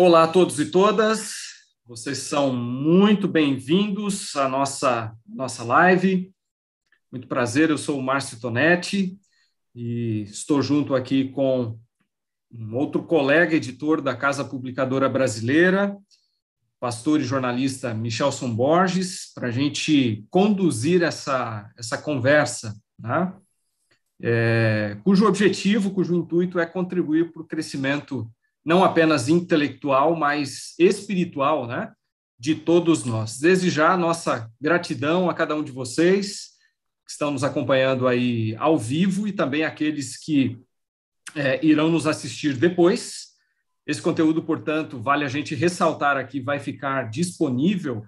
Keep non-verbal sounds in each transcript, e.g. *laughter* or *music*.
Olá a todos e todas, vocês são muito bem-vindos à nossa, nossa live. Muito prazer, eu sou o Márcio Tonetti e estou junto aqui com um outro colega editor da Casa Publicadora Brasileira, pastor e jornalista Michelson Borges, para a gente conduzir essa, essa conversa, né? é, cujo objetivo, cujo intuito é contribuir para o crescimento não apenas intelectual, mas espiritual, né, de todos nós. Desde já, nossa gratidão a cada um de vocês que estão nos acompanhando aí ao vivo e também aqueles que é, irão nos assistir depois. Esse conteúdo, portanto, vale a gente ressaltar aqui, vai ficar disponível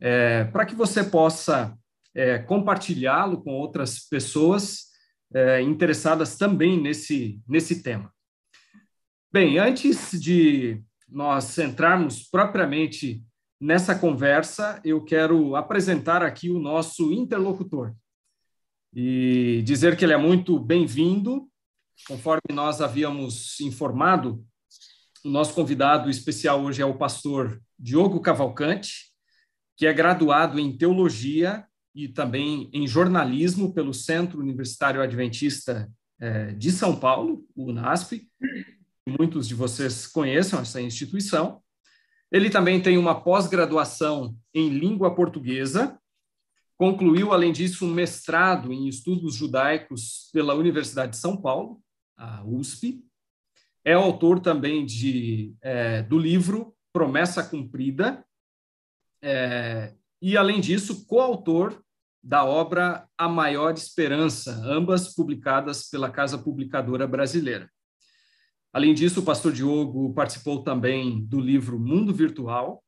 é, para que você possa é, compartilhá-lo com outras pessoas é, interessadas também nesse, nesse tema. Bem, antes de nós entrarmos propriamente nessa conversa, eu quero apresentar aqui o nosso interlocutor e dizer que ele é muito bem-vindo. Conforme nós havíamos informado, o nosso convidado especial hoje é o pastor Diogo Cavalcante, que é graduado em teologia e também em jornalismo pelo Centro Universitário Adventista eh, de São Paulo, o UNASP, muitos de vocês conheçam essa instituição. Ele também tem uma pós-graduação em língua portuguesa, concluiu, além disso, um mestrado em estudos judaicos pela Universidade de São Paulo, a USP. É autor também de, é, do livro Promessa Cumprida, é, e, além disso, coautor da obra A Maior Esperança, ambas publicadas pela Casa Publicadora Brasileira. Além disso, o pastor Diogo participou também do livro Mundo Virtual,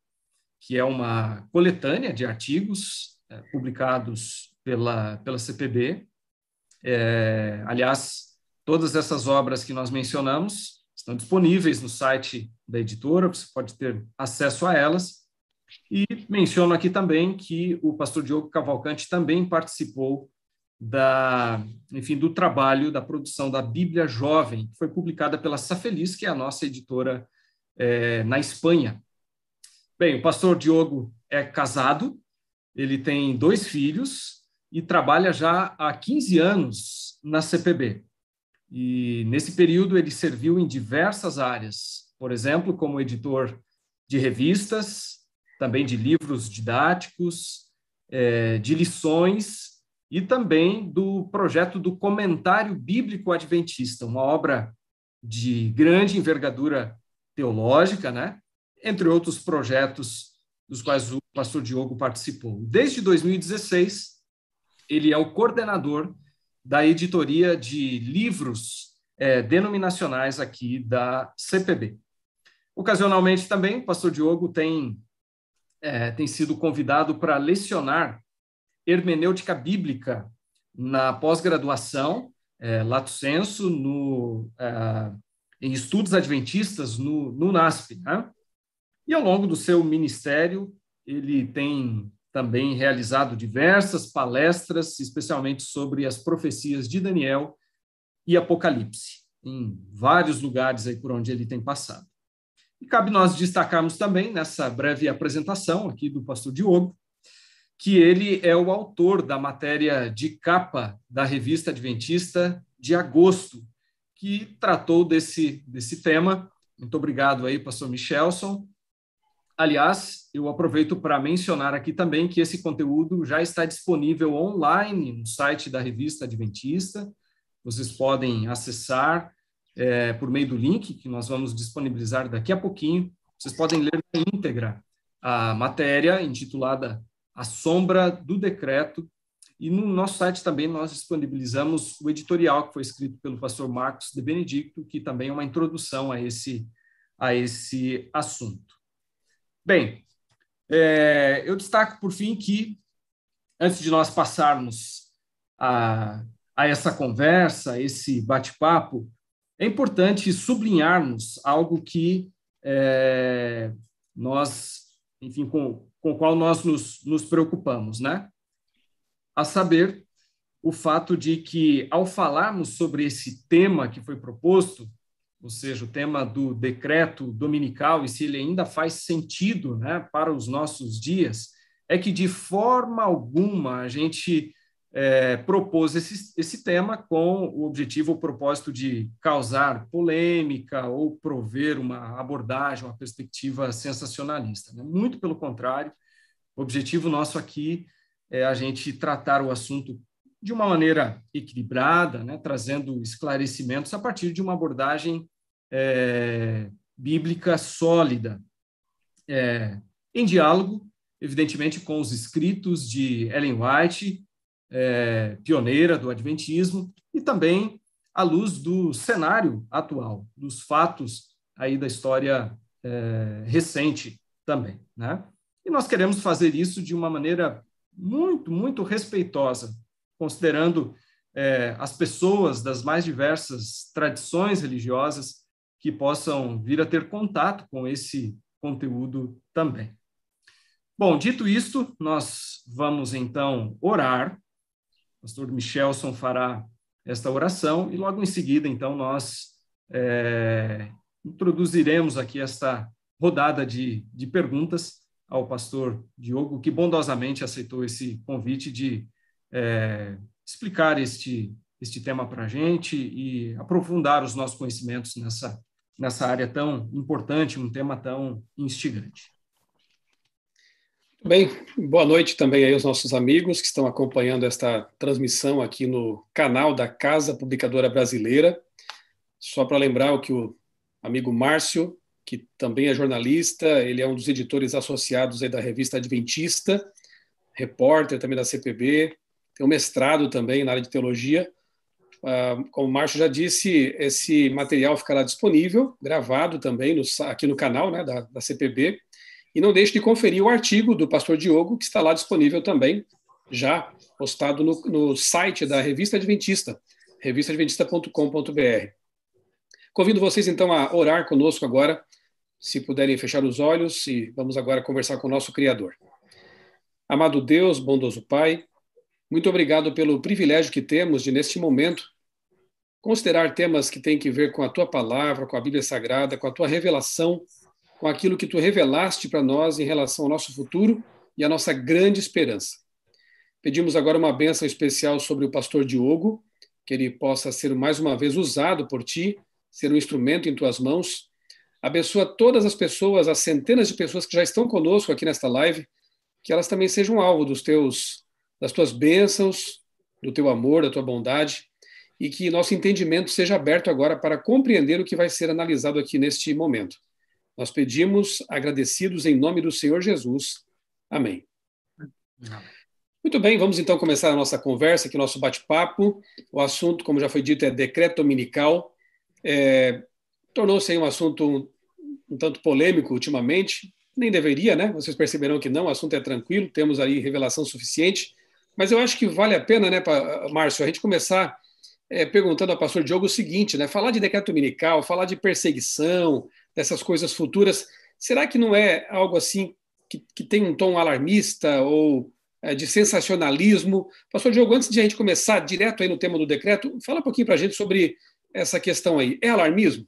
que é uma coletânea de artigos é, publicados pela, pela CPB. É, aliás, todas essas obras que nós mencionamos estão disponíveis no site da editora, você pode ter acesso a elas. E menciono aqui também que o pastor Diogo Cavalcante também participou da, enfim, do trabalho da produção da Bíblia Jovem, que foi publicada pela Safeliz, que é a nossa editora é, na Espanha. Bem, o pastor Diogo é casado, ele tem dois filhos e trabalha já há 15 anos na CPB. E nesse período ele serviu em diversas áreas, por exemplo, como editor de revistas, também de livros didáticos, é, de lições e também do projeto do Comentário Bíblico Adventista, uma obra de grande envergadura teológica, né? entre outros projetos dos quais o pastor Diogo participou. Desde 2016, ele é o coordenador da editoria de livros é, denominacionais aqui da CPB. Ocasionalmente também, o pastor Diogo tem, é, tem sido convidado para lecionar hermenêutica bíblica na pós-graduação, é, lato senso, no, é, em estudos adventistas no, no NASP. Né? E ao longo do seu ministério, ele tem também realizado diversas palestras, especialmente sobre as profecias de Daniel e Apocalipse, em vários lugares aí por onde ele tem passado. E cabe nós destacarmos também, nessa breve apresentação aqui do pastor Diogo, que ele é o autor da matéria de capa da revista Adventista de agosto, que tratou desse, desse tema. Muito obrigado aí, pastor Michelson. Aliás, eu aproveito para mencionar aqui também que esse conteúdo já está disponível online no site da revista Adventista. Vocês podem acessar é, por meio do link que nós vamos disponibilizar daqui a pouquinho. Vocês podem ler na íntegra a matéria intitulada a sombra do decreto. E no nosso site também nós disponibilizamos o editorial que foi escrito pelo pastor Marcos de Benedicto, que também é uma introdução a esse, a esse assunto. Bem, é, eu destaco por fim que, antes de nós passarmos a, a essa conversa, esse bate-papo, é importante sublinharmos algo que é, nós, enfim, com, com o qual nós nos, nos preocupamos, né? A saber, o fato de que, ao falarmos sobre esse tema que foi proposto, ou seja, o tema do decreto dominical e se ele ainda faz sentido né, para os nossos dias, é que de forma alguma a gente é, propôs esse, esse tema com o objetivo, o propósito de causar polêmica ou prover uma abordagem, uma perspectiva sensacionalista. Né? Muito pelo contrário, o objetivo nosso aqui é a gente tratar o assunto de uma maneira equilibrada, né, trazendo esclarecimentos a partir de uma abordagem é, bíblica sólida, é, em diálogo, evidentemente, com os escritos de Ellen White, é, pioneira do Adventismo, e também à luz do cenário atual, dos fatos aí da história é, recente também, né? E nós queremos fazer isso de uma maneira muito, muito respeitosa, considerando é, as pessoas das mais diversas tradições religiosas que possam vir a ter contato com esse conteúdo também. Bom, dito isto, nós vamos então orar. O pastor Michelson fará esta oração e logo em seguida, então, nós é, introduziremos aqui esta rodada de, de perguntas ao pastor Diogo, que bondosamente aceitou esse convite de é, explicar este, este tema para a gente e aprofundar os nossos conhecimentos nessa, nessa área tão importante, um tema tão instigante. Bem, boa noite também aí aos nossos amigos que estão acompanhando esta transmissão aqui no canal da Casa Publicadora Brasileira. Só para lembrar o que o amigo Márcio, que também é jornalista, ele é um dos editores associados da revista Adventista, repórter também da CPB, tem um mestrado também na área de teologia. Uh, como o Márcio já disse, esse material ficará disponível, gravado também no, aqui no canal né, da, da CPB. E não deixe de conferir o artigo do pastor Diogo, que está lá disponível também, já postado no, no site da Revista Adventista, revistaadventista.com.br. Convido vocês então a orar conosco agora, se puderem fechar os olhos, e vamos agora conversar com o nosso Criador. Amado Deus, bondoso Pai, muito obrigado pelo privilégio que temos de, neste momento, considerar temas que têm que ver com a tua palavra, com a Bíblia Sagrada, com a tua revelação, com aquilo que tu revelaste para nós em relação ao nosso futuro e a nossa grande esperança. Pedimos agora uma bênção especial sobre o pastor Diogo, que ele possa ser mais uma vez usado por ti, ser um instrumento em tuas mãos. Abençoa todas as pessoas, as centenas de pessoas que já estão conosco aqui nesta live, que elas também sejam alvo dos teus das tuas bênçãos, do teu amor, da tua bondade, e que nosso entendimento seja aberto agora para compreender o que vai ser analisado aqui neste momento. Nós pedimos, agradecidos em nome do Senhor Jesus. Amém. Muito bem, vamos então começar a nossa conversa, aqui, nosso bate-papo. O assunto, como já foi dito, é decreto dominical. É, Tornou-se um assunto um, um tanto polêmico ultimamente, nem deveria, né? Vocês perceberão que não, o assunto é tranquilo, temos aí revelação suficiente. Mas eu acho que vale a pena, né, Márcio, a gente começar é, perguntando ao pastor Diogo o seguinte, né? Falar de decreto dominical, falar de perseguição, dessas coisas futuras, será que não é algo assim que, que tem um tom alarmista ou é, de sensacionalismo? Pastor Diogo, antes de a gente começar direto aí no tema do decreto, fala um pouquinho para a gente sobre essa questão aí. É alarmismo?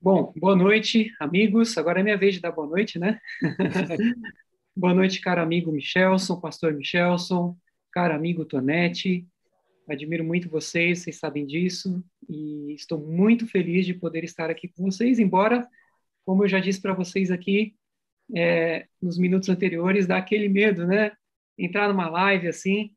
Bom, boa noite, amigos. Agora é minha vez de dar boa noite, né? *laughs* Boa noite, caro amigo Michelson, pastor Michelson, caro amigo Tonete. Admiro muito vocês, vocês sabem disso, e estou muito feliz de poder estar aqui com vocês, embora, como eu já disse para vocês aqui é, nos minutos anteriores, dá aquele medo, né? Entrar numa live assim,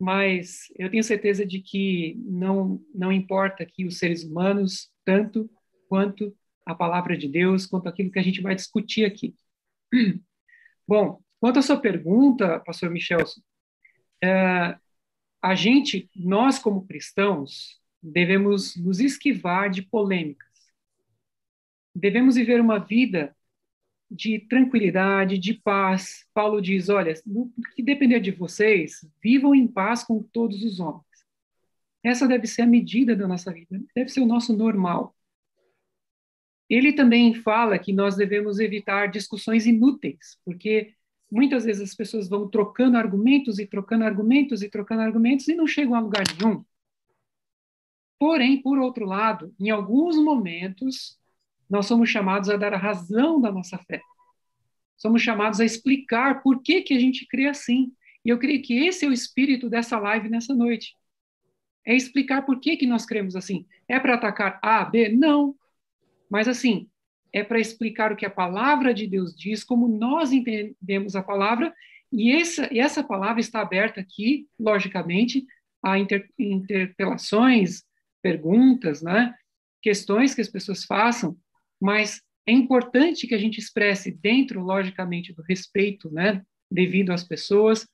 mas eu tenho certeza de que não, não importa aqui os seres humanos tanto quanto a palavra de Deus, quanto aquilo que a gente vai discutir aqui. *clears throat* Bom, Quanto à sua pergunta, pastor Michelson, é, a gente, nós como cristãos, devemos nos esquivar de polêmicas. Devemos viver uma vida de tranquilidade, de paz. Paulo diz: olha, no que depender de vocês, vivam em paz com todos os homens. Essa deve ser a medida da nossa vida, deve ser o nosso normal. Ele também fala que nós devemos evitar discussões inúteis, porque muitas vezes as pessoas vão trocando argumentos e trocando argumentos e trocando argumentos e não chegam a lugar nenhum. Porém, por outro lado, em alguns momentos, nós somos chamados a dar a razão da nossa fé. Somos chamados a explicar por que, que a gente crê assim. E eu creio que esse é o espírito dessa live nessa noite. É explicar por que, que nós cremos assim. É para atacar A, B? Não. Mas assim, é para explicar o que a palavra de Deus diz, como nós entendemos a palavra, e essa, e essa palavra está aberta aqui, logicamente, a inter, interpelações, perguntas, né? questões que as pessoas façam, mas é importante que a gente expresse dentro, logicamente, do respeito né? devido às pessoas,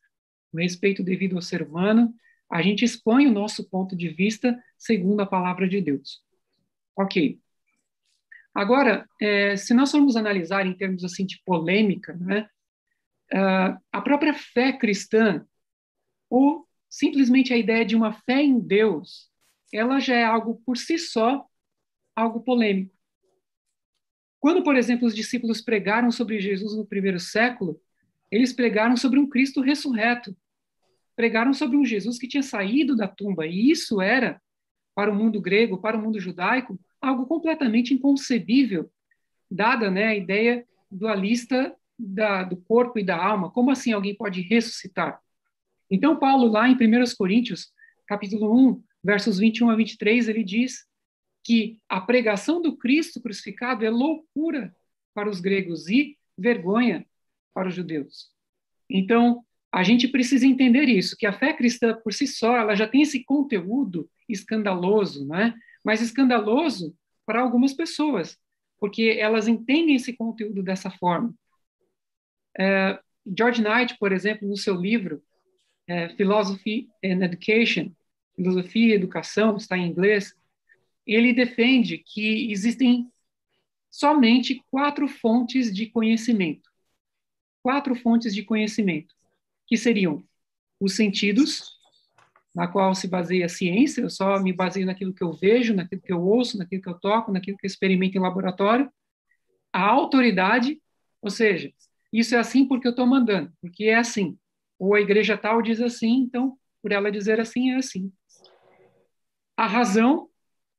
o respeito devido ao ser humano, a gente expõe o nosso ponto de vista segundo a palavra de Deus. Ok. Agora, é, se nós formos analisar em termos assim de polêmica, né, uh, a própria fé cristã, ou simplesmente a ideia de uma fé em Deus, ela já é algo por si só, algo polêmico. Quando, por exemplo, os discípulos pregaram sobre Jesus no primeiro século, eles pregaram sobre um Cristo ressurreto. Pregaram sobre um Jesus que tinha saído da tumba, e isso era, para o mundo grego, para o mundo judaico, algo completamente inconcebível, dada né, a ideia dualista da, do corpo e da alma. Como assim alguém pode ressuscitar? Então, Paulo, lá em 1 Coríntios, capítulo 1, versos 21 a 23, ele diz que a pregação do Cristo crucificado é loucura para os gregos e vergonha para os judeus. Então, a gente precisa entender isso, que a fé cristã por si só, ela já tem esse conteúdo escandaloso, né? Mas escandaloso para algumas pessoas, porque elas entendem esse conteúdo dessa forma. É, George Knight, por exemplo, no seu livro é, Philosophy and Education, Filosofia e Educação, está em inglês, ele defende que existem somente quatro fontes de conhecimento. Quatro fontes de conhecimento, que seriam os sentidos, na qual se baseia a ciência, eu só me baseio naquilo que eu vejo, naquilo que eu ouço, naquilo que eu toco, naquilo que eu experimento em laboratório. A autoridade, ou seja, isso é assim porque eu estou mandando, porque é assim. Ou a igreja tal diz assim, então, por ela dizer assim, é assim. A razão,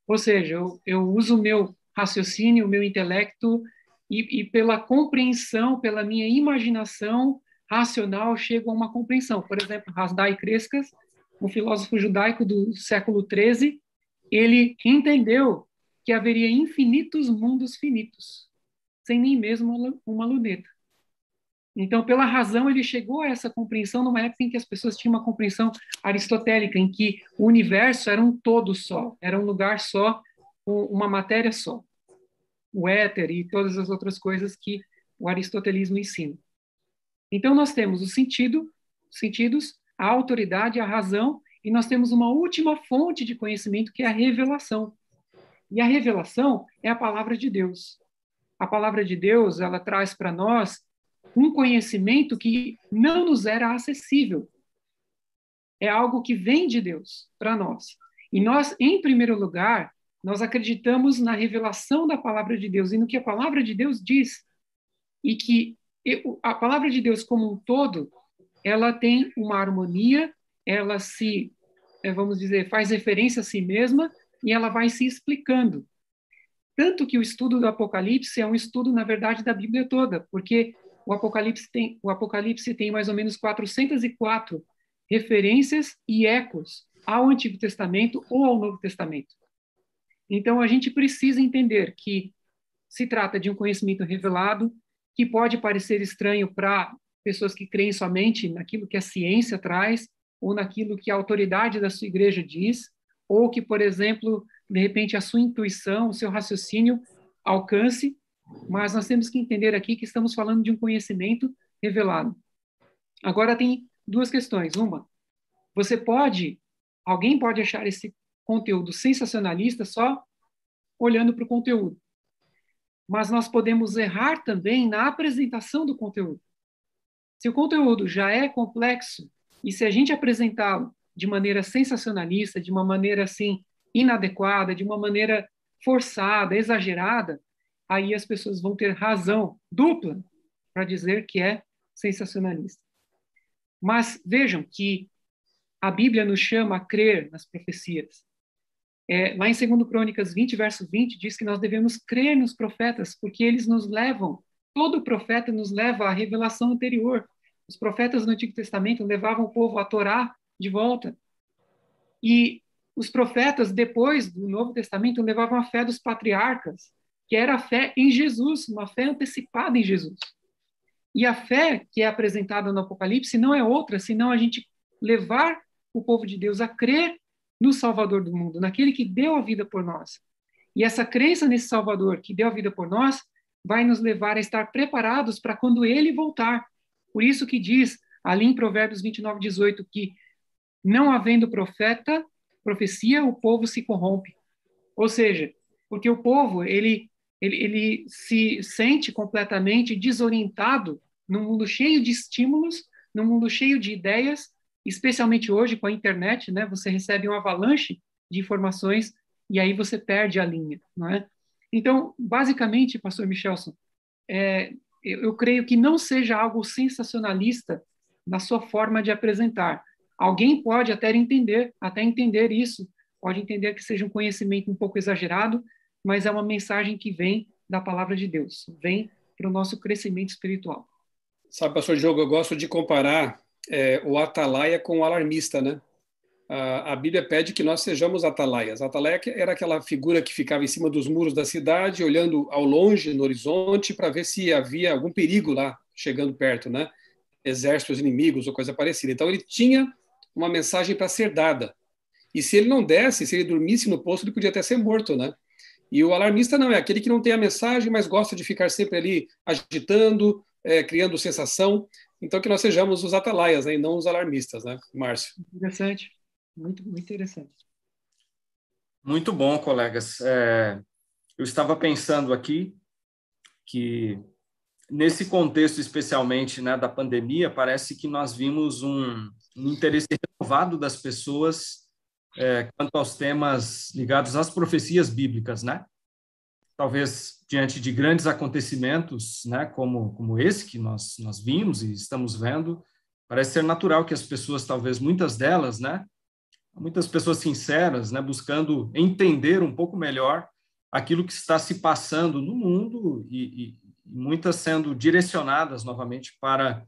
ou seja, eu, eu uso o meu raciocínio, o meu intelecto, e, e pela compreensão, pela minha imaginação racional, chego a uma compreensão. Por exemplo, Rasdai Crescas um filósofo judaico do século XIII, ele entendeu que haveria infinitos mundos finitos, sem nem mesmo uma luneta. Então, pela razão, ele chegou a essa compreensão numa época em que as pessoas tinham uma compreensão aristotélica, em que o universo era um todo só, era um lugar só, uma matéria só. O éter e todas as outras coisas que o aristotelismo ensina. Então, nós temos o sentido, sentidos, a autoridade, a razão, e nós temos uma última fonte de conhecimento que é a revelação. E a revelação é a palavra de Deus. A palavra de Deus, ela traz para nós um conhecimento que não nos era acessível. É algo que vem de Deus para nós. E nós, em primeiro lugar, nós acreditamos na revelação da palavra de Deus e no que a palavra de Deus diz. E que a palavra de Deus como um todo, ela tem uma harmonia, ela se, é, vamos dizer, faz referência a si mesma e ela vai se explicando. Tanto que o estudo do Apocalipse é um estudo, na verdade, da Bíblia toda, porque o Apocalipse tem, o Apocalipse tem mais ou menos 404 referências e ecos ao Antigo Testamento ou ao Novo Testamento. Então, a gente precisa entender que se trata de um conhecimento revelado, que pode parecer estranho para pessoas que creem somente naquilo que a ciência traz, ou naquilo que a autoridade da sua igreja diz, ou que, por exemplo, de repente a sua intuição, o seu raciocínio alcance, mas nós temos que entender aqui que estamos falando de um conhecimento revelado. Agora tem duas questões. Uma, você pode, alguém pode achar esse conteúdo sensacionalista só olhando para o conteúdo. Mas nós podemos errar também na apresentação do conteúdo. Se o conteúdo já é complexo e se a gente apresentá-lo de maneira sensacionalista, de uma maneira assim inadequada, de uma maneira forçada, exagerada, aí as pessoas vão ter razão dupla para dizer que é sensacionalista. Mas vejam que a Bíblia nos chama a crer nas profecias. É, lá em 2 Crônicas 20, verso 20, diz que nós devemos crer nos profetas, porque eles nos levam, todo profeta nos leva à revelação anterior. Os profetas no Antigo Testamento levavam o povo a Torá de volta. E os profetas, depois do Novo Testamento, levavam a fé dos patriarcas, que era a fé em Jesus, uma fé antecipada em Jesus. E a fé que é apresentada no Apocalipse não é outra senão a gente levar o povo de Deus a crer no Salvador do mundo, naquele que deu a vida por nós. E essa crença nesse Salvador que deu a vida por nós vai nos levar a estar preparados para quando ele voltar. Por isso que diz ali em Provérbios 29, 18 que não havendo profeta, profecia, o povo se corrompe. Ou seja, porque o povo, ele, ele, ele se sente completamente desorientado num mundo cheio de estímulos, num mundo cheio de ideias, especialmente hoje com a internet, né? Você recebe um avalanche de informações e aí você perde a linha, não é? Então, basicamente, Pastor Michelson, é, eu, eu creio que não seja algo sensacionalista na sua forma de apresentar, Alguém pode até entender, até entender isso, pode entender que seja um conhecimento um pouco exagerado, mas é uma mensagem que vem da palavra de Deus, vem para o nosso crescimento espiritual. Sabe, pastor Diogo, eu gosto de comparar é, o atalaia com o alarmista, né? A, Bíblia pede que nós sejamos atalaias. A atalaia era aquela figura que ficava em cima dos muros da cidade, olhando ao longe, no horizonte, para ver se havia algum perigo lá chegando perto, né? Exércitos inimigos ou coisa parecida. Então ele tinha uma mensagem para ser dada. E se ele não desse, se ele dormisse no posto, ele podia até ser morto, né? E o alarmista não é aquele que não tem a mensagem, mas gosta de ficar sempre ali agitando, é, criando sensação. Então, que nós sejamos os atalaias, né, e não os alarmistas, né, Márcio? Interessante, muito, muito interessante. Muito bom, colegas. É, eu estava pensando aqui que nesse contexto, especialmente né, da pandemia, parece que nós vimos um, um interesse renovado das pessoas é, quanto aos temas ligados às profecias bíblicas, né? Talvez diante de grandes acontecimentos, né, como como esse que nós nós vimos e estamos vendo, parece ser natural que as pessoas, talvez muitas delas, né, muitas pessoas sinceras, né, buscando entender um pouco melhor aquilo que está se passando no mundo e, e muitas sendo direcionadas novamente para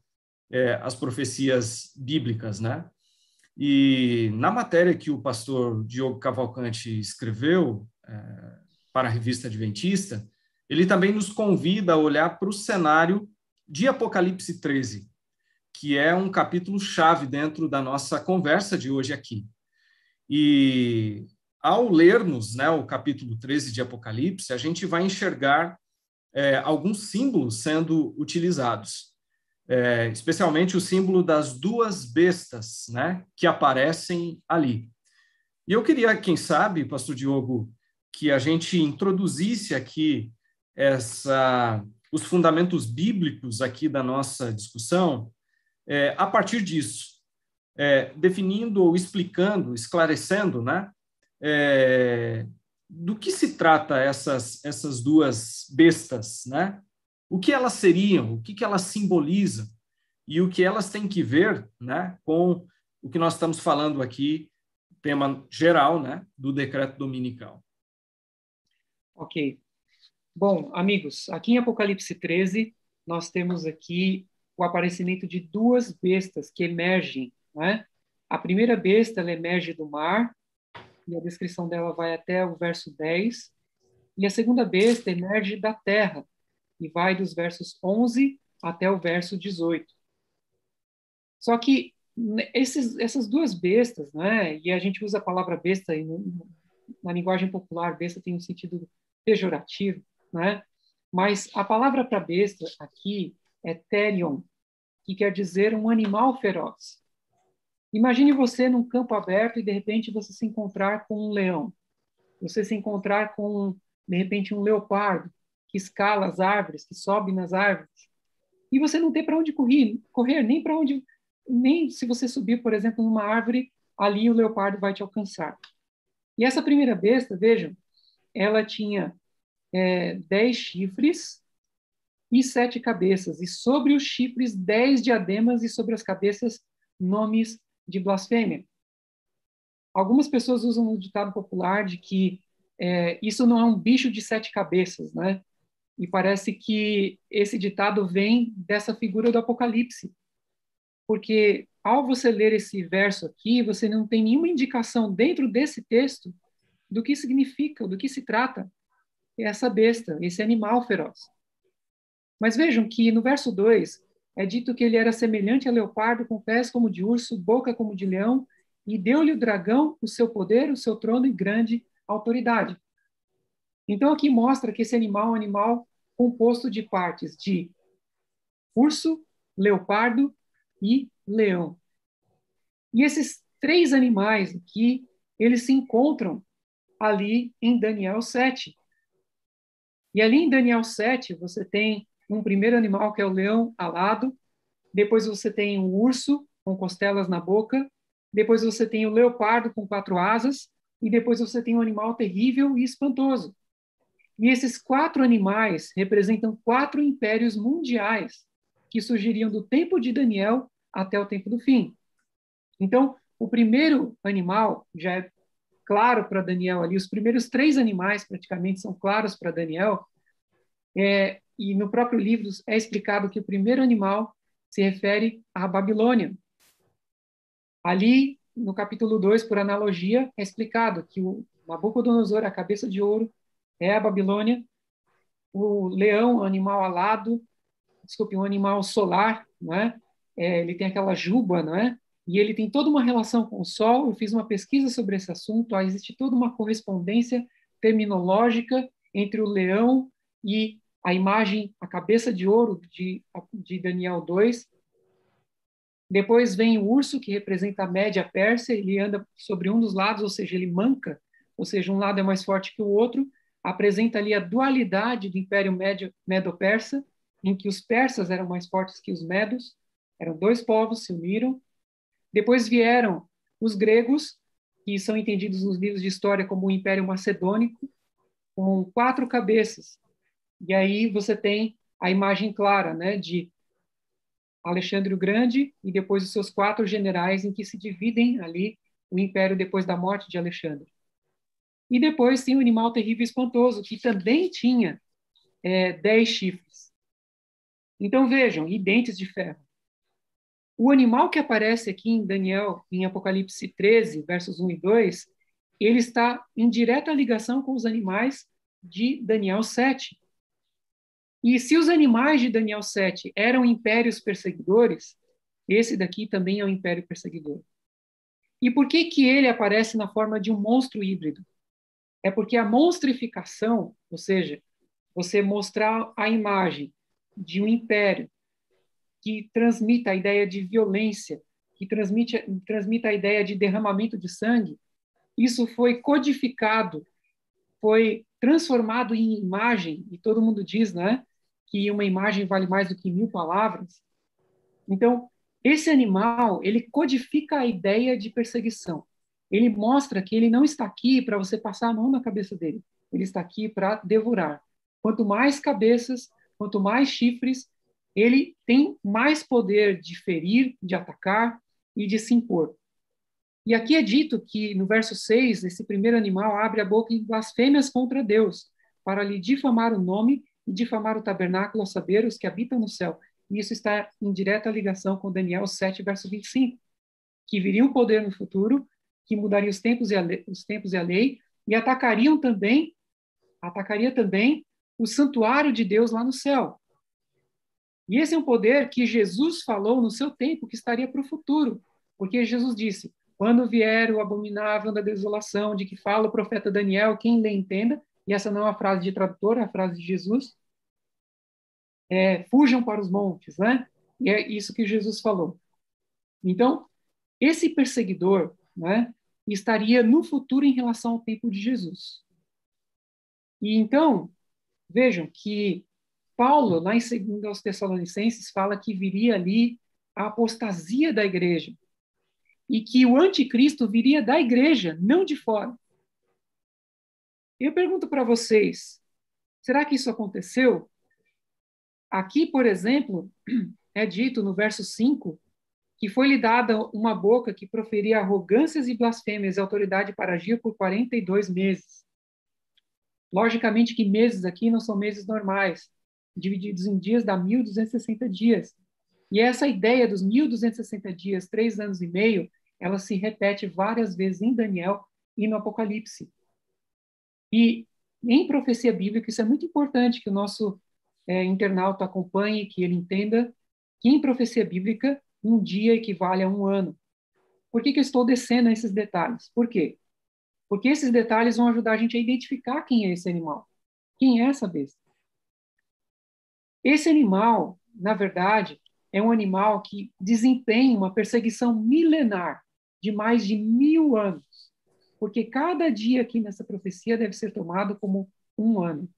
é, as profecias bíblicas, né? E na matéria que o pastor Diogo Cavalcante escreveu é, para a revista Adventista, ele também nos convida a olhar para o cenário de Apocalipse 13, que é um capítulo chave dentro da nossa conversa de hoje aqui. E ao lermos né, o capítulo 13 de Apocalipse, a gente vai enxergar é, alguns símbolos sendo utilizados é, especialmente o símbolo das duas bestas, né, que aparecem ali. E eu queria, quem sabe, Pastor Diogo, que a gente introduzisse aqui essa, os fundamentos bíblicos aqui da nossa discussão é, a partir disso, é, definindo ou explicando, esclarecendo, né, é, do que se trata essas essas duas bestas, né? o que elas seriam, o que, que elas simbolizam e o que elas têm que ver né, com o que nós estamos falando aqui, tema geral né, do decreto dominical. Ok. Bom, amigos, aqui em Apocalipse 13, nós temos aqui o aparecimento de duas bestas que emergem. Né? A primeira besta emerge do mar, e a descrição dela vai até o verso 10. E a segunda besta emerge da terra, e vai dos versos 11 até o verso 18. Só que esses, essas duas bestas, né, e a gente usa a palavra besta na linguagem popular, besta tem um sentido pejorativo, né, mas a palavra para besta aqui é terion, que quer dizer um animal feroz. Imagine você num campo aberto e de repente você se encontrar com um leão. Você se encontrar com, de repente, um leopardo que escala as árvores, que sobe nas árvores, e você não tem para onde correr, correr nem para onde, nem se você subir, por exemplo, numa árvore, ali o leopardo vai te alcançar. E essa primeira besta, vejam, ela tinha é, dez chifres e sete cabeças, e sobre os chifres dez diademas e sobre as cabeças nomes de blasfêmia. algumas pessoas usam o ditado popular de que é, isso não é um bicho de sete cabeças, né? E parece que esse ditado vem dessa figura do Apocalipse, porque ao você ler esse verso aqui, você não tem nenhuma indicação dentro desse texto do que significa, do que se trata essa besta, esse animal feroz. Mas vejam que no verso 2 é dito que ele era semelhante a leopardo, com pés como de urso, boca como de leão, e deu-lhe o dragão o seu poder, o seu trono e grande autoridade. Então aqui mostra que esse animal é um animal composto de partes de urso, leopardo e leão. E esses três animais aqui, eles se encontram ali em Daniel 7. E ali em Daniel 7, você tem um primeiro animal que é o leão alado, depois você tem um urso com costelas na boca, depois você tem o leopardo com quatro asas, e depois você tem um animal terrível e espantoso. E esses quatro animais representam quatro impérios mundiais que surgiriam do tempo de Daniel até o tempo do fim. Então, o primeiro animal já é claro para Daniel ali, os primeiros três animais praticamente são claros para Daniel, é, e no próprio livro é explicado que o primeiro animal se refere à Babilônia. Ali, no capítulo 2, por analogia, é explicado que o Nabucodonosor, a cabeça de ouro, é a Babilônia, o leão, animal alado, desculpe, um animal solar, não é? é? ele tem aquela juba, não é? E ele tem toda uma relação com o Sol. Eu fiz uma pesquisa sobre esse assunto. existe toda uma correspondência terminológica entre o leão e a imagem, a cabeça de ouro de, de Daniel 2. Depois vem o urso, que representa a média Pérsia. Ele anda sobre um dos lados, ou seja, ele manca, ou seja, um lado é mais forte que o outro apresenta ali a dualidade do Império Medo-Persa, em que os persas eram mais fortes que os medos, eram dois povos, se uniram. Depois vieram os gregos, que são entendidos nos livros de história como o Império Macedônico, com quatro cabeças. E aí você tem a imagem clara né, de Alexandre o Grande e depois os seus quatro generais, em que se dividem ali o império depois da morte de Alexandre. E depois tem o animal terrível e espantoso, que também tinha é, dez chifres. Então vejam, e dentes de ferro. O animal que aparece aqui em Daniel, em Apocalipse 13, versos 1 e 2, ele está em direta ligação com os animais de Daniel 7. E se os animais de Daniel 7 eram impérios perseguidores, esse daqui também é um império perseguidor. E por que que ele aparece na forma de um monstro híbrido? é porque a monstrificação, ou seja, você mostrar a imagem de um império que transmita a ideia de violência, que transmite, transmita a ideia de derramamento de sangue, isso foi codificado, foi transformado em imagem, e todo mundo diz né, que uma imagem vale mais do que mil palavras. Então, esse animal, ele codifica a ideia de perseguição ele mostra que ele não está aqui para você passar a mão na cabeça dele. Ele está aqui para devorar. Quanto mais cabeças, quanto mais chifres, ele tem mais poder de ferir, de atacar e de se impor. E aqui é dito que, no verso 6, esse primeiro animal abre a boca em blasfêmias contra Deus, para lhe difamar o nome e difamar o tabernáculo, a saber, os que habitam no céu. E isso está em direta ligação com Daniel 7, verso 25, que viria um poder no futuro que mudaria os tempos e a lei, os tempos e a lei e atacariam também atacaria também o santuário de Deus lá no céu. E esse é um poder que Jesus falou no seu tempo que estaria para o futuro, porque Jesus disse: quando vier o abominável da desolação, de que fala o profeta Daniel, quem lê entenda, e essa não é uma frase de tradutor, é a frase de Jesus, é, fujam para os montes, né? E é isso que Jesus falou. Então, esse perseguidor, né, estaria no futuro em relação ao tempo de Jesus. E então, vejam que Paulo, lá em 2 aos Tessalonicenses, fala que viria ali a apostasia da igreja e que o anticristo viria da igreja, não de fora. Eu pergunto para vocês, será que isso aconteceu? Aqui, por exemplo, é dito no verso 5 que foi-lhe dada uma boca que proferia arrogâncias e blasfêmias e autoridade para agir por 42 meses. Logicamente que meses aqui não são meses normais, divididos em dias dá 1.260 dias. E essa ideia dos 1.260 dias, três anos e meio, ela se repete várias vezes em Daniel e no Apocalipse. E em profecia bíblica, isso é muito importante que o nosso é, internauta acompanhe, que ele entenda que em profecia bíblica, um dia equivale a um ano. Por que, que eu estou descendo a esses detalhes? Por quê? Porque esses detalhes vão ajudar a gente a identificar quem é esse animal. Quem é essa besta? Esse animal, na verdade, é um animal que desempenha uma perseguição milenar de mais de mil anos. Porque cada dia aqui nessa profecia deve ser tomado como um ano.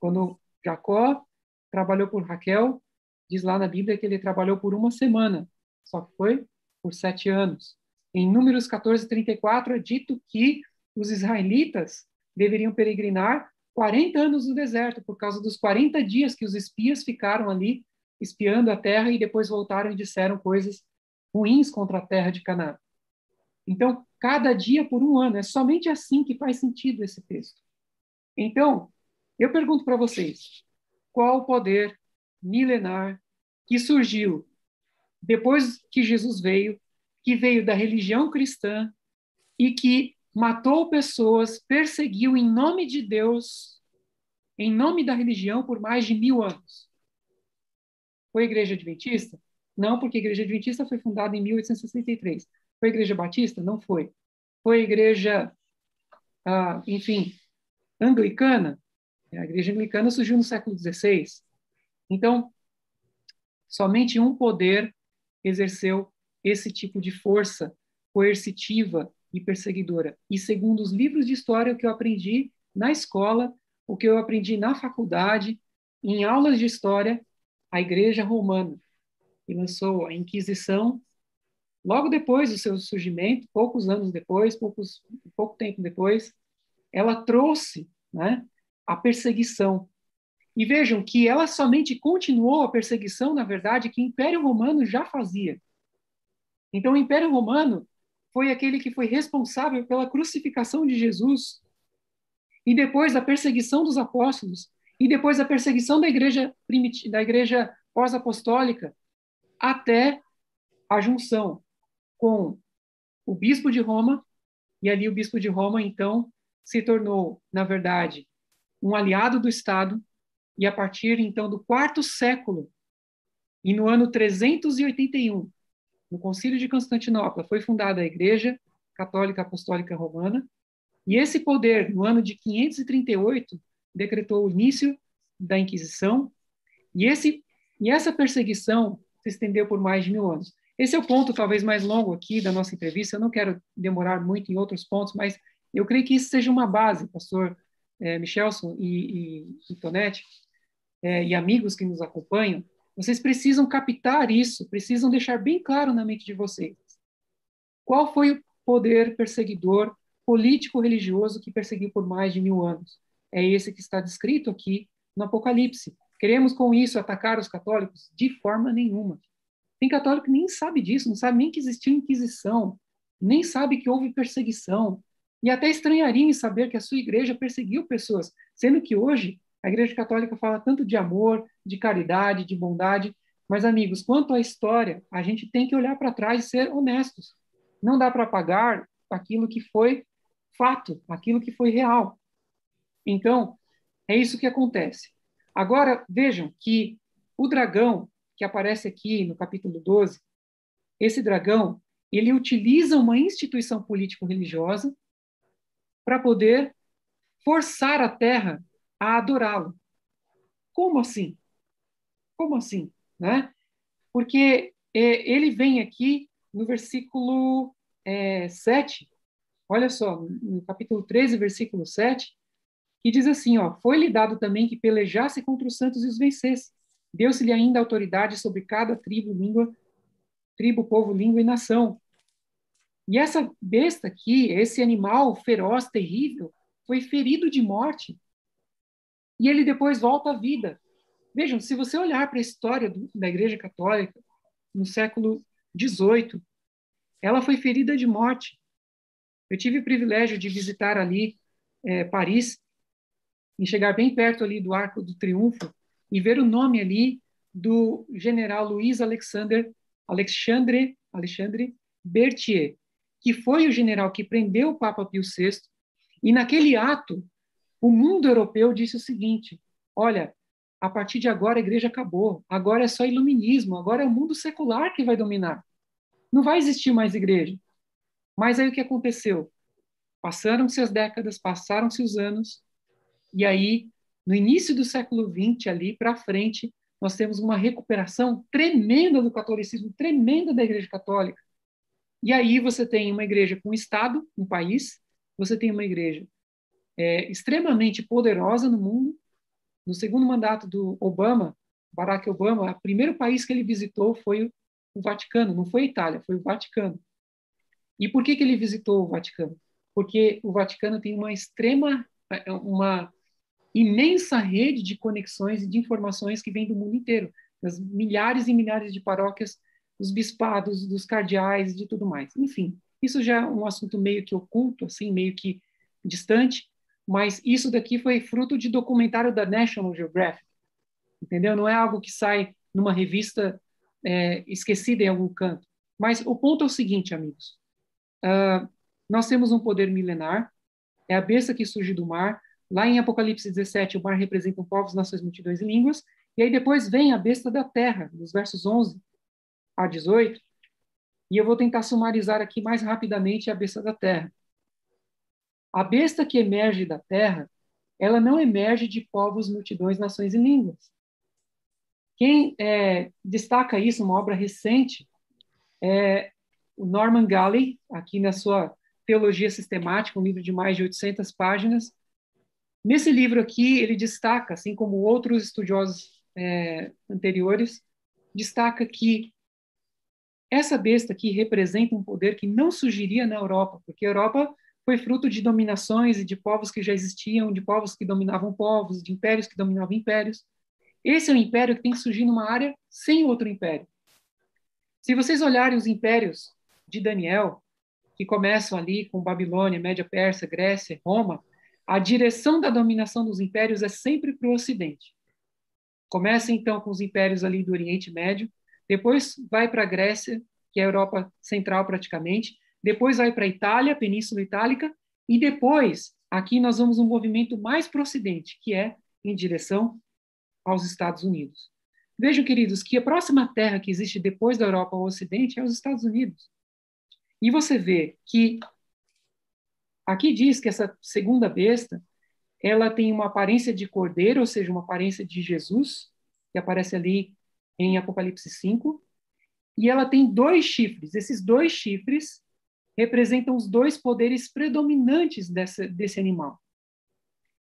Quando Jacó trabalhou por Raquel, diz lá na Bíblia que ele trabalhou por uma semana, só que foi por sete anos. Em Números 14, 34, é dito que os israelitas deveriam peregrinar 40 anos no deserto, por causa dos 40 dias que os espias ficaram ali espiando a terra e depois voltaram e disseram coisas ruins contra a terra de Canaã. Então, cada dia por um ano, é somente assim que faz sentido esse texto. Então, eu pergunto para vocês, qual o poder milenar que surgiu depois que Jesus veio, que veio da religião cristã e que matou pessoas, perseguiu em nome de Deus, em nome da religião, por mais de mil anos. Foi a Igreja Adventista? Não, porque a Igreja Adventista foi fundada em 1863. Foi Igreja Batista? Não foi. Foi Igreja, ah, enfim, anglicana? A Igreja Anglicana surgiu no século XVI. Então, somente um poder exerceu esse tipo de força coercitiva e perseguidora. E segundo os livros de história, o que eu aprendi na escola, o que eu aprendi na faculdade, em aulas de história, a Igreja Romana, que lançou a Inquisição logo depois do seu surgimento, poucos anos depois, poucos, pouco tempo depois, ela trouxe né, a perseguição e vejam que ela somente continuou a perseguição, na verdade, que o Império Romano já fazia. Então, o Império Romano foi aquele que foi responsável pela crucificação de Jesus, e depois da perseguição dos apóstolos, e depois da perseguição da igreja da igreja pós-apostólica, até a junção com o bispo de Roma, e ali o bispo de Roma, então, se tornou, na verdade, um aliado do Estado, e a partir então do quarto século, e no ano 381, no Concílio de Constantinopla, foi fundada a Igreja Católica Apostólica Romana, e esse poder, no ano de 538, decretou o início da Inquisição, e, esse, e essa perseguição se estendeu por mais de mil anos. Esse é o ponto talvez mais longo aqui da nossa entrevista, eu não quero demorar muito em outros pontos, mas eu creio que isso seja uma base, pastor é, Michelson e, e, e Tonetti, é, e amigos que nos acompanham, vocês precisam captar isso, precisam deixar bem claro na mente de vocês. Qual foi o poder perseguidor político-religioso que perseguiu por mais de mil anos? É esse que está descrito aqui no Apocalipse. Queremos com isso atacar os católicos? De forma nenhuma. Tem católico que nem sabe disso, não sabe nem que existiu Inquisição, nem sabe que houve perseguição, e até estranharia em saber que a sua igreja perseguiu pessoas, sendo que hoje a Igreja Católica fala tanto de amor, de caridade, de bondade, mas, amigos, quanto à história, a gente tem que olhar para trás e ser honestos. Não dá para apagar aquilo que foi fato, aquilo que foi real. Então, é isso que acontece. Agora, vejam que o dragão, que aparece aqui no capítulo 12, esse dragão, ele utiliza uma instituição político-religiosa para poder forçar a terra a adorá-lo. Como assim? Como assim? Né? Porque é, ele vem aqui no versículo é, 7, olha só, no capítulo 13, versículo 7, que diz assim, ó, foi-lhe dado também que pelejasse contra os santos e os vencesse. Deu-se-lhe ainda autoridade sobre cada tribo, língua, tribo, povo, língua e nação. E essa besta aqui, esse animal feroz, terrível, foi ferido de morte e ele depois volta à vida. Vejam, se você olhar para a história do, da Igreja Católica no século XVIII, ela foi ferida de morte. Eu tive o privilégio de visitar ali é, Paris e chegar bem perto ali do Arco do Triunfo e ver o nome ali do general Luiz Alexander Alexandre Alexandre Berthier, que foi o general que prendeu o Papa Pio VI. E naquele ato, o mundo europeu disse o seguinte: olha, a partir de agora a igreja acabou, agora é só iluminismo, agora é o mundo secular que vai dominar. Não vai existir mais igreja. Mas aí o que aconteceu? Passaram-se as décadas, passaram-se os anos, e aí, no início do século XX, ali para frente, nós temos uma recuperação tremenda do catolicismo, tremenda da Igreja Católica. E aí você tem uma igreja com Estado, um país, você tem uma igreja é, extremamente poderosa no mundo. No segundo mandato do Obama, Barack Obama, o primeiro país que ele visitou foi o Vaticano, não foi a Itália, foi o Vaticano. E por que, que ele visitou o Vaticano? Porque o Vaticano tem uma extrema, uma imensa rede de conexões e de informações que vem do mundo inteiro, das milhares e milhares de paróquias, dos bispados, dos cardeais, de tudo mais. Enfim, isso já é um assunto meio que oculto, assim, meio que distante, mas isso daqui foi fruto de documentário da National Geographic, entendeu? Não é algo que sai numa revista é, esquecida em algum canto. Mas o ponto é o seguinte, amigos: uh, nós temos um poder milenar, é a besta que surge do mar, Lá em Apocalipse 17, o mar representa povos, nações, multidões e línguas. E aí depois vem a besta da terra, nos versos 11 a 18. E eu vou tentar sumarizar aqui mais rapidamente a besta da terra. A besta que emerge da terra, ela não emerge de povos, multidões, nações e línguas. Quem é, destaca isso, uma obra recente, é o Norman Galley, aqui na sua Teologia Sistemática, um livro de mais de 800 páginas, Nesse livro aqui, ele destaca, assim como outros estudiosos é, anteriores, destaca que essa besta aqui representa um poder que não surgiria na Europa, porque a Europa foi fruto de dominações e de povos que já existiam, de povos que dominavam povos, de impérios que dominavam impérios. Esse é um império que tem que surgir numa área sem outro império. Se vocês olharem os impérios de Daniel, que começam ali com Babilônia, Média Pérsia, Grécia, Roma, a direção da dominação dos impérios é sempre para o Ocidente. Começa então com os impérios ali do Oriente Médio, depois vai para a Grécia, que é a Europa Central praticamente, depois vai para a Itália, Península Itálica, e depois aqui nós vamos um movimento mais para o Ocidente, que é em direção aos Estados Unidos. Vejam, queridos, que a próxima terra que existe depois da Europa ao Ocidente é os Estados Unidos. E você vê que Aqui diz que essa segunda besta, ela tem uma aparência de cordeiro, ou seja, uma aparência de Jesus, que aparece ali em Apocalipse 5, e ela tem dois chifres. Esses dois chifres representam os dois poderes predominantes desse, desse animal.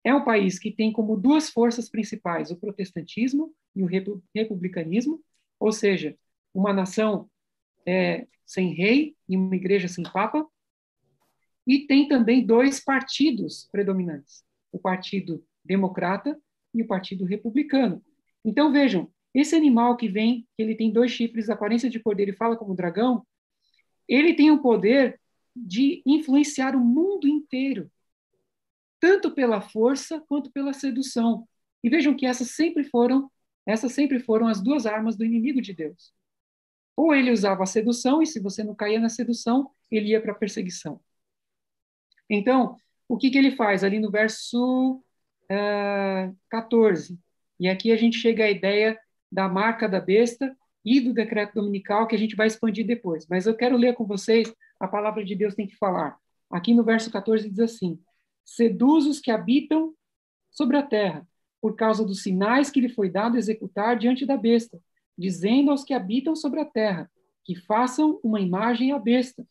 É um país que tem como duas forças principais o protestantismo e o republicanismo, ou seja, uma nação é, sem rei e uma igreja sem papa, e tem também dois partidos predominantes: o Partido Democrata e o Partido Republicano. Então vejam, esse animal que vem, que ele tem dois chifres, aparência de cordeiro e fala como dragão, ele tem o poder de influenciar o mundo inteiro, tanto pela força quanto pela sedução. E vejam que essas sempre foram, essas sempre foram as duas armas do inimigo de Deus. Ou ele usava a sedução e se você não caía na sedução, ele ia para a perseguição. Então, o que, que ele faz ali no verso uh, ah, 14? E aqui a gente chega à ideia da marca da besta e do decreto dominical que a gente vai expandir depois. Mas eu quero ler com vocês a palavra de Deus tem que falar. Aqui no verso 14 diz assim: Seduz os que habitam sobre a terra, por causa dos sinais que lhe foi dado executar diante da besta, dizendo aos que habitam sobre a terra que façam uma imagem à besta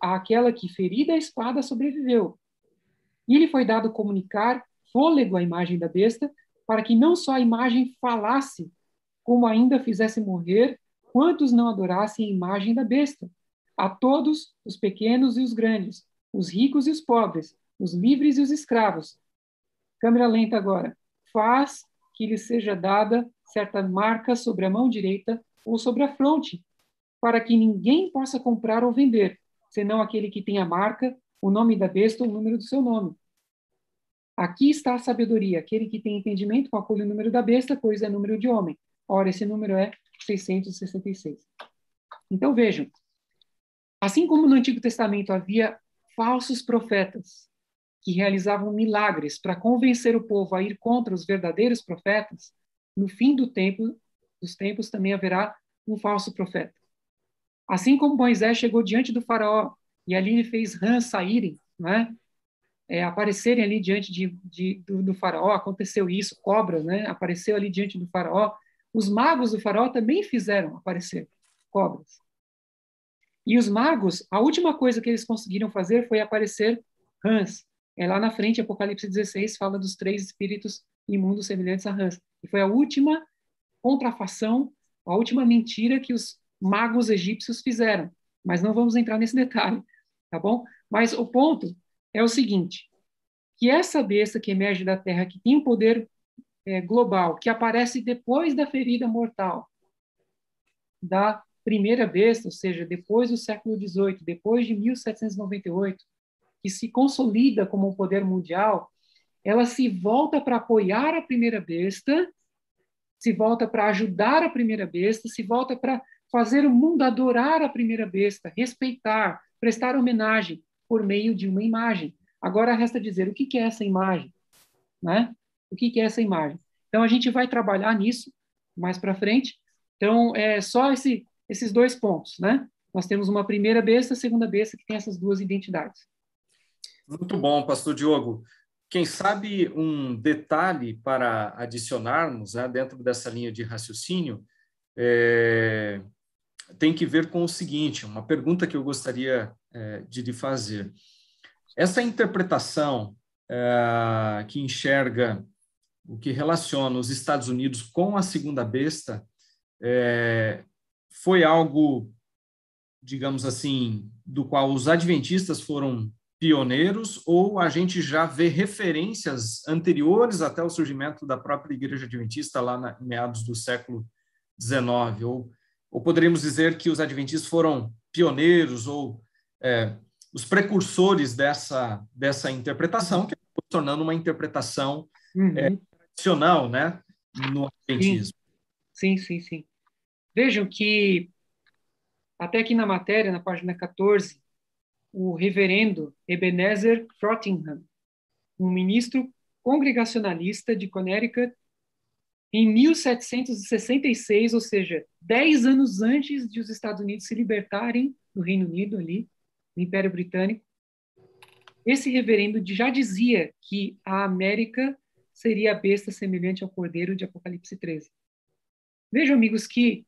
àquela que, ferida a espada, sobreviveu. E lhe foi dado comunicar fôlego à imagem da besta, para que não só a imagem falasse, como ainda fizesse morrer quantos não adorassem a imagem da besta. A todos, os pequenos e os grandes, os ricos e os pobres, os livres e os escravos. Câmera lenta agora. Faz que lhe seja dada certa marca sobre a mão direita ou sobre a fronte, para que ninguém possa comprar ou vender, senão aquele que tem a marca, o nome da besta ou o número do seu nome. Aqui está a sabedoria. Aquele que tem entendimento calcule o número da besta, pois é número de homem. Ora, esse número é 666. Então vejam, assim como no Antigo Testamento havia falsos profetas que realizavam milagres para convencer o povo a ir contra os verdadeiros profetas, no fim do tempo, dos tempos também haverá um falso profeta. Assim como Moisés chegou diante do faraó e ali ele fez rãs saírem, né? É, aparecerem ali diante de, de do, do, faraó, aconteceu isso, cobras, né? Apareceu ali diante do faraó. Os magos do faraó também fizeram aparecer cobras. E os magos, a última coisa que eles conseguiram fazer foi aparecer rãs. É lá na frente, Apocalipse 16 fala dos três espíritos imundos semelhantes a rãs. E foi a última contrafação, a última mentira que os magos egípcios fizeram. Mas não vamos entrar nesse detalhe, tá bom? Mas o ponto é o seguinte, que essa besta que emerge da terra, que tem um poder é, global, que aparece depois da ferida mortal da primeira besta, ou seja, depois do século XVIII, depois de 1798, que se consolida como um poder mundial, ela se volta para apoiar a primeira besta, se volta para ajudar a primeira besta, se volta para fazer o mundo adorar a primeira besta, respeitar, prestar homenagem por meio de uma imagem. Agora resta dizer o que é essa imagem, né? O que é essa imagem? Então a gente vai trabalhar nisso mais para frente. Então é só esse, esses dois pontos, né? Nós temos uma primeira besta, segunda besta que tem essas duas identidades. Muito bom, pastor Diogo. Quem sabe um detalhe para adicionarmos né, dentro dessa linha de raciocínio é, tem que ver com o seguinte: uma pergunta que eu gostaria é, de lhe fazer. Essa interpretação é, que enxerga o que relaciona os Estados Unidos com a segunda besta é, foi algo, digamos assim, do qual os adventistas foram pioneiros ou a gente já vê referências anteriores até o surgimento da própria Igreja Adventista lá na, meados do século XIX? Ou, ou poderíamos dizer que os adventistas foram pioneiros ou é, os precursores dessa, dessa interpretação, que é tornando uma interpretação uhum. é, tradicional né, no adventismo? Sim, sim, sim. Vejam que até aqui na matéria, na página 14, o reverendo Ebenezer Frottingham, um ministro congregacionalista de Connecticut, em 1766, ou seja, dez anos antes de os Estados Unidos se libertarem do Reino Unido ali, do Império Britânico, esse reverendo já dizia que a América seria a besta semelhante ao cordeiro de Apocalipse 13. Vejam, amigos, que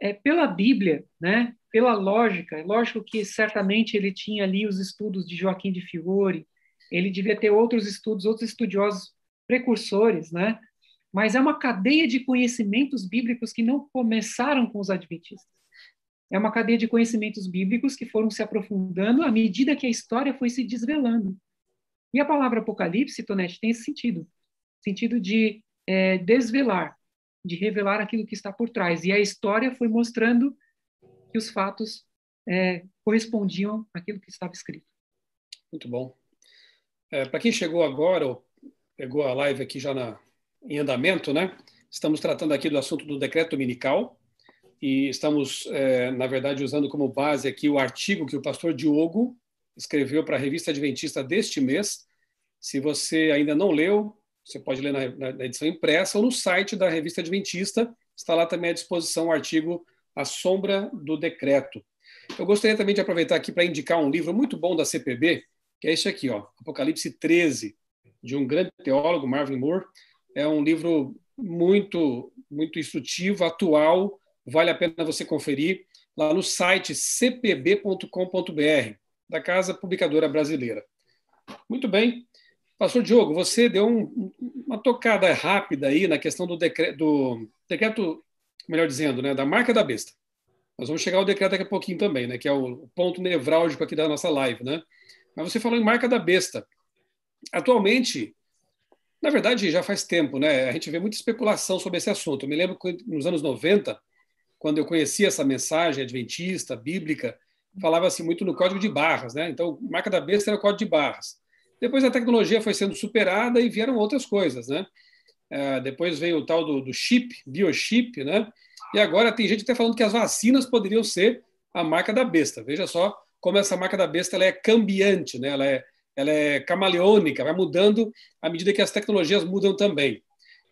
é, pela Bíblia, né, pela lógica, é lógico que certamente ele tinha ali os estudos de Joaquim de Fiore, ele devia ter outros estudos, outros estudiosos precursores, né? Mas é uma cadeia de conhecimentos bíblicos que não começaram com os adventistas. É uma cadeia de conhecimentos bíblicos que foram se aprofundando à medida que a história foi se desvelando. E a palavra Apocalipse, Tonete, tem esse sentido, sentido de é, desvelar, de revelar aquilo que está por trás. E a história foi mostrando que os fatos é, correspondiam àquilo que estava escrito. Muito bom. É, Para quem chegou agora, ou pegou a live aqui já na, em andamento, né? Estamos tratando aqui do assunto do decreto dominical e estamos, é, na verdade, usando como base aqui o artigo que o pastor Diogo escreveu para a revista Adventista deste mês. Se você ainda não leu, você pode ler na, na edição impressa ou no site da revista Adventista. Está lá também à disposição o artigo A Sombra do Decreto. Eu gostaria também de aproveitar aqui para indicar um livro muito bom da CPB, que é esse aqui, ó, Apocalipse 13, de um grande teólogo, Marvin Moore. É um livro muito, muito instrutivo, atual, vale a pena você conferir lá no site cpb.com.br, da Casa Publicadora Brasileira. Muito bem, Pastor Diogo, você deu um, uma tocada rápida aí na questão do decreto, do decreto, melhor dizendo, né, da marca da besta. Nós vamos chegar ao decreto daqui a pouquinho também, né, que é o ponto nevrálgico aqui da nossa live, né? Mas você falou em marca da besta. Atualmente, na verdade, já faz tempo, né? A gente vê muita especulação sobre esse assunto. Eu me lembro que nos anos 90 quando eu conhecia essa mensagem adventista, bíblica, falava-se muito no código de barras, né? Então, marca da besta era o código de barras. Depois a tecnologia foi sendo superada e vieram outras coisas, né? É, depois veio o tal do, do, chip, biochip, né? E agora tem gente até falando que as vacinas poderiam ser a marca da besta. Veja só como essa marca da besta ela é cambiante, né? Ela é, ela é camaleônica, vai mudando à medida que as tecnologias mudam também.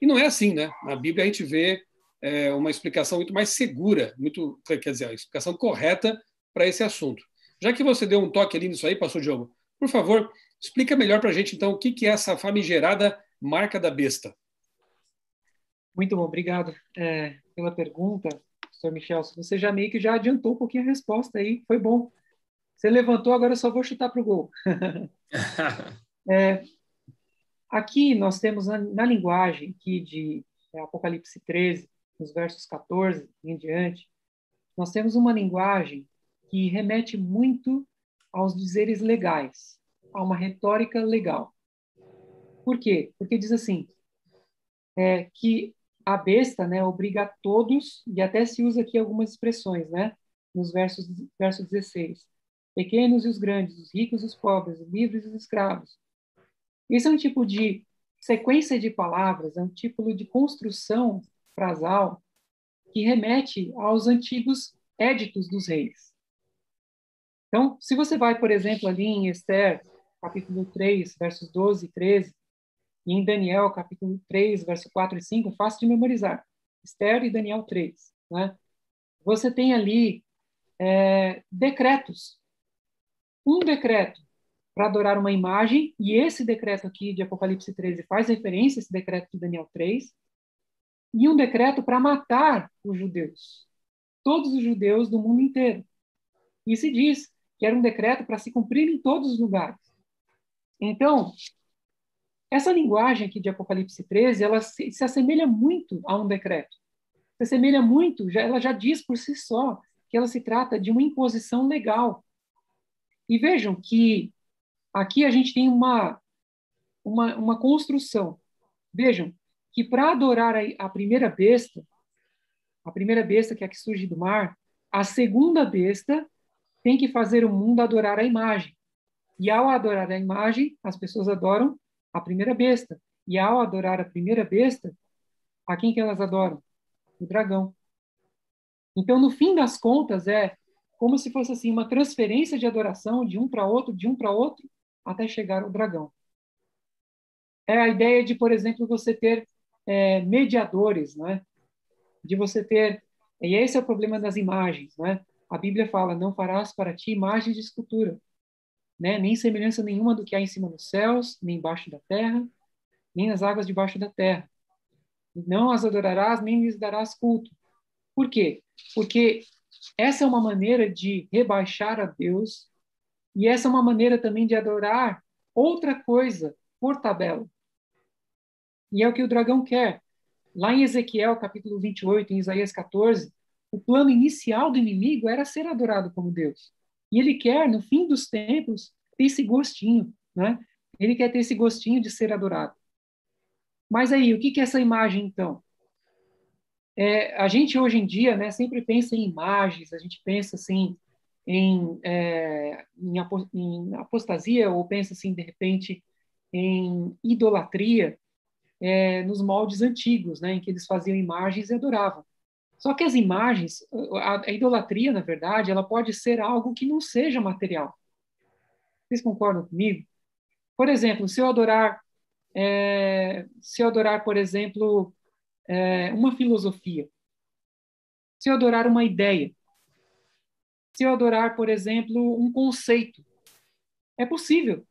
E não é assim, né? Na Bíblia a gente vê é, uma explicação muito mais segura, muito, quer dizer, a explicação correta para esse assunto. Já que você deu um toque ali nisso aí, pastor Diogo, por favor, explica melhor para a gente, então, o que, que é essa famigerada marca da besta. Muito bom, obrigado é, pela pergunta, professor Michel. Você já meio que já adiantou um pouquinho a resposta aí, foi bom. Você levantou, agora eu só vou chutar para o gol. *laughs* é, aqui nós temos na, na linguagem aqui de é, Apocalipse 13, nos versos 14 em diante, nós temos uma linguagem que remete muito aos dizeres legais, a uma retórica legal. Por quê? Porque diz assim, é, que a besta né, obriga a todos, e até se usa aqui algumas expressões, né, nos versos verso 16, pequenos e os grandes, os ricos e os pobres, os livres e os escravos. Isso é um tipo de sequência de palavras, é um tipo de construção frasal que remete aos antigos éditos dos reis. Então, se você vai, por exemplo, ali em Esther, capítulo 3, versos 12 e 13, e em Daniel, capítulo 3, verso 4 e 5, é fácil de memorizar. Esther e Daniel 3. Né? Você tem ali é, decretos. Um decreto para adorar uma imagem, e esse decreto aqui de Apocalipse 13 faz referência a esse decreto de Daniel 3, e um decreto para matar os judeus, todos os judeus do mundo inteiro. E se diz que era um decreto para se cumprir em todos os lugares. Então, essa linguagem aqui de Apocalipse 13, ela se, se assemelha muito a um decreto. Se assemelha muito, já, ela já diz por si só que ela se trata de uma imposição legal. E vejam que aqui a gente tem uma, uma, uma construção. Vejam que para adorar a, a primeira besta, a primeira besta que é a que surge do mar, a segunda besta tem que fazer o mundo adorar a imagem. E ao adorar a imagem, as pessoas adoram a primeira besta. E ao adorar a primeira besta, a quem que elas adoram? O dragão. Então, no fim das contas, é como se fosse assim uma transferência de adoração de um para outro, de um para outro, até chegar ao dragão. É a ideia de, por exemplo, você ter é, mediadores, né? De você ter e esse é o problema das imagens, né? A Bíblia fala: não farás para ti imagens de escultura, né? Nem semelhança nenhuma do que há em cima dos céus, nem embaixo da terra, nem nas águas debaixo da terra. Não as adorarás, nem lhes darás culto. Por quê? Porque essa é uma maneira de rebaixar a Deus e essa é uma maneira também de adorar outra coisa por tabela. E é o que o dragão quer. Lá em Ezequiel, capítulo 28, em Isaías 14, o plano inicial do inimigo era ser adorado como Deus. E ele quer, no fim dos tempos, ter esse gostinho, né? Ele quer ter esse gostinho de ser adorado. Mas aí, o que, é essa imagem, então? É, a gente, hoje em dia, né, sempre pensa em imagens, a gente pensa, assim, em, é, em, apostasia, ou pensa, assim, de repente, em idolatria, é, nos moldes antigos, né, em que eles faziam imagens e adoravam. Só que as imagens, a, a, idolatria, na verdade, ela pode ser algo que não seja material. Vocês concordam comigo? Por exemplo, se eu adorar, é, se eu adorar, por exemplo, é, uma filosofia, se eu adorar uma ideia, se eu adorar, por exemplo, um conceito, é possível.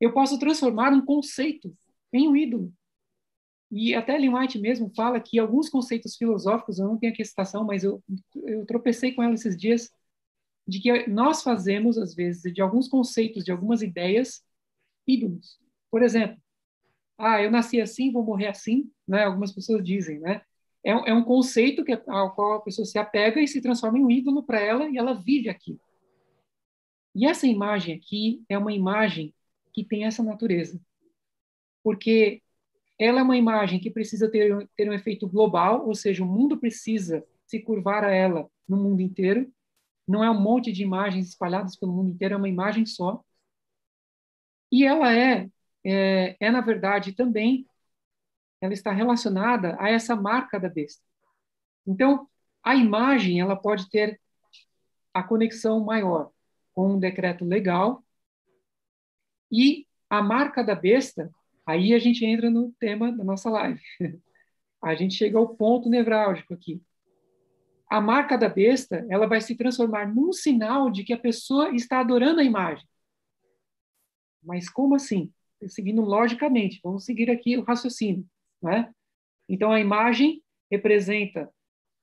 Eu posso transformar um conceito em um ídolo. E até Ellen White mesmo fala que alguns conceitos filosóficos, eu não tenho aqui a citação, mas eu, eu tropecei com ela esses dias, de que nós fazemos, às vezes, de alguns conceitos, de algumas ideias, ídolos. Por exemplo, ah, eu nasci assim, vou morrer assim, né? Algumas pessoas dizem, né? É, é um conceito que, ao qual a pessoa se apega e se transforma em um ídolo para ela e ela vive aqui. E essa imagem aqui é uma imagem que tem essa natureza. Porque ela é uma imagem que precisa ter, ter um efeito global, ou seja, o mundo precisa se curvar a ela no mundo inteiro. Não é um monte de imagens espalhadas pelo mundo inteiro, é uma imagem só. E ela é, é, é na verdade, também, ela está relacionada a essa marca da besta. Então, a imagem, ela pode ter a conexão maior com um decreto legal e a marca da besta, aí a gente entra no tema da nossa live. *laughs* A gente chega ao ponto nevrálgico aqui. A marca da besta, ela vai se transformar num sinal de que a pessoa está adorando a imagem. Mas como assim? Seguindo logicamente, vamos seguir aqui o raciocínio, né? Então a imagem representa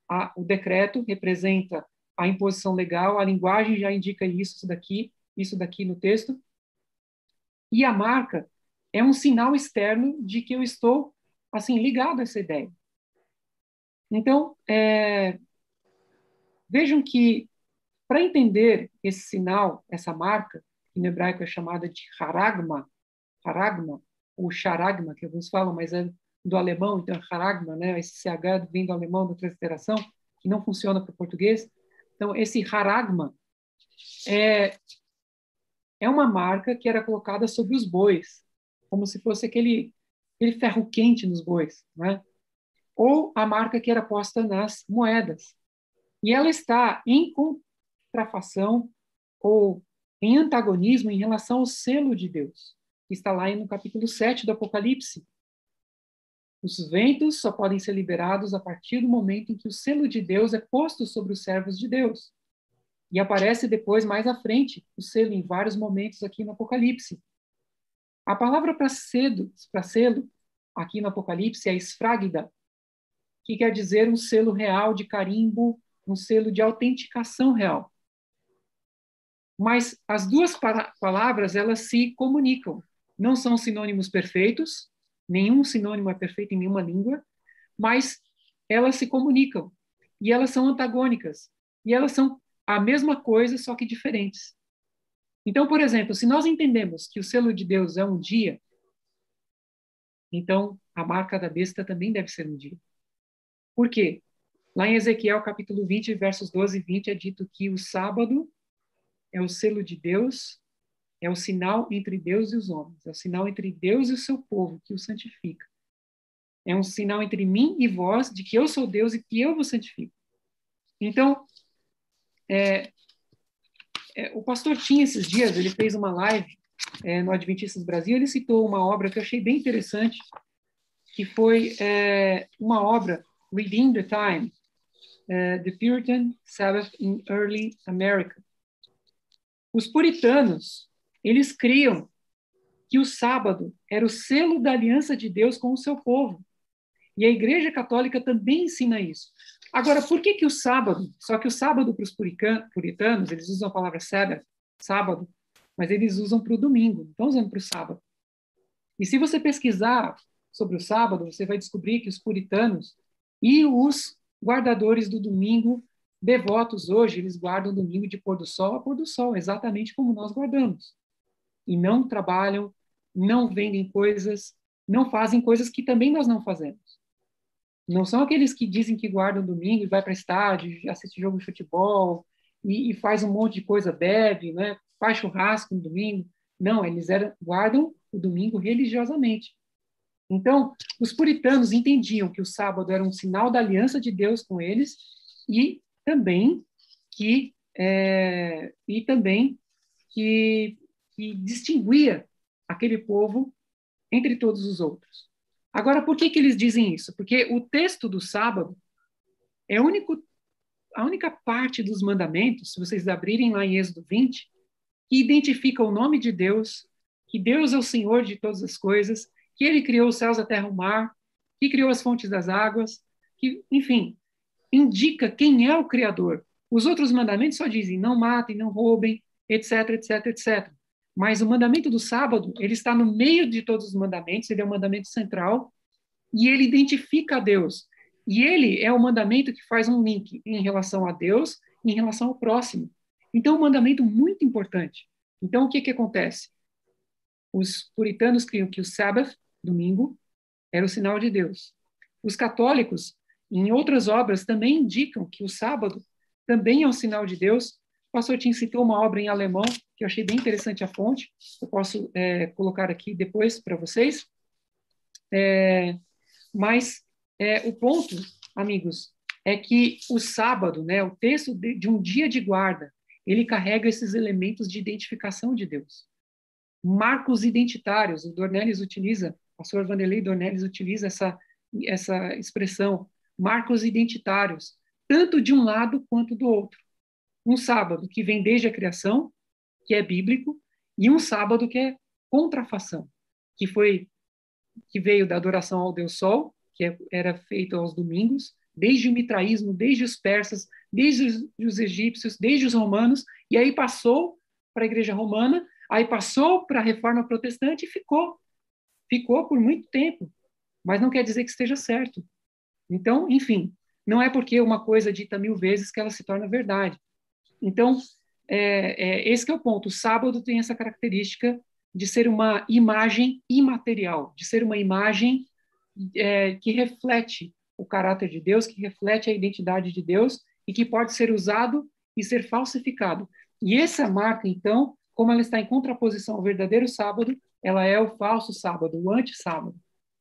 a, o decreto, representa a imposição legal, a linguagem já indica isso, isso daqui, isso daqui no texto. E a marca é um sinal externo de que eu estou assim ligado a essa ideia. Então, é, vejam que para entender esse sinal, essa marca, que no hebraico é chamada de haragma, haragma ou charagma, que alguns falam, mas é do alemão, então é haragma, né? Esse CH vem do alemão da transliteração, que não funciona para o português. Então, esse haragma é, é uma marca que era colocada sobre os bois, como se fosse aquele, aquele ferro quente nos bois, né? ou a marca que era posta nas moedas. E ela está em contrafação ou em antagonismo em relação ao selo de Deus, está lá no capítulo 7 do Apocalipse. Os ventos só podem ser liberados a partir do momento em que o selo de Deus é posto sobre os servos de Deus. E aparece depois, mais à frente, o selo em vários momentos aqui no Apocalipse. A palavra para selo, aqui no Apocalipse, é esfrágida, que quer dizer um selo real de carimbo, um selo de autenticação real. Mas as duas palavras, elas se comunicam. Não são sinônimos perfeitos, nenhum sinônimo é perfeito em nenhuma língua, mas elas se comunicam e elas são antagônicas e elas são a mesma coisa, só que diferentes. Então, por exemplo, se nós entendemos que o selo de Deus é um dia, então a marca da besta também deve ser um dia. Por quê? Lá em Ezequiel, capítulo 20, versos 12 e 20, é dito que o sábado é o selo de Deus, é o sinal entre Deus e os homens, é o sinal entre Deus e o seu povo, que o santifica. É um sinal entre mim e vós, de que eu sou Deus e que eu vos santifico. Então, é, é, o pastor tinha esses dias, ele fez uma live é, no Adventistas Brasil, ele citou uma obra que eu achei bem interessante, que foi é, uma obra Within the Time, uh, The Puritan Sabbath in Early America. Os puritanos, eles criam que o sábado era o selo da aliança de Deus com o seu povo. E a Igreja Católica também ensina isso. Agora, por que que o sábado? Só que o sábado para os puritanos, eles usam a palavra Sabbath, sábado, mas eles usam para o domingo, não estão usando para o sábado. E se você pesquisar sobre o sábado, você vai descobrir que os puritanos e os guardadores do domingo, devotos hoje, eles guardam domingo de pôr do sol a pôr do sol, exatamente como nós guardamos. E não trabalham, não vendem coisas, não fazem coisas que também nós não fazemos. Não são aqueles que dizem que guardam domingo e vai para estádio, assiste jogo de futebol e, e, faz um monte de coisa, bebe, né? faz churrasco no domingo. Não, eles eram, guardam o domingo religiosamente. Então, os puritanos entendiam que o sábado era um sinal da aliança de Deus com eles e também que é, e também que, que distinguia aquele povo entre todos os outros. Agora, por que, que eles dizem isso? Porque o texto do sábado é único, a única parte dos mandamentos, se vocês abrirem lá em Êxodo 20, que identifica o nome de Deus, que Deus é o Senhor de todas as coisas, que ele criou os céus, a terra, o mar, que criou as fontes das águas, que, enfim, indica quem é o Criador. Os outros mandamentos só dizem não matem, não roubem, etc, etc, etc. Mas o mandamento do sábado, ele está no meio de todos os mandamentos, ele é o mandamento central, e ele identifica a Deus. E ele é o mandamento que faz um link em relação a Deus em relação ao próximo. Então, é um mandamento muito importante. Então, o que, que acontece? Os puritanos criam que o Sabbath domingo, era o sinal de Deus. Os católicos em outras obras também indicam que o sábado também é um sinal de Deus. O pastor Tim citou uma obra em alemão, que eu achei bem interessante a fonte, eu posso é, colocar aqui depois para vocês. É, mas é, o ponto, amigos, é que o sábado, né, o texto de, de um dia de guarda, ele carrega esses elementos de identificação de Deus. Marcos identitários, o Dornelles utiliza, o pastor Vanderlei Dornelles utiliza essa, essa expressão, marcos identitários, tanto de um lado quanto do outro. Um sábado que vem desde a criação, que é bíblico, e um sábado que é contrafação, que foi que veio da adoração ao Deus Sol, que é, era feito aos domingos, desde o mitraísmo, desde os persas, desde os, os egípcios, desde os romanos, e aí passou para a Igreja Romana, aí passou para a Reforma Protestante e ficou. Ficou por muito tempo, mas não quer dizer que esteja certo. Então, enfim, não é porque uma coisa dita mil vezes que ela se torna verdade. Então, é, é, esse é o ponto. O sábado tem essa característica de ser uma imagem imaterial, de ser uma imagem é, que reflete o caráter de Deus, que reflete a identidade de Deus e que pode ser usado e ser falsificado. E essa marca, então, como ela está em contraposição ao verdadeiro sábado, ela é o falso sábado, o anti-sábado,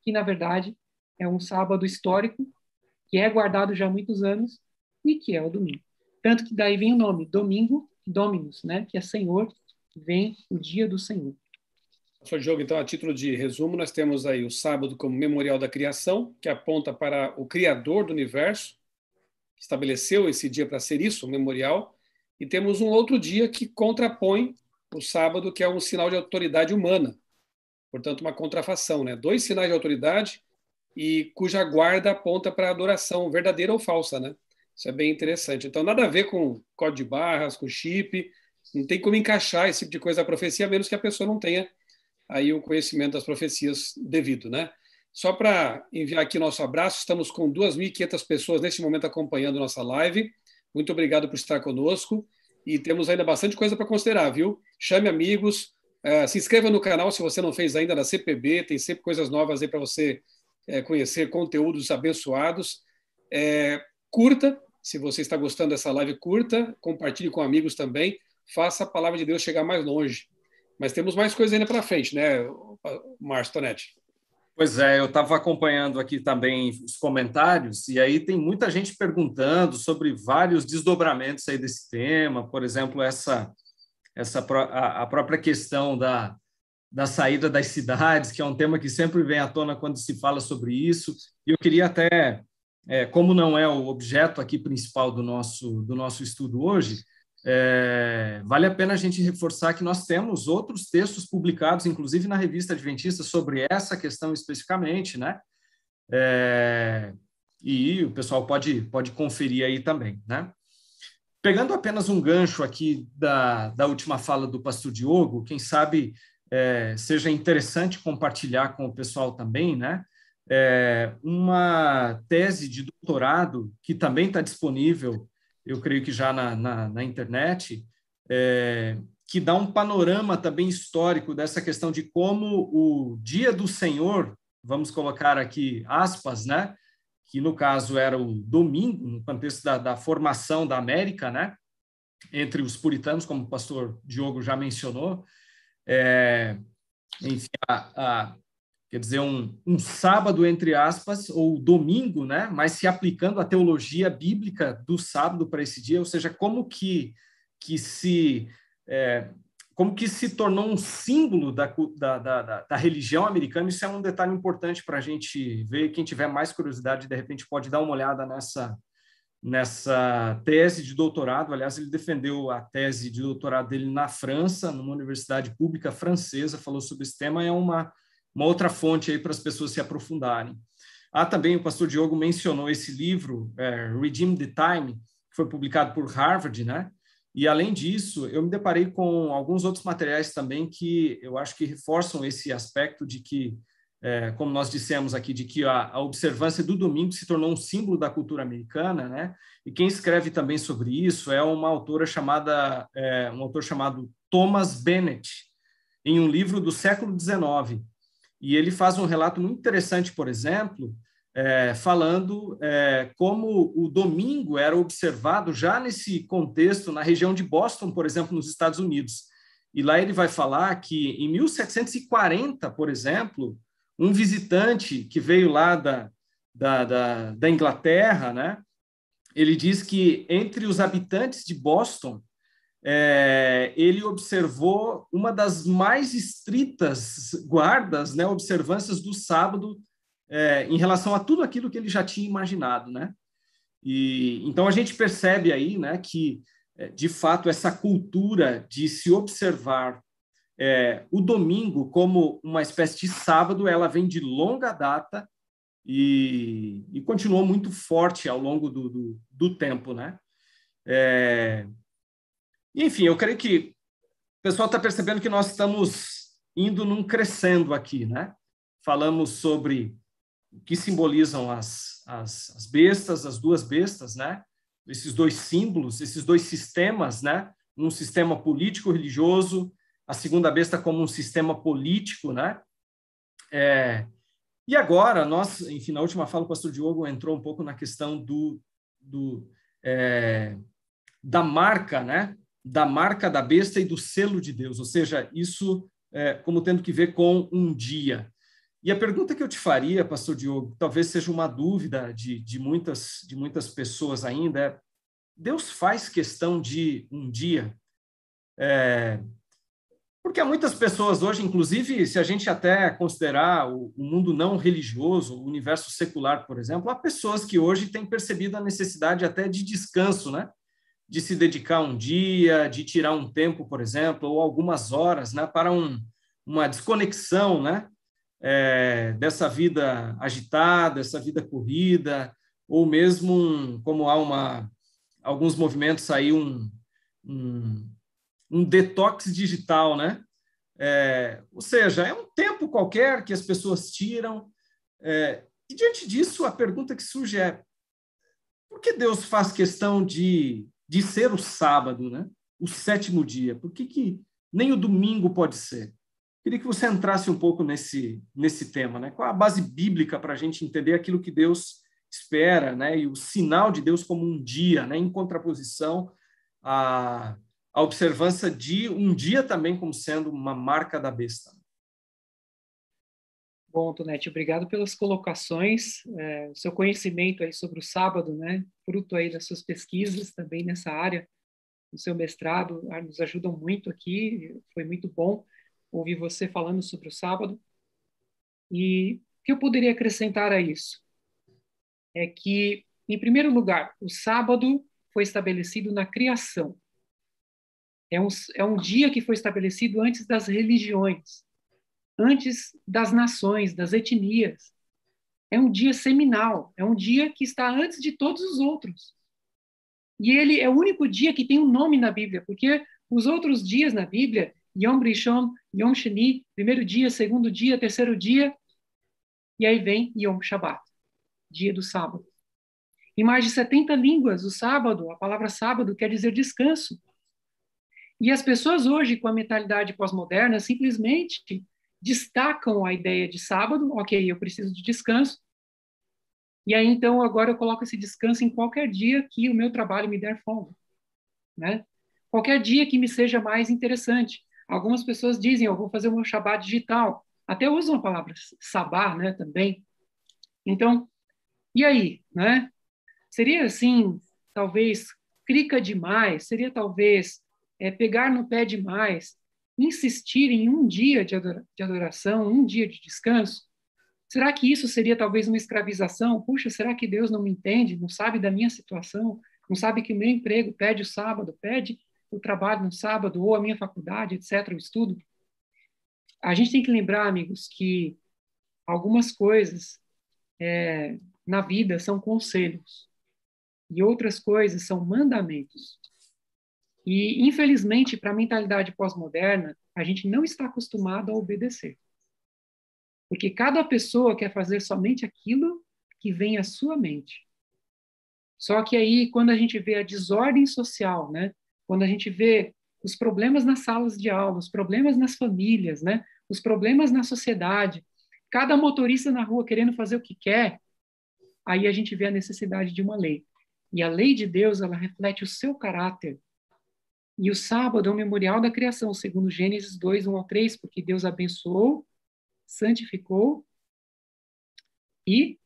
que na verdade é um sábado histórico que é guardado já há muitos anos e que é o domingo. Tanto que daí vem o nome, domingo, dominus, né? Que é Senhor, vem o dia do Senhor. Professor Diogo, então, a título de resumo, nós temos aí o sábado como memorial da criação, que aponta para o Criador do universo, que estabeleceu esse dia para ser isso, um memorial, e temos um outro dia que contrapõe o sábado, que é um sinal de autoridade humana, portanto, uma contrafação, né? Dois sinais de autoridade e cuja guarda aponta para adoração verdadeira ou falsa, né? Isso é bem interessante. Então, nada a ver com código de barras, com chip, não tem como encaixar esse tipo de coisa na profecia, a menos que a pessoa não tenha aí o conhecimento das profecias devido, né? Só para enviar aqui nosso abraço, estamos com 2.500 pessoas nesse momento acompanhando nossa live. Muito obrigado por estar conosco e temos ainda bastante coisa para considerar, viu? Chame amigos, uh, se inscreva no canal se você não fez ainda na CPB, tem sempre coisas novas aí para você uh, conhecer conteúdos abençoados. Curta, se você está gostando dessa live, curta, compartilhe com amigos também, faça a palavra de Deus chegar mais longe. Mas temos mais coisas ainda para frente, né, Márcio Tonetti? Pois é, eu estava acompanhando aqui também os comentários, e aí tem muita gente perguntando sobre vários desdobramentos aí desse tema, por exemplo, essa, essa a, a própria questão da, da saída das cidades, que é um tema que sempre vem à tona quando se fala sobre isso, e eu queria até, é, como não é o objeto aqui principal do nosso, do nosso estudo hoje, é, vale a pena a gente reforçar que nós temos outros textos publicados, inclusive na revista Adventista, sobre essa questão especificamente, né? É, e o pessoal pode, pode conferir aí também, né? Pegando apenas um gancho aqui da, da última fala do pastor Diogo, quem sabe é, seja interessante compartilhar com o pessoal também, né? É, uma tese de doutorado que também está disponível eu creio que já na, na, na internet, é, que dá um panorama também histórico dessa questão de como o dia do Senhor, vamos colocar aqui aspas, né? que no caso era o domingo, no contexto da, da formação da América, né? entre os puritanos, como o pastor Diogo já mencionou, é, enfim, a, a, quer dizer, um, um sábado, entre aspas, ou domingo, né? mas se aplicando a teologia bíblica do sábado para esse dia, ou seja, como que, que se... É, como que se tornou um símbolo da, da, da, da, religião americana, isso é um detalhe importante para a gente ver. Quem tiver mais curiosidade, de repente, pode dar uma olhada nessa, nessa tese de doutorado. Aliás, ele defendeu a tese de doutorado dele na França, numa universidade pública francesa, falou sobre esse tema. É uma, uma outra fonte aí para as pessoas se aprofundarem. Ah, também o pastor Diogo mencionou esse livro, é, Redeem the Time, que foi publicado por Harvard, né? E além disso, eu me deparei com alguns outros materiais também que eu acho que reforçam esse aspecto de que, é, como nós dissemos aqui, de que a, a, observância do domingo se tornou um símbolo da cultura americana, né? E quem escreve também sobre isso é uma autora chamada, é, um autor chamado Thomas Bennett, em um livro do século XIX, e ele faz um relato muito interessante, por exemplo, é, falando é, como o domingo era observado já nesse contexto na região de Boston, por exemplo, nos Estados Unidos. E lá ele vai falar que em 1740, por exemplo, um visitante que veio lá da, da, da, da Inglaterra, né, ele diz que entre os habitantes de Boston, é, ele observou uma das mais estritas guardas, né, observâncias do sábado é, em relação a tudo aquilo que ele já tinha imaginado, né? E então a gente percebe aí, né, que é, de fato essa cultura de se observar é, o domingo como uma espécie de sábado, ela vem de longa data e, e continuou muito forte ao longo do, do, do tempo, né? É, enfim, eu creio que o pessoal está percebendo que nós estamos indo num crescendo aqui, né? Falamos sobre o que simbolizam as, as, as bestas, as duas bestas, né? Esses dois símbolos, esses dois sistemas, né? Um sistema político-religioso, a segunda besta como um sistema político, né? É, e agora, nós, enfim, na última fala, o pastor Diogo entrou um pouco na questão do, do é, da marca, né? Da marca da besta e do selo de Deus, ou seja, isso é, como tendo que ver com um dia. E a pergunta que eu te faria, pastor Diogo, talvez seja uma dúvida de, de, muitas, de muitas pessoas ainda, é, Deus faz questão de um dia? É, porque há muitas pessoas hoje, inclusive, se a gente até considerar o, o, mundo não religioso, o universo secular, por exemplo, há pessoas que hoje têm percebido a necessidade até de descanso, né? De se dedicar um dia, de tirar um tempo, por exemplo, ou algumas horas, né, para um, uma desconexão, né, é, dessa vida agitada, dessa vida corrida, ou mesmo um, como há uma alguns movimentos aí um, um, um detox digital, né? É, ou seja, é um tempo qualquer que as pessoas tiram. É, e diante disso, a pergunta que surge é: por que Deus faz questão de de ser o sábado, né? o sétimo dia. Por que, que nem o domingo pode ser? Queria que você entrasse um pouco nesse, nesse tema. Né? Qual a base bíblica para a gente entender aquilo que Deus espera né? e o sinal de Deus como um dia, né? em contraposição à, à observância de um dia também como sendo uma marca da besta? Bom, Tonete, obrigado pelas colocações, é, o seu conhecimento aí sobre o sábado, né, fruto aí das suas pesquisas também nessa área, o seu mestrado, ah, nos ajudam muito aqui, foi muito bom ouvir você falando sobre o sábado. E o que eu poderia acrescentar a isso? É que, em primeiro lugar, o sábado foi estabelecido na criação. É um, é um dia que foi estabelecido antes das religiões antes das nações, das etnias. É um dia seminal, é um dia que está antes de todos os outros. E ele é o único dia que tem um nome na Bíblia, porque os outros dias na Bíblia, Yom Rishon, Yom Sheni, primeiro dia, segundo dia, terceiro dia, e aí vem Yom Shabbat, dia do sábado. Em mais de 70 línguas, o sábado, a palavra sábado quer dizer descanso. E as pessoas hoje, com a mentalidade pós-moderna, simplesmente destacam a ideia de sábado, ok, eu preciso de descanso. E aí, então, agora eu coloco esse descanso em qualquer dia que o meu trabalho me der folga, né? Qualquer dia que me seja mais interessante. Algumas pessoas dizem, eu vou fazer meu Shabbat digital. Até usam a palavra sabá, né, também. Então, e aí, né? Seria, assim, talvez, crica demais? Seria, talvez, é, pegar no pé demais? Insistir em um dia de adoração, um dia de descanso? Será que isso seria talvez uma escravização? Puxa, será que Deus não me entende, não sabe da minha situação, não sabe que o meu emprego pede o sábado, pede o trabalho no sábado, ou a minha faculdade, etc., o estudo? A gente tem que lembrar, amigos, que algumas coisas é, na vida são conselhos e outras coisas são mandamentos. E, infelizmente, para a mentalidade pós-moderna, a gente não está acostumado a obedecer. Porque cada pessoa quer fazer somente aquilo que vem à sua mente. Só que aí, quando a gente vê a desordem social, né? quando a gente vê os problemas nas salas de aula, os problemas nas famílias, né? os problemas na sociedade, cada motorista na rua querendo fazer o que quer, aí a gente vê a necessidade de uma lei. E a lei de Deus, ela reflete o seu caráter. E o sábado é um memorial da criação, segundo Gênesis 2, 1 ao 3, porque Deus abençoou, santificou e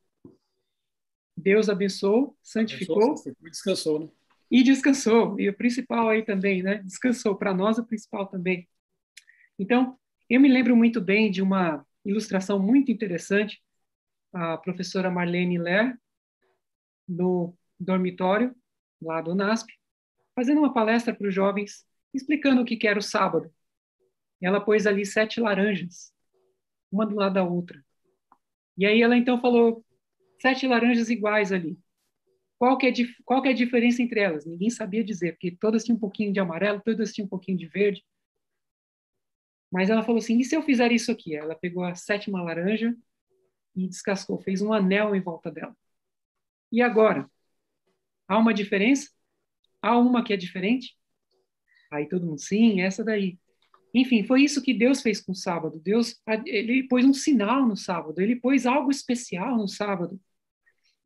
Deus abençoou, santificou e descansou, né? E descansou. E o principal aí também, né? Descansou. Para nós, o principal também. Então, eu me lembro muito bem de uma ilustração muito interessante. A professora Marlene Ler, no dormitório, lá do NASP, fazendo uma palestra para os jovens, explicando o que era o sábado. Ela pôs ali sete laranjas, uma do lado da outra. E aí ela então falou, sete laranjas iguais ali. Qual que, é, qual que é a diferença entre elas? Ninguém sabia dizer, porque todas tinham um pouquinho de amarelo, todas tinham um pouquinho de verde. Mas ela falou assim: e se eu fizer isso aqui? Ela pegou a sétima laranja e descascou, fez um anel em volta dela. E agora? Há uma diferença? Há uma que é diferente? Aí todo mundo, sim, essa daí. Enfim, foi isso que Deus fez com o sábado. Deus, ele pôs um sinal no sábado, ele pôs algo especial no sábado.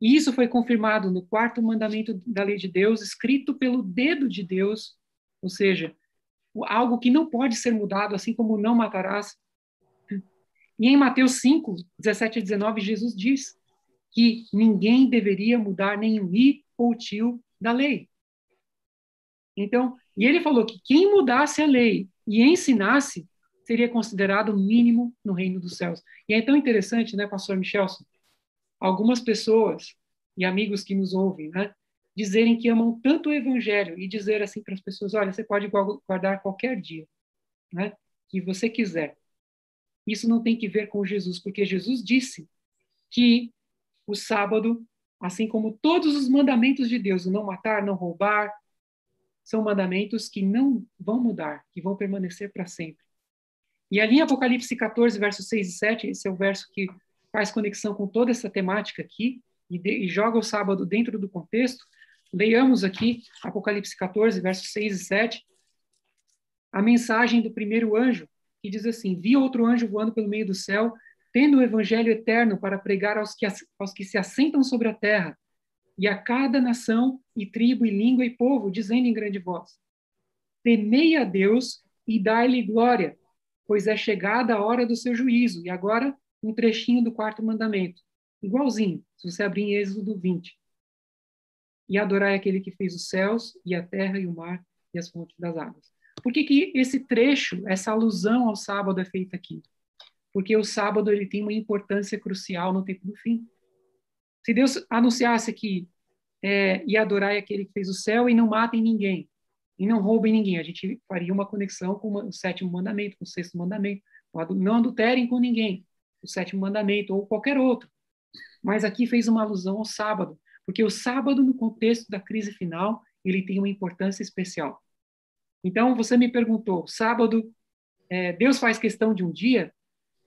E isso foi confirmado no quarto mandamento da lei de Deus, escrito pelo dedo de Deus, ou seja, algo que não pode ser mudado, assim como não matarás. E em Mateus 5, 17 a 19, Jesus diz que ninguém deveria mudar nenhum i ou tio da lei. Então, e ele falou que quem mudasse a lei e ensinasse seria considerado mínimo no reino dos céus. E é tão interessante, né, pastor Michelson? Algumas pessoas e amigos que nos ouvem, né, dizerem que amam tanto o evangelho e dizer assim para as pessoas, olha, você pode guardar qualquer dia, né, que você quiser. Isso não tem que ver com Jesus, porque Jesus disse que o sábado, assim como todos os mandamentos de Deus, o não matar, não roubar, são mandamentos que não vão mudar, que vão permanecer para sempre. E ali em Apocalipse 14, versos 6 e 7, esse é o verso que faz conexão com toda essa temática aqui e, de, e joga o sábado dentro do contexto. Leiamos aqui Apocalipse 14, versos 6 e 7, a mensagem do primeiro anjo, que diz assim: Vi outro anjo voando pelo meio do céu, tendo o evangelho eterno para pregar aos que, aos que se assentam sobre a terra, e a cada nação, e tribo, e língua, e povo, dizendo em grande voz: Temei a Deus e dai-lhe glória, pois é chegada a hora do seu juízo. E agora, um trechinho do quarto mandamento, igualzinho, se você abrir em Êxodo 20. E adorai aquele que fez os céus, e a terra, e o mar, e as fontes das águas. Por que, que esse trecho, essa alusão ao sábado é feita aqui? Porque o sábado ele tem uma importância crucial no tempo do fim. Se Deus anunciasse que é, e adorai aquele que fez o céu e não matem ninguém, e não roubem ninguém, a gente faria uma conexão com o sétimo mandamento, com o sexto mandamento. Não adulterem com ninguém, o sétimo mandamento, ou qualquer outro. Mas aqui fez uma alusão ao sábado, porque o sábado, no contexto da crise final, ele tem uma importância especial. Então, você me perguntou, sábado, é, Deus faz questão de um dia?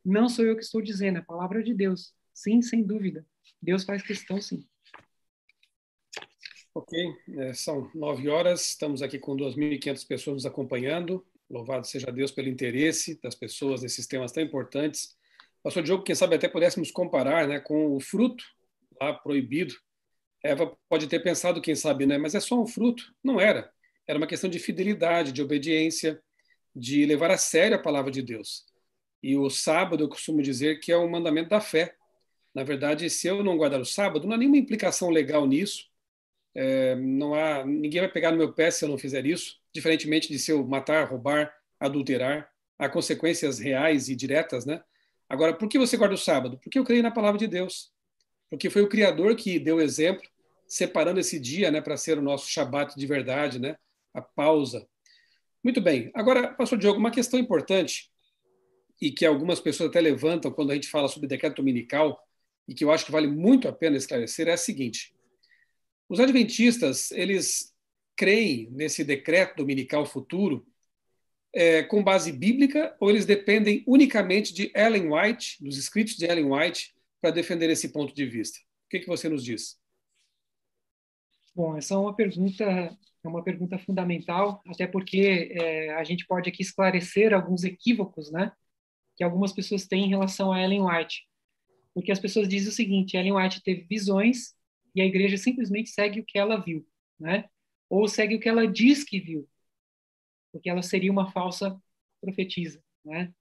Não sou eu que estou dizendo, é a palavra de Deus. Sim, sem dúvida. Deus faz questão, sim. Ok, é, são nove horas, estamos aqui com 2.500 pessoas nos acompanhando. Louvado seja Deus pelo interesse das pessoas nesses temas tão importantes. Pastor Diogo, quem sabe até pudéssemos comparar né, com o fruto lá proibido. Eva pode ter pensado, quem sabe, né, mas é só um fruto. Não era. Era uma questão de fidelidade, de obediência, de levar a sério a palavra de Deus. E o sábado, eu costumo dizer que é um mandamento da fé. Na verdade, se eu não guardar o sábado, não há nenhuma implicação legal nisso. É, não há ninguém vai pegar no meu pé se eu não fizer isso. Diferentemente de se eu matar, roubar, adulterar, há consequências reais e diretas, né? Agora, por que você guarda o sábado? Porque eu creio na palavra de Deus. Porque foi o Criador que deu exemplo, separando esse dia, né, para ser o nosso Shabat de verdade, né? A pausa. Muito bem. Agora, pastor Diogo, uma questão importante e que algumas pessoas até levantam quando a gente fala sobre decreto dominical e que eu acho que vale muito a pena esclarecer é a seguinte: os adventistas eles creem nesse decreto dominical futuro é, com base bíblica ou eles dependem unicamente de Ellen White, dos escritos de Ellen White, para defender esse ponto de vista? O que, que você nos diz? Bom, essa é uma pergunta é uma pergunta fundamental, até porque é, a gente pode aqui esclarecer alguns equívocos, né, que algumas pessoas têm em relação a Ellen White. Porque as pessoas dizem o seguinte: Ellen White teve visões e a igreja simplesmente segue o que ela viu, né? Ou segue o que ela diz que viu, porque ela seria uma falsa profetisa, né?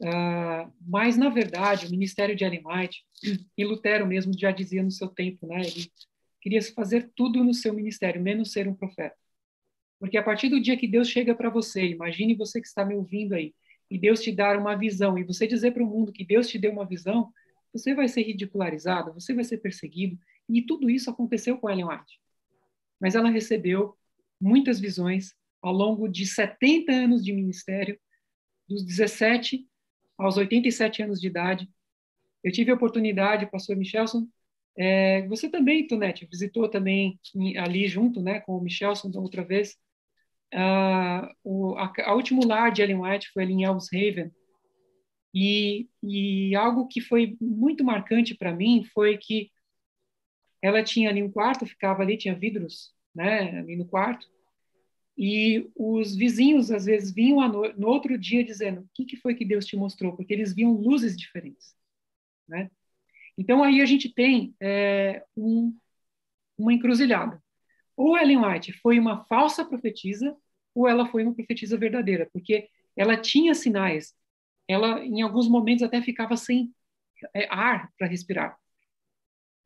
Uh, mas na verdade o ministério de Ellen White e Lutero mesmo já dizia no seu tempo, né? Ele queria fazer tudo no seu ministério, menos ser um profeta. Porque a partir do dia que Deus chega para você, imagine você que está me ouvindo aí, e Deus te dar uma visão, e você dizer para o mundo que Deus te deu uma visão, você vai ser ridicularizado, você vai ser perseguido, e tudo isso aconteceu com Ellen White. Mas ela recebeu muitas visões ao longo de 70 anos de ministério, dos 17 aos 87 anos de idade. Eu tive a oportunidade, pastor Michelson, é, você também, Tonete, visitou também ali junto né, com o Michelson outra vez, Uh, o a, a, último lar de Ellen White foi ali em Elmshaven. E, e algo que foi muito marcante para mim foi que ela tinha ali um quarto, ficava ali, tinha vidros né, ali no quarto, e os vizinhos às vezes vinham no, no, outro dia dizendo: O que, que foi que Deus te mostrou? Porque eles viam luzes diferentes. Né? Então aí a gente tem é, um, uma encruzilhada. Ou Ellen White foi uma falsa profetisa, ou ela foi uma profetisa verdadeira, porque ela tinha sinais. Ela, em alguns momentos, até ficava sem é, ar para respirar.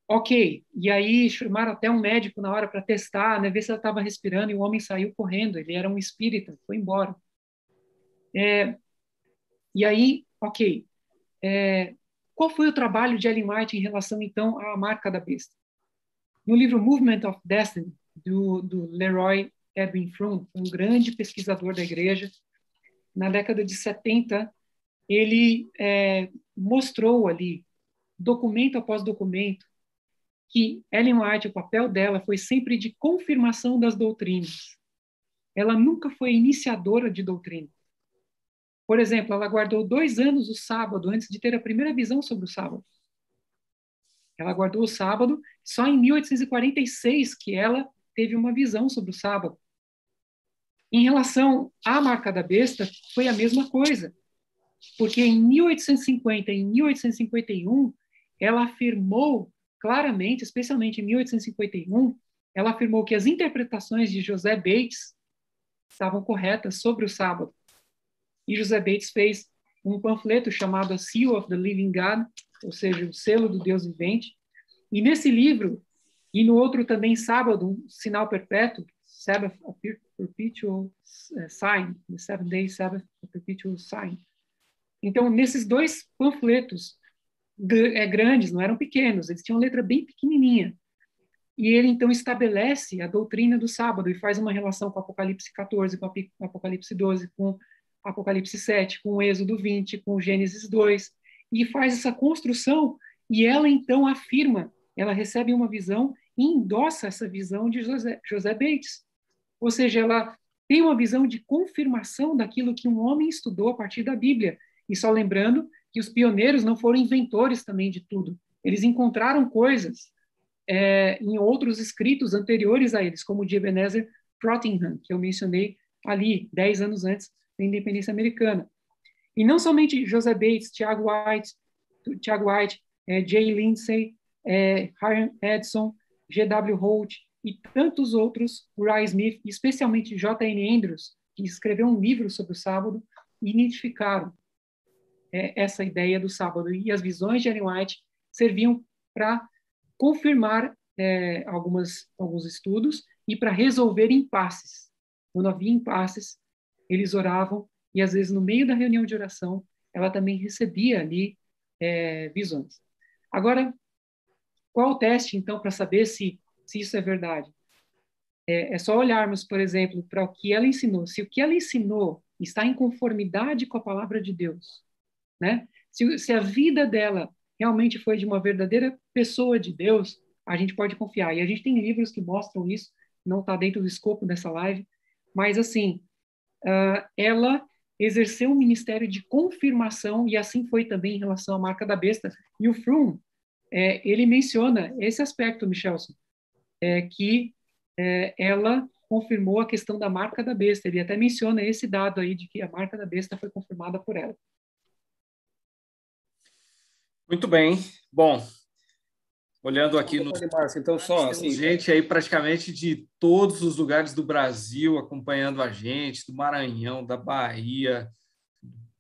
Ok, e aí chamaram até um médico na hora para testar, né, ver se ela estava respirando, e o homem saiu correndo, ele era um espírita, foi embora. É, e aí, ok, é, qual foi o trabalho de Ellen White em relação, então, à marca da besta? No livro Movement of Destiny, do, do Leroy Edwin Fromm, um grande pesquisador da igreja. Na década de 70, ele é, mostrou ali, documento após documento, que Ellen White, o papel dela foi sempre de confirmação das doutrinas. Ela nunca foi iniciadora de doutrina. Por exemplo, ela guardou dois anos o sábado antes de ter a primeira visão sobre o sábado. Ela guardou o sábado só em 1846 que ela teve uma visão sobre o sábado. Em relação à marca da besta, foi a mesma coisa. Porque em 1850 e em 1851, ela afirmou claramente, especialmente em 1851, ela afirmou que as interpretações de José Bates estavam corretas sobre o sábado. E José Bates fez um panfleto chamado A Seal of the Living God, ou seja, o selo do Deus vivente. E nesse livro, e no outro também, sábado, um sinal perpétuo, Sabbath a Perpetual eh, Sign, the Seven Day Sabbath a Perpetual Sign. Então, nesses dois panfletos é, grandes, não eram pequenos, eles tinham letra bem pequenininha. E ele, então, estabelece a doutrina do sábado e faz uma relação com Apocalipse 14, com Apocalipse 12, com Apocalipse 7, com Êxodo 20, com Gênesis 2, e faz essa construção, e ela, então, afirma, ela recebe uma visão e endossa essa visão de José, José Bates. Ou seja, ela tem uma visão de confirmação daquilo que um homem estudou a partir da Bíblia. E só lembrando que os pioneiros não foram inventores também de tudo. Eles encontraram coisas é, em outros escritos anteriores a eles, como o de Ebenezer Frottingham, que eu mencionei ali, dez anos antes da independência americana. E não somente José Bates, Tiago White, Tiago White, é, Jay Lindsay, é, Hiram Edson, G.W. Holt e tantos outros, Ray Smith, especialmente J.N. Andrews, que escreveu um livro sobre o sábado, identificaram é, essa ideia do sábado. E as visões de Ellen White serviam para confirmar é, algumas, alguns estudos e para resolver impasses. Quando havia impasses, eles oravam e, às vezes, no meio da reunião de oração, ela também recebia ali é, visões. Agora, qual o teste, então, para saber se, se isso é verdade? É, é só olharmos, por exemplo, para o que ela ensinou. Se o que ela ensinou está em conformidade com a palavra de Deus, né? Se, se a vida dela realmente foi de uma verdadeira pessoa de Deus, a gente pode confiar. E a gente tem livros que mostram isso, não está dentro do escopo dessa live, mas assim, uh, ela exerceu um ministério de confirmação e assim foi também em relação à marca da besta. E o Froome, é, ele menciona esse aspecto, Michelson, é, que é, ela confirmou a questão da marca da besta. Ele até menciona esse dado aí de que a marca da besta foi confirmada por ela. Muito bem. Bom, olhando aqui no. Então, só assim, gente aí praticamente de todos os lugares do Brasil acompanhando a gente, do Maranhão, da Bahia,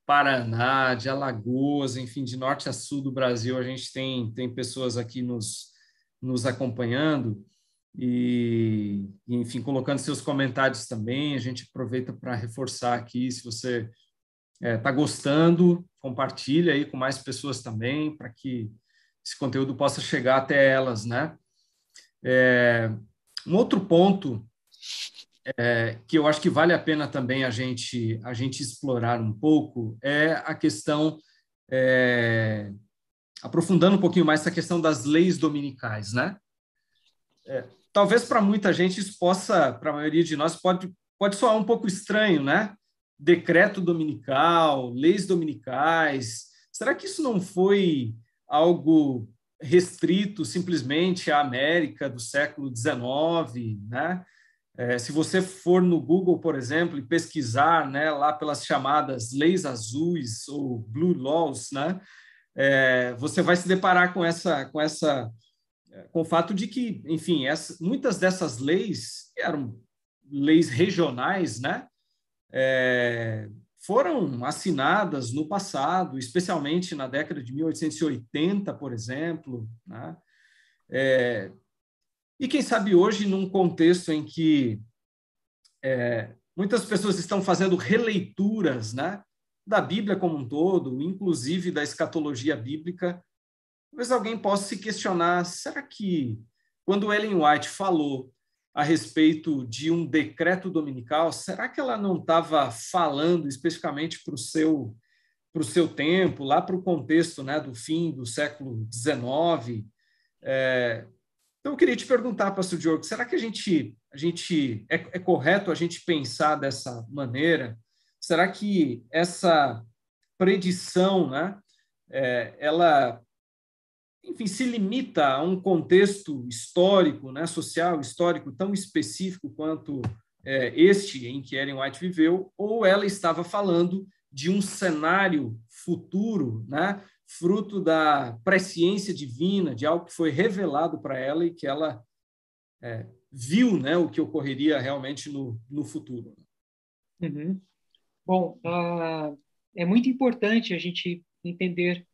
Paraná, de Alagoas, enfim, de norte a sul do Brasil, a gente tem, tem pessoas aqui nos, nos acompanhando e, enfim, colocando seus comentários também. A gente aproveita para reforçar aqui, se você está é, tá gostando, compartilha aí com mais pessoas também, para que esse conteúdo possa chegar até elas, né? É, um outro ponto é, que eu acho que vale a pena também a gente a gente explorar um pouco é a questão é, aprofundando um pouquinho mais essa questão das leis dominicais, né? É, talvez para muita gente isso possa, para a maioria de nós pode pode soar um pouco estranho, né? Decreto dominical, leis dominicais. Será que isso não foi algo restrito simplesmente à América do século XIX, né? É, se você for no Google, por exemplo, e pesquisar né, lá pelas chamadas leis azuis ou blue laws, né, é, você vai se deparar com essa, com essa, com o fato de que, enfim, essa, muitas dessas leis eram leis regionais, né, é, foram assinadas no passado, especialmente na década de 1880, por exemplo, né, é, e quem sabe hoje, num contexto em que é, muitas pessoas estão fazendo releituras né, da Bíblia como um todo, inclusive da escatologia bíblica, talvez alguém possa se questionar: será que, quando Ellen White falou a respeito de um decreto dominical, será que ela não estava falando especificamente para o seu para o seu tempo, lá para o contexto né, do fim do século XIX? É, então, eu queria te perguntar, pastor Diogo, será que a gente, a gente é, é correto a gente pensar dessa maneira? Será que essa predição, né, é, ela, enfim, se limita a um contexto histórico, né, social, histórico tão específico quanto é, este em que Ellen White viveu, ou ela estava falando de um cenário futuro, né, fruto da presciência divina, de algo que foi revelado para ela e que ela é, viu né, o que ocorreria realmente no, no futuro. Uhum. Bom, uh, é muito importante a gente entender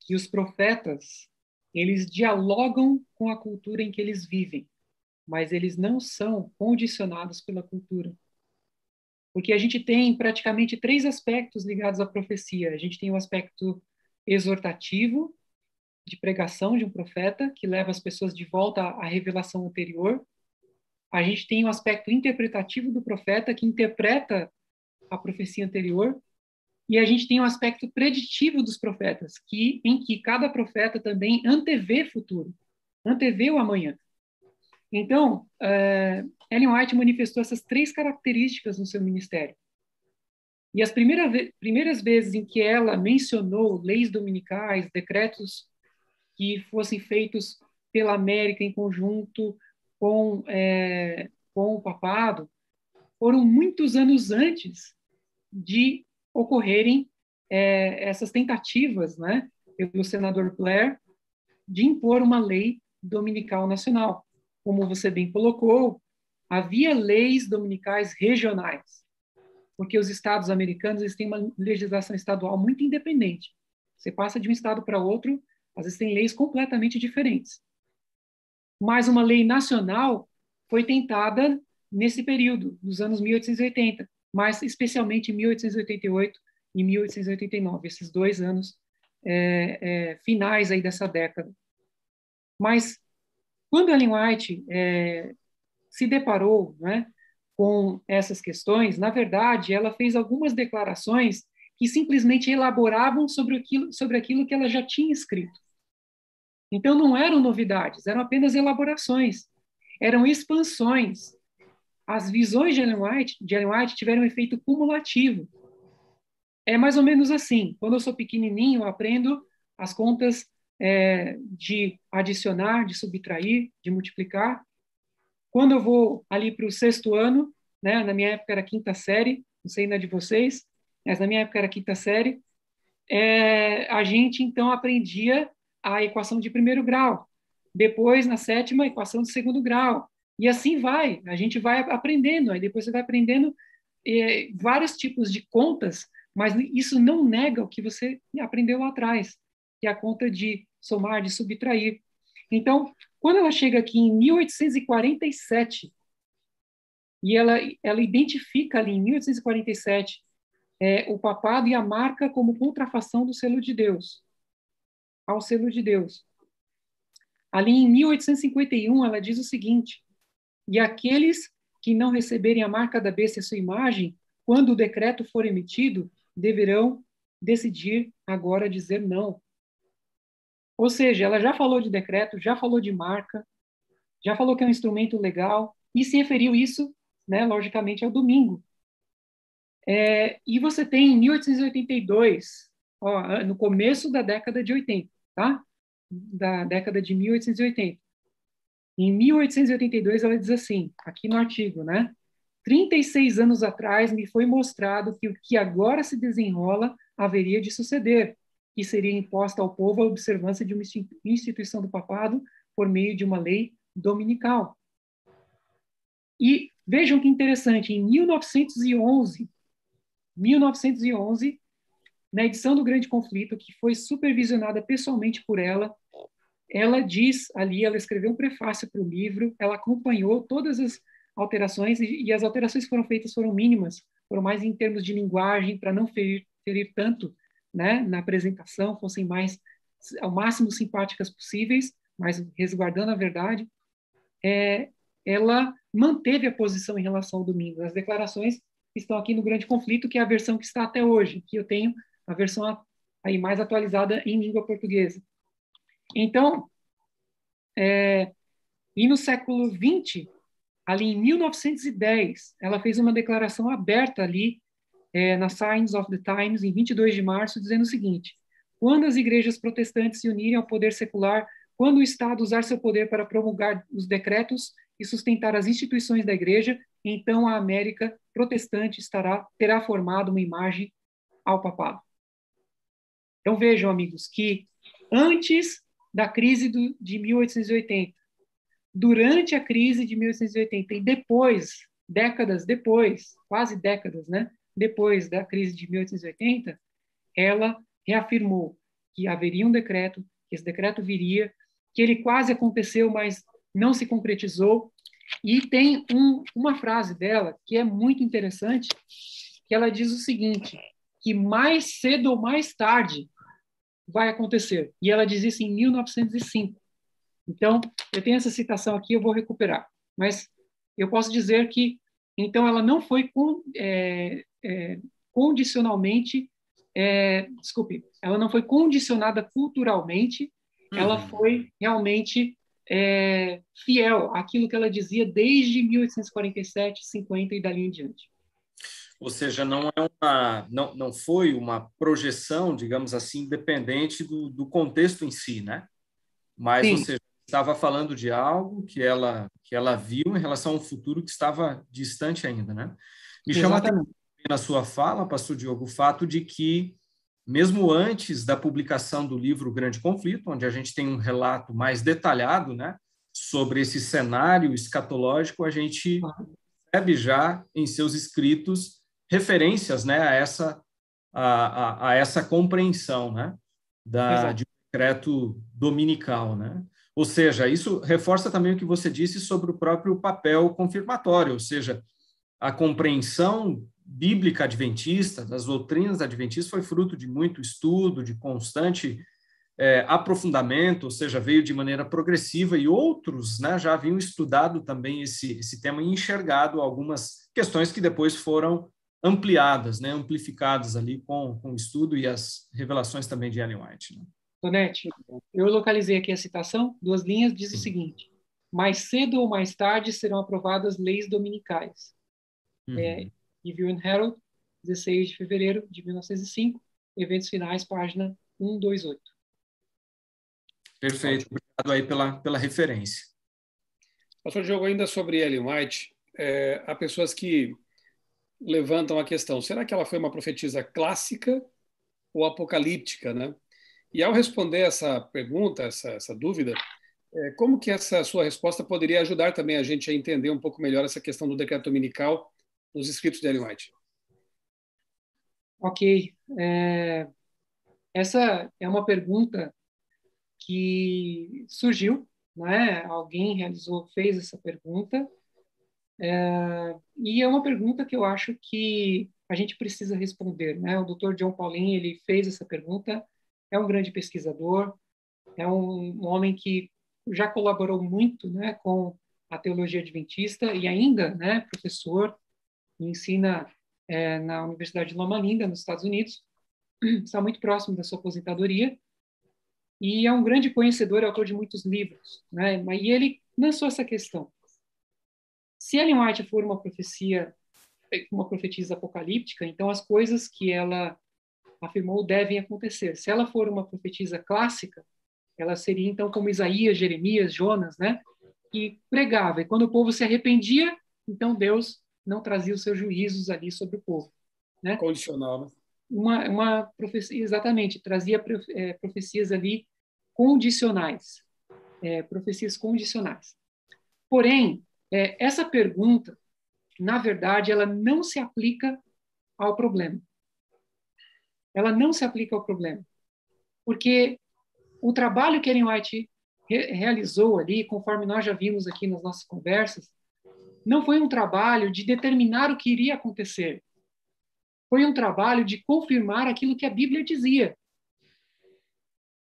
que os profetas eles dialogam com a cultura em que eles vivem, mas eles não são condicionados pela cultura. Porque a gente tem praticamente três aspectos ligados à profecia. A gente tem o aspecto exortativo de pregação de um profeta que leva as pessoas de volta à revelação anterior. A gente tem o um aspecto interpretativo do profeta que interpreta a profecia anterior. E a gente tem o um aspecto preditivo dos profetas, que em que cada profeta também antevê futuro, antevê o amanhã. Então, uh, Ellen White manifestou essas três características no seu ministério. E as primeira ve primeiras vezes em que ela mencionou leis dominicais, decretos que fossem feitos pela América em conjunto com, é, com o papado, foram muitos anos antes de ocorrerem é, essas tentativas, né, pelo senador Blair, de impor uma lei dominical nacional. Como você bem colocou, havia leis dominicais regionais porque os estados americanos eles têm uma legislação estadual muito independente. Você passa de um estado para outro, às vezes tem leis completamente diferentes. Mas uma lei nacional foi tentada nesse período, nos anos 1880, mas especialmente em 1888 e 1889, esses dois anos é, é, finais aí dessa década. Mas quando Ellen White é, se deparou né, com essas questões, na verdade, ela fez algumas declarações que simplesmente elaboravam sobre aquilo, sobre aquilo que ela já tinha escrito. Então, não eram novidades, eram apenas elaborações, eram expansões. As visões de Ellen White, de Ellen White tiveram um efeito cumulativo. É mais ou menos assim: quando eu sou pequenininho, eu aprendo as contas é, de adicionar, de subtrair, de multiplicar. Quando eu vou ali para o sexto ano, né, na minha época era quinta série, não sei na de vocês, mas na minha época era quinta série, é, a gente então aprendia a equação de primeiro grau. Depois, na sétima, a equação de segundo grau. E assim vai, a gente vai aprendendo. Aí depois você vai aprendendo é, vários tipos de contas, mas isso não nega o que você aprendeu lá atrás, que é a conta de somar, de subtrair. Então, quando ela chega aqui em 1847, e ela, ela identifica ali em 1847 é, o papado e a marca como contrafação do selo de Deus, ao selo de Deus. Ali em 1851, ela diz o seguinte: E aqueles que não receberem a marca da besta e sua imagem, quando o decreto for emitido, deverão decidir agora dizer não. Ou seja, ela já falou de decreto, já falou de marca, já falou que é um instrumento legal e se referiu isso, né, logicamente, ao domingo. É, e você tem em 1882, ó, no começo da década de 80, tá? Da década de 1880. Em 1882, ela diz assim, aqui no artigo, né? 36 anos atrás me foi mostrado que o que agora se desenrola haveria de suceder, que seria imposta ao povo a observância de uma instituição do papado por meio de uma lei dominical. E vejam que interessante, em 1911, 1911, na edição do Grande Conflito, que foi supervisionada pessoalmente por ela, ela diz ali, ela escreveu um prefácio para o livro, ela acompanhou todas as alterações e, e, as alterações que foram feitas foram mínimas, foram mais em termos de linguagem, para não ferir, ferir tanto né, na apresentação, fossem mais ao máximo simpáticas possíveis, mas resguardando a verdade. É, ela manteve a posição em relação ao domingo. As declarações estão aqui no Grande Conflito, que é a versão que está até hoje, que eu tenho a versão aí mais atualizada em língua portuguesa. Então, é, e no século XX, ali em 1910, ela fez uma declaração aberta ali é, na Signs of the Times, em 22 de março, dizendo o seguinte: quando as igrejas protestantes se unirem ao poder secular, quando o Estado usar seu poder para promulgar os decretos e sustentar as instituições da igreja, então a América protestante estará terá formado uma imagem ao papado. Então vejam, amigos, que antes da crise do, de 1880, durante a crise de 1880 e depois, décadas depois, quase décadas, né, depois da crise de 1880, ela reafirmou que haveria um decreto, que esse decreto viria, que ele quase aconteceu, mas não se concretizou. E tem um, uma frase dela que é muito interessante, que ela diz o seguinte, que mais cedo ou mais tarde vai acontecer. E ela diz isso em 1905. Então, eu tenho essa citação aqui, eu vou recuperar. Mas eu posso dizer que, então, ela não foi com, é, é, condicionalmente, é, desculpe, ela não foi condicionada culturalmente, uhum. ela foi realmente é, fiel àquilo que ela dizia desde 1847, 50 e dali em diante. Ou seja, não, é uma, não, não foi uma projeção, digamos assim, dependente do, do contexto em si, né? Mas, Sim. seja, estava falando de algo que ela, que ela viu em relação a um futuro que estava distante ainda, né? Me chama atenção na sua fala, pastor Diogo, o fato de que, mesmo antes da publicação do livro Grande Conflito, onde a gente tem um relato mais detalhado, né, sobre esse cenário escatológico, a gente percebe já em seus escritos referências né, a, essa, a, a, a essa compreensão né, da, de decreto dominical. Né? Ou seja, isso reforça também o que você disse sobre o próprio papel confirmatório, ou seja, a compreensão bíblica adventista, das doutrinas adventistas, foi fruto de muito estudo, de constante é, aprofundamento, ou seja, veio de maneira progressiva, e outros né, já haviam estudado também esse, esse tema e enxergado algumas questões que depois foram ampliadas, né, amplificadas ali com, com o estudo e as revelações também de Ellen White. Né? Tonete, eu localizei aqui a citação, duas linhas, diz Sim. o seguinte, mais cedo ou mais tarde serão aprovadas leis dominicais. Uhum. É, Review and Herald, 16 de fevereiro de 1905, eventos finais, página 128. Perfeito, obrigado aí pela, pela referência. Pastor Diogo, ainda sobre Ellen White, é, há pessoas que levantam a questão: será que ela foi uma profetisa clássica ou apocalíptica, né? E ao responder essa pergunta, essa, essa dúvida, é, como que essa sua resposta poderia ajudar também a gente a entender um pouco melhor essa questão do decreto dominical nos escritos de Ellen White? Ok. É, essa é uma pergunta que surgiu, né? Alguém realizou, fez essa pergunta, é, e é uma pergunta que eu acho que a gente precisa responder, né? O Dr. John Paulin ele fez essa pergunta, é um grande pesquisador, é um, um homem que já colaborou muito, né, com a teologia adventista e ainda, né, professor, ensina é, na Universidade de Loma Linda, nos Estados Unidos, *clears throat* está muito próximo da sua aposentadoria e é um grande conhecedor e autor de muitos livros, né? E ele lançou essa questão: se Ellen White for uma profecia, uma profetisa apocalíptica, então as coisas que ela afirmou devem acontecer. Se ela for uma profetisa clássica, ela seria então como Isaías, Jeremias, Jonas, né? Que pregava e quando o povo se arrependia, então Deus não trazia os seus juízos ali sobre o povo, né? Condicional, né? Uma, uma profecia, exatamente, trazia é, profecias ali condicionais, é, profecias condicionais. Porém, é, essa pergunta, na verdade, ela não se aplica ao problema. Ela não se aplica ao problema. Porque o trabalho que Ellen White re realizou ali, conforme nós já vimos aqui nas nossas conversas, não foi um trabalho de determinar o que iria acontecer. Foi um trabalho de confirmar aquilo que a Bíblia dizia.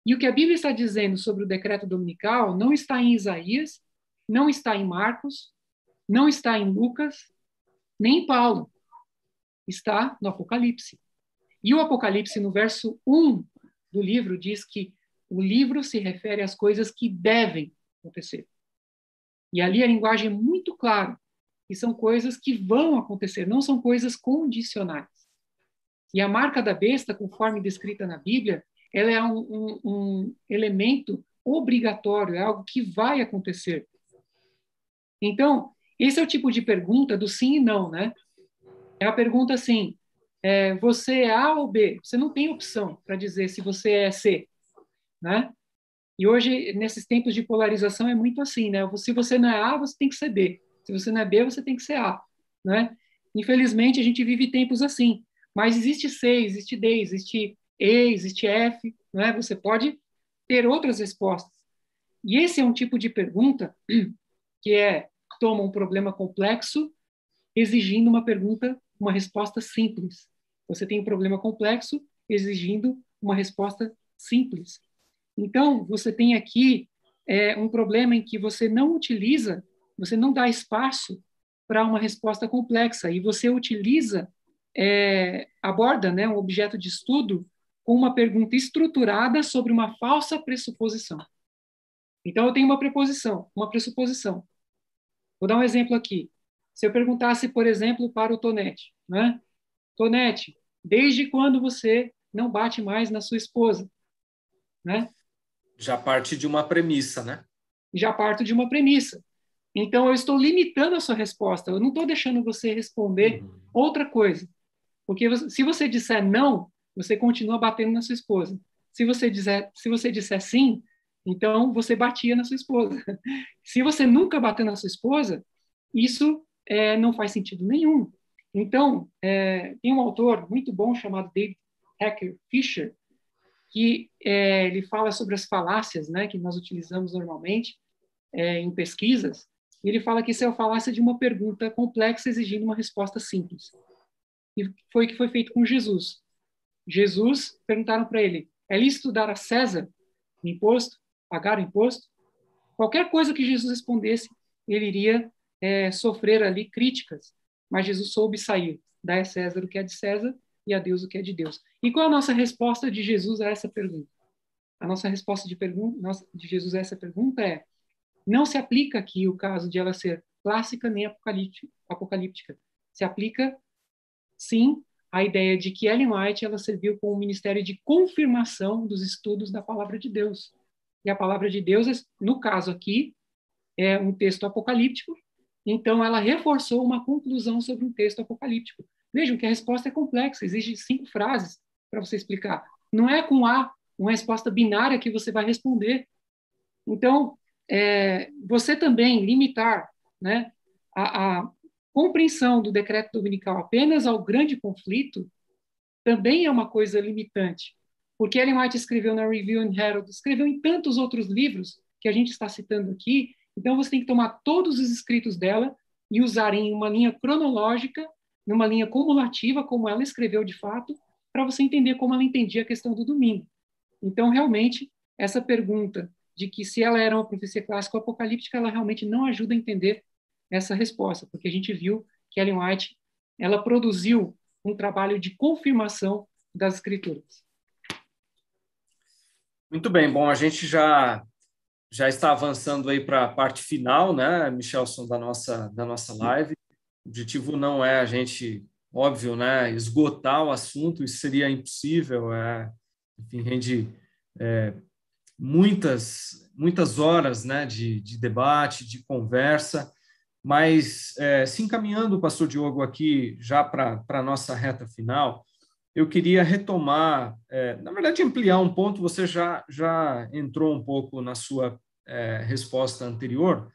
E o que a Bíblia está dizendo sobre o decreto dominical não está em Isaías, não está em Marcos, não está em Lucas, nem em Paulo. Está no Apocalipse. E o Apocalipse, no verso 1 do livro, diz que o livro se refere às coisas que devem acontecer. E ali a linguagem é muito clara, que são coisas que vão acontecer, não são coisas condicionais. E a marca da besta, conforme descrita na Bíblia, ela é um, um, um elemento obrigatório, é algo que vai acontecer. Então, esse é o tipo de pergunta do sim e não, né? É a pergunta assim: é, você é A ou B? Você não tem opção para dizer se você é C, né? E hoje, nesses tempos de polarização, é muito assim, né? Se você não é A, você tem que ser B. Se você não é B, você tem que ser A, né? Infelizmente, a gente vive tempos assim. Mas existe C, existe D, existe e, existe F, não é? Você pode ter outras respostas. E esse é um tipo de pergunta que é toma um problema complexo, exigindo uma pergunta, uma resposta simples. Você tem um problema complexo, exigindo uma resposta simples. Então, você tem aqui é, um problema em que você não utiliza, você não dá espaço para uma resposta complexa e você utiliza, é, aborda né, um objeto de estudo com uma pergunta estruturada sobre uma falsa pressuposição. Então, eu tenho uma preposição, uma pressuposição. Vou dar um exemplo aqui. Se eu perguntasse, por exemplo, para o Tonete, né? Tonete, desde quando você não bate mais na sua esposa? Né? Já parte de uma premissa, né? Já parto de uma premissa. Então, eu estou limitando a sua resposta. Eu não estou deixando você responder uhum. outra coisa. Porque se você disser não, você continua batendo na sua esposa. Se você disser, se você disser sim, então você batia na sua esposa. *laughs* Se você nunca bateu na sua esposa, isso é, não faz sentido nenhum. Então, é, tem um autor muito bom chamado David Hacker Fisher, que é, ele fala sobre as falácias né, que nós utilizamos normalmente é, em pesquisas, e ele fala que isso é a falácia de uma pergunta complexa exigindo uma resposta simples. E foi o que foi feito com Jesus. Jesus, perguntaram para ele, é lícito dar a César imposto, pagar o imposto? Qualquer coisa que Jesus respondesse, ele iria é, sofrer ali críticas, mas Jesus soube sair, dar a César o que é de César e a Deus o que é de Deus. E qual a nossa resposta de Jesus a essa pergunta? A nossa resposta de, de Jesus a essa pergunta é: não se aplica aqui o caso de ela ser clássica nem apocalíptica. Se aplica, sim, a ideia de que Ellen White ela serviu como ministério de confirmação dos estudos da palavra de Deus. E a palavra de Deus, no caso aqui, é um texto apocalíptico, então ela reforçou uma conclusão sobre um texto apocalíptico. Vejam que a resposta é complexa, exige cinco frases, para você explicar. Não é com A, uma resposta binária que você vai responder. Então, é, você também limitar né, a, a compreensão do decreto dominical apenas ao grande conflito também é uma coisa limitante. Porque Ellen White escreveu na Review and Herald, escreveu em tantos outros livros que a gente está citando aqui, então você tem que tomar todos os escritos dela e usar em uma linha cronológica, numa linha cumulativa, como ela escreveu de fato, para você entender como ela entendia a questão do domingo. Então, realmente, essa pergunta de que se ela era uma profecia clássica ou apocalíptica, ela realmente não ajuda a entender essa resposta, porque a gente viu que Ellen White ela produziu um trabalho de confirmação das escrituras. Muito bem, bom, a gente já já está avançando aí para a parte final, né, Michelson, da nossa da nossa live. O objetivo não é a gente, óbvio, né, esgotar o assunto, isso seria impossível, é, enfim, rende é, muitas muitas horas, né, de, de debate, de conversa. Mas, é, se encaminhando, pastor Diogo, aqui já para a nossa reta final, eu queria retomar, é, na verdade, ampliar um ponto, você já, já entrou um pouco na sua é, resposta anterior,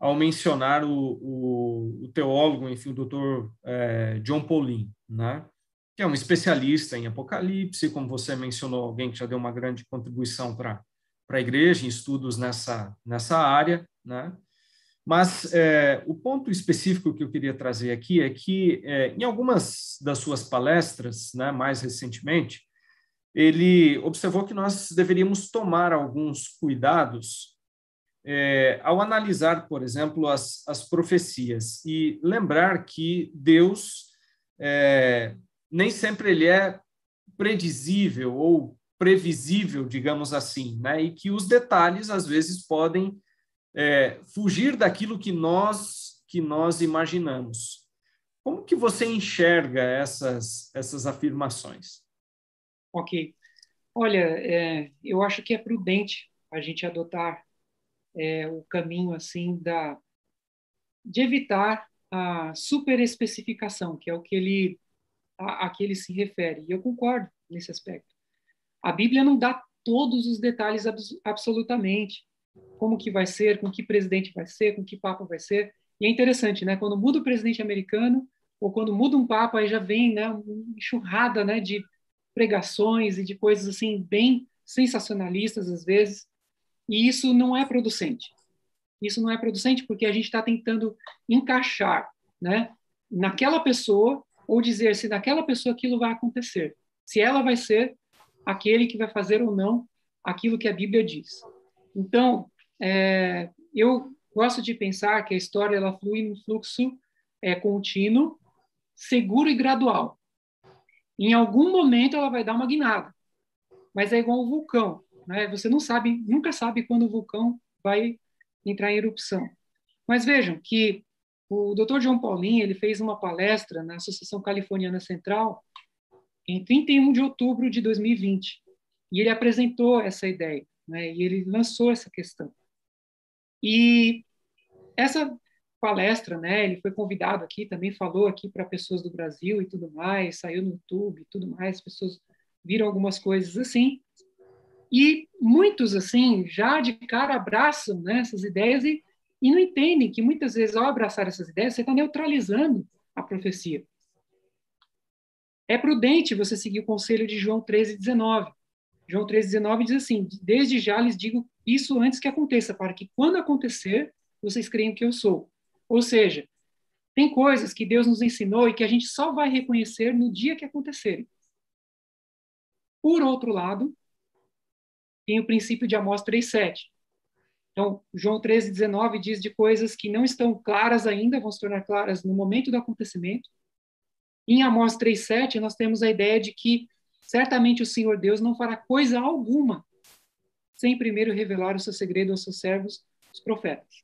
ao mencionar o, o, o teólogo, enfim, o doutor é, John Paulin, né? que é um especialista em Apocalipse, como você mencionou, alguém que já deu uma grande contribuição para a igreja em estudos nessa, nessa área, né? Mas é, o ponto específico que eu queria trazer aqui é que, é, em algumas das suas palestras, né, mais recentemente, ele observou que nós deveríamos tomar alguns cuidados é, ao analisar, por exemplo, as, as profecias e lembrar que Deus é, nem sempre ele é predizível ou previsível, digamos assim, né? e que os detalhes às vezes podem é, fugir daquilo que nós que nós imaginamos. Como que você enxerga essas essas afirmações? Ok, olha, é, eu acho que é prudente a gente adotar é, o caminho assim da de evitar a superespecificação, que é o que ele a, a que ele se refere. E eu concordo nesse aspecto. A Bíblia não dá todos os detalhes abs absolutamente como que vai ser, com que presidente vai ser, com que papa vai ser. E é interessante, né? Quando muda o presidente americano ou quando muda um papa, aí já vem, né, uma enxurrada, né, de pregações e de coisas assim bem sensacionalistas às vezes. E isso não é producente. Isso não é producente porque a gente está tentando encaixar, né, naquela pessoa ou dizer se naquela pessoa aquilo vai acontecer, se ela vai ser aquele que vai fazer ou não aquilo que a Bíblia diz. Então, é, eu gosto de pensar que a história ela flui num fluxo é, contínuo, seguro e gradual. Em algum momento ela vai dar uma guinada, mas é igual um vulcão, né? Você não sabe, nunca sabe quando o vulcão vai entrar em erupção. Mas vejam que o Dr. John Paulin ele fez uma palestra na Associação Californiana Central em 31 de outubro de 2020 e ele apresentou essa ideia né? E ele lançou essa questão. E essa palestra, né? Ele foi convidado aqui, também falou aqui para pessoas do Brasil e tudo mais, saiu no YouTube e tudo mais, pessoas viram algumas coisas assim. E muitos, assim, já de cara abraçam né, essas ideias e, e não entendem que muitas vezes, ao abraçar essas ideias, você está neutralizando a profecia. É prudente você seguir o conselho de João 13, 19. João 3,19 diz assim: Desde já lhes digo isso antes que aconteça, para que quando acontecer, vocês creiam que eu sou. Ou seja, tem coisas que Deus nos ensinou e que a gente só vai reconhecer no dia que acontecerem. Por outro lado, tem o princípio de Amós 3,7. Então, João 13,19 diz de coisas que não estão claras ainda, vão se tornar claras no momento do acontecimento. Em Amós 3,7, nós temos a ideia de que Certamente o Senhor Deus não fará coisa alguma sem primeiro revelar o seu segredo aos seus servos, os profetas.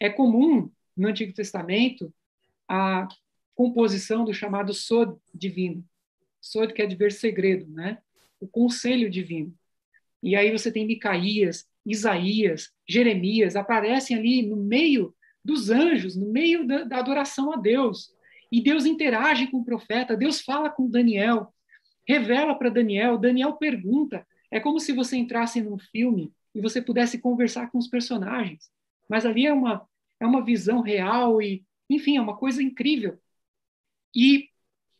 É comum no Antigo Testamento a composição do chamado sod divino. Sod quer dizer segredo, né? O conselho divino. E aí você tem Micaías, Isaías, Jeremias, aparecem ali no meio dos anjos, no meio da, da adoração a Deus. E Deus interage com o profeta, Deus fala com Daniel, revela para Daniel, Daniel pergunta. É como se você entrasse num filme e você pudesse conversar com os personagens. Mas ali é uma, é uma visão real e, enfim, é uma coisa incrível. E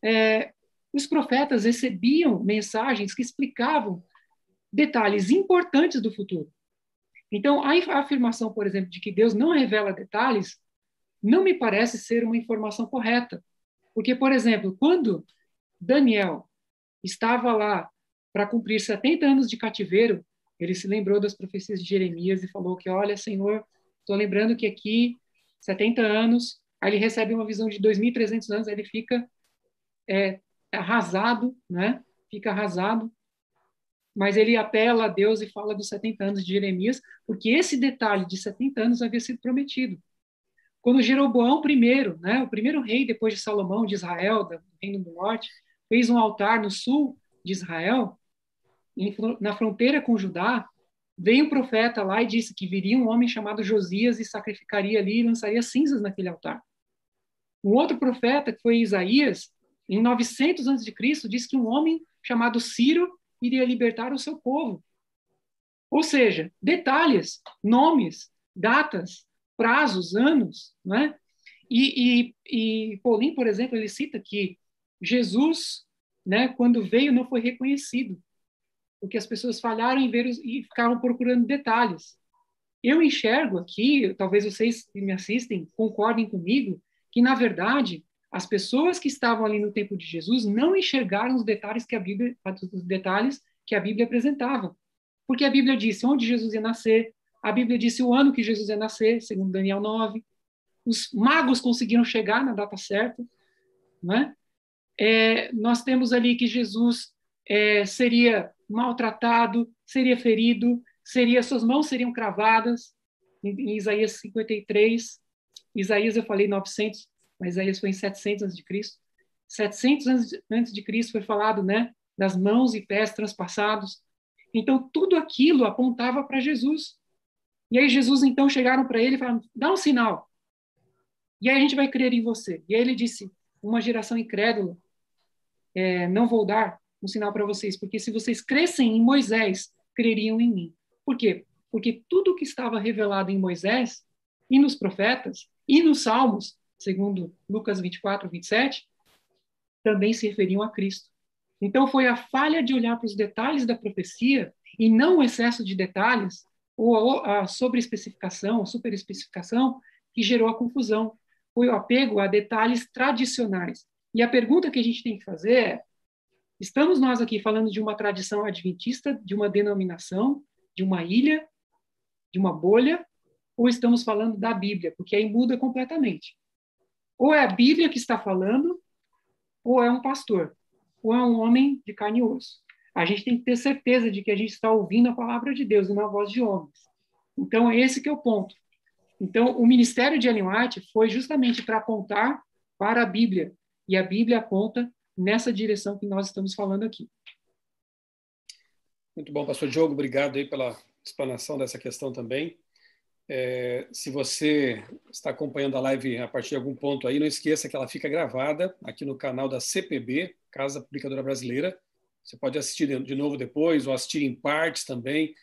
é, os profetas recebiam mensagens que explicavam detalhes importantes do futuro. Então, a afirmação, por exemplo, de que Deus não revela detalhes, não me parece ser uma informação correta. Porque, por exemplo, quando Daniel estava lá para cumprir 70 anos de cativeiro, ele se lembrou das profecias de Jeremias e falou que, olha, Senhor, estou lembrando que aqui, 70 anos, aí ele recebe uma visão de 2.300 anos, aí ele fica é, arrasado, né? Fica arrasado. Mas ele apela a Deus e fala dos 70 anos de Jeremias, porque esse detalhe de 70 anos havia sido prometido. Quando Jeroboão I, né, o primeiro rei depois de Salomão de Israel, do Reino do Norte, fez um altar no sul de Israel, na fronteira com Judá, veio um profeta lá e disse que viria um homem chamado Josias e sacrificaria ali e lançaria cinzas naquele altar. Um outro profeta, que foi Isaías, em 900 a.C., disse que um homem chamado Ciro iria libertar o seu povo. Ou seja, detalhes, nomes, datas, prazos, anos, né? E, e, e Paulinho, por exemplo, ele cita que Jesus, né, quando veio, não foi reconhecido, porque as pessoas falharam em ver os, e ficaram procurando detalhes. Eu enxergo aqui, talvez vocês que me assistem concordem comigo, que na verdade as pessoas que estavam ali no tempo de Jesus não enxergaram os detalhes que a Bíblia, os detalhes que a Bíblia apresentava. Porque a Bíblia disse onde Jesus ia nascer, a Bíblia disse o ano que Jesus ia nascer, segundo Daniel 9. Os magos conseguiram chegar na data certa, né? É, nós temos ali que Jesus é, seria maltratado, seria ferido, seria suas mãos seriam cravadas, em, em Isaías 53. Isaías eu falei 900, mas Isaías foi em 700 a.C. 700 antes de Cristo foi falado, né, das mãos e pés transpassados. Então tudo aquilo apontava para Jesus. E aí Jesus então chegaram para ele e falaram: "Dá um sinal". E aí a gente vai crer em você. E aí ele disse: "Uma geração incrédula, é, não vou dar um sinal para vocês, porque se vocês crescem em Moisés, creriam em mim". Por quê? Porque tudo que estava revelado em Moisés e nos profetas e nos salmos segundo Lucas 24, 27, também se referiam a Cristo. Então foi a falha de olhar para os detalhes da profecia e não o excesso de detalhes ou a sobreespecificação, superespecificação que gerou a confusão. Foi o apego a detalhes tradicionais. E a pergunta que a gente tem que fazer é: estamos nós aqui falando de uma tradição adventista, de uma denominação, de uma ilha, de uma bolha, ou estamos falando da Bíblia? Porque aí muda completamente. Ou é a Bíblia que está falando, ou é um pastor, ou é um homem de carne e osso. A gente tem que ter certeza de que a gente está ouvindo a palavra de Deus e não a voz de homens. Então, é esse que é o ponto. Então, o ministério de Ellen White foi justamente para apontar para a Bíblia, e a Bíblia aponta nessa direção que nós estamos falando aqui. Muito bom, pastor Diogo, obrigado aí pela explanação dessa questão também. É, se você está acompanhando a live a partir de algum ponto aí, não esqueça que ela fica gravada aqui no canal da CPB, Casa Publicadora Brasileira. Você pode assistir de novo depois ou assistir em partes também.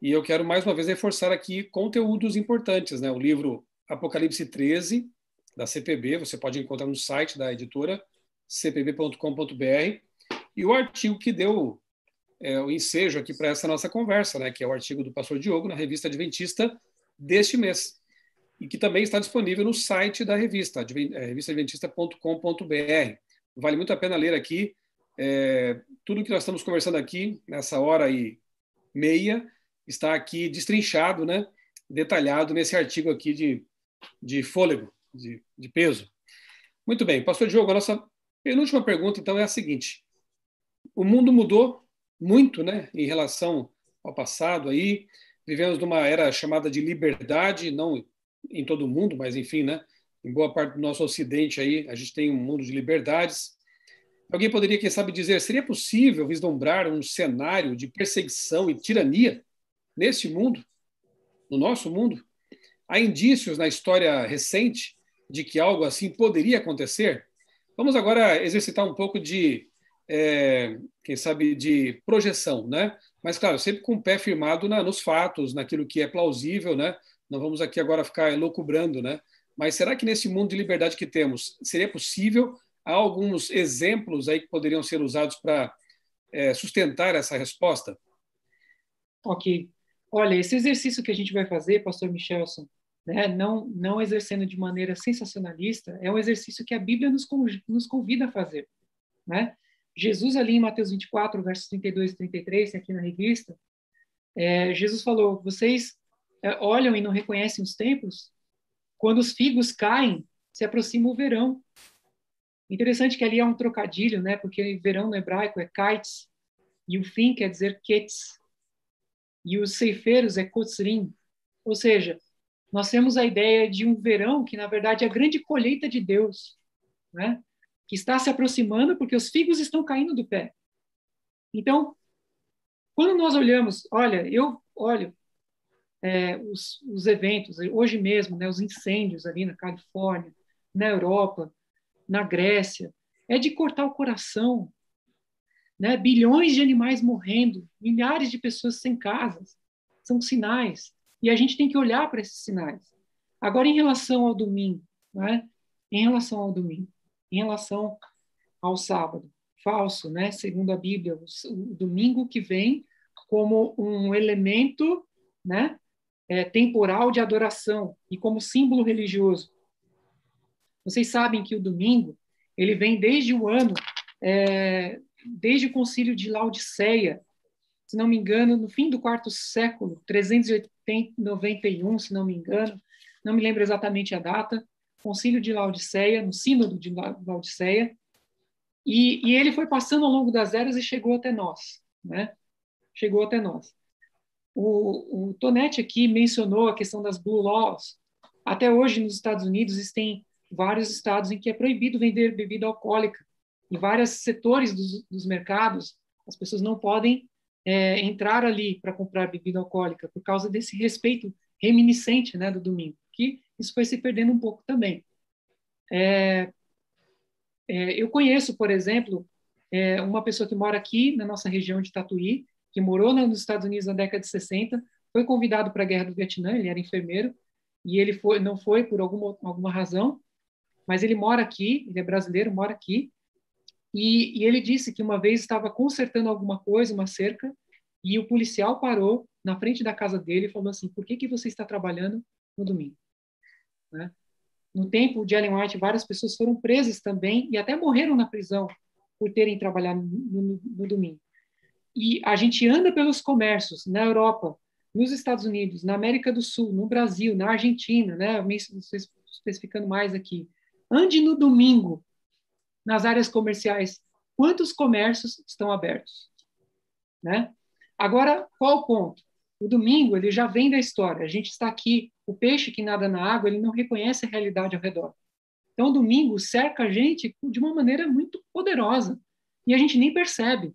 E eu quero mais uma vez reforçar aqui conteúdos importantes, né? O livro Apocalipse 13 da CPB, você pode encontrar no site da editora cpb.com.br e o artigo que deu é, o ensejo aqui para essa nossa conversa, né? Que é o artigo do pastor Diogo na revista Adventista deste mês, e que também está disponível no site da revista, é, revistaadventista.com.br. Vale muito a pena ler aqui é, tudo que nós estamos conversando aqui nessa hora e meia está aqui destrinchado, né, detalhado nesse artigo aqui de, de fôlego, de, de peso. Muito bem, Pastor Diogo, a nossa penúltima pergunta então é a seguinte: o mundo mudou muito, né, em relação ao passado aí vivemos numa era chamada de liberdade, não em todo o mundo, mas enfim, né? Em boa parte do nosso Ocidente aí, a gente tem um mundo de liberdades. Alguém poderia, quem sabe, dizer: seria possível vislumbrar um cenário de perseguição e tirania nesse mundo, no nosso mundo? Há indícios na história recente de que algo assim poderia acontecer? Vamos agora exercitar um pouco de é, quem sabe, de projeção, né? Mas, claro, sempre com o pé firmado na, nos fatos, naquilo que é plausível, né? Não vamos aqui agora ficar elocubrando, né? Mas será que nesse mundo de liberdade que temos, seria possível? Há alguns exemplos aí que poderiam ser usados para é, sustentar essa resposta? Ok. Olha, esse exercício que a gente vai fazer, pastor Michelson, né, não, não exercendo de maneira sensacionalista, é um exercício que a Bíblia nos, nos convida a fazer. Né? Jesus, ali em Mateus 24, versos 32 e 33, aqui na revista, é, Jesus falou: Vocês é, olham e não reconhecem os tempos? Quando os figos caem, se aproxima o verão. Interessante que ali é um trocadilho, né? Porque verão no hebraico é kites, e o fim quer dizer ketz. E os ceifeiros é kotzrim. Ou seja, nós temos a ideia de um verão que, na verdade, é a grande colheita de Deus, né? que está se aproximando porque os figos estão caindo do pé. Então, quando nós olhamos, olha, eu olho é, os, os, eventos, hoje mesmo, né, os incêndios ali na Califórnia, na Europa, na Grécia, é de cortar o coração. Né? Bilhões de animais morrendo, milhares de pessoas sem casas, são sinais. E a gente tem que olhar para esses sinais. Agora, em relação ao domingo, né? em relação ao domingo, em relação ao sábado. Falso, né? Segundo a Bíblia, o, domingo que vem como um elemento, né? É, temporal de adoração e como símbolo religioso. Vocês sabem que o domingo ele vem desde o ano, é, desde o concílio de Laodiceia, se não me engano, no fim do quarto século, 391, se não me engano, não me lembro exatamente a data, concílio de Laodiceia, no sínodo de Laodiceia, e, e, ele foi passando ao longo das eras e chegou até nós, né? Chegou até nós. O, o Tonetti aqui mencionou a questão das blue laws. Até hoje, nos Estados Unidos, existem vários estados em que é proibido vender bebida alcoólica. Em vários setores dos, dos mercados, as pessoas não podem é, entrar ali para comprar bebida alcoólica por causa desse respeito reminiscente né, do domingo, que isso foi se perdendo um pouco também. É, é, eu conheço, por exemplo, é, uma pessoa que mora aqui na nossa região de Tatuí, que morou nos Estados Unidos na década de 60, foi convidado para a Guerra do Vietnã, ele era enfermeiro, e ele foi, não foi por alguma, alguma razão, mas ele mora aqui, ele é brasileiro, mora aqui, e, e ele disse que uma vez estava consertando alguma coisa, uma cerca, e o policial parou na frente da casa dele e falou assim: Por que, que você está trabalhando no domingo? Né? No tempo de Ellen White, várias pessoas foram presas também e até morreram na prisão por terem trabalhado no, no, no domingo. E a gente anda pelos comércios na Europa, nos Estados Unidos, na América do Sul, no Brasil, na Argentina, né? especificando mais aqui. Ande no domingo nas áreas comerciais. Quantos comércios estão abertos? Né? Agora, qual o ponto? O domingo ele já vem da história. A gente está aqui, o peixe que nada na água, ele não reconhece a realidade ao redor. Então, o domingo cerca a gente de uma maneira muito poderosa e a gente nem percebe.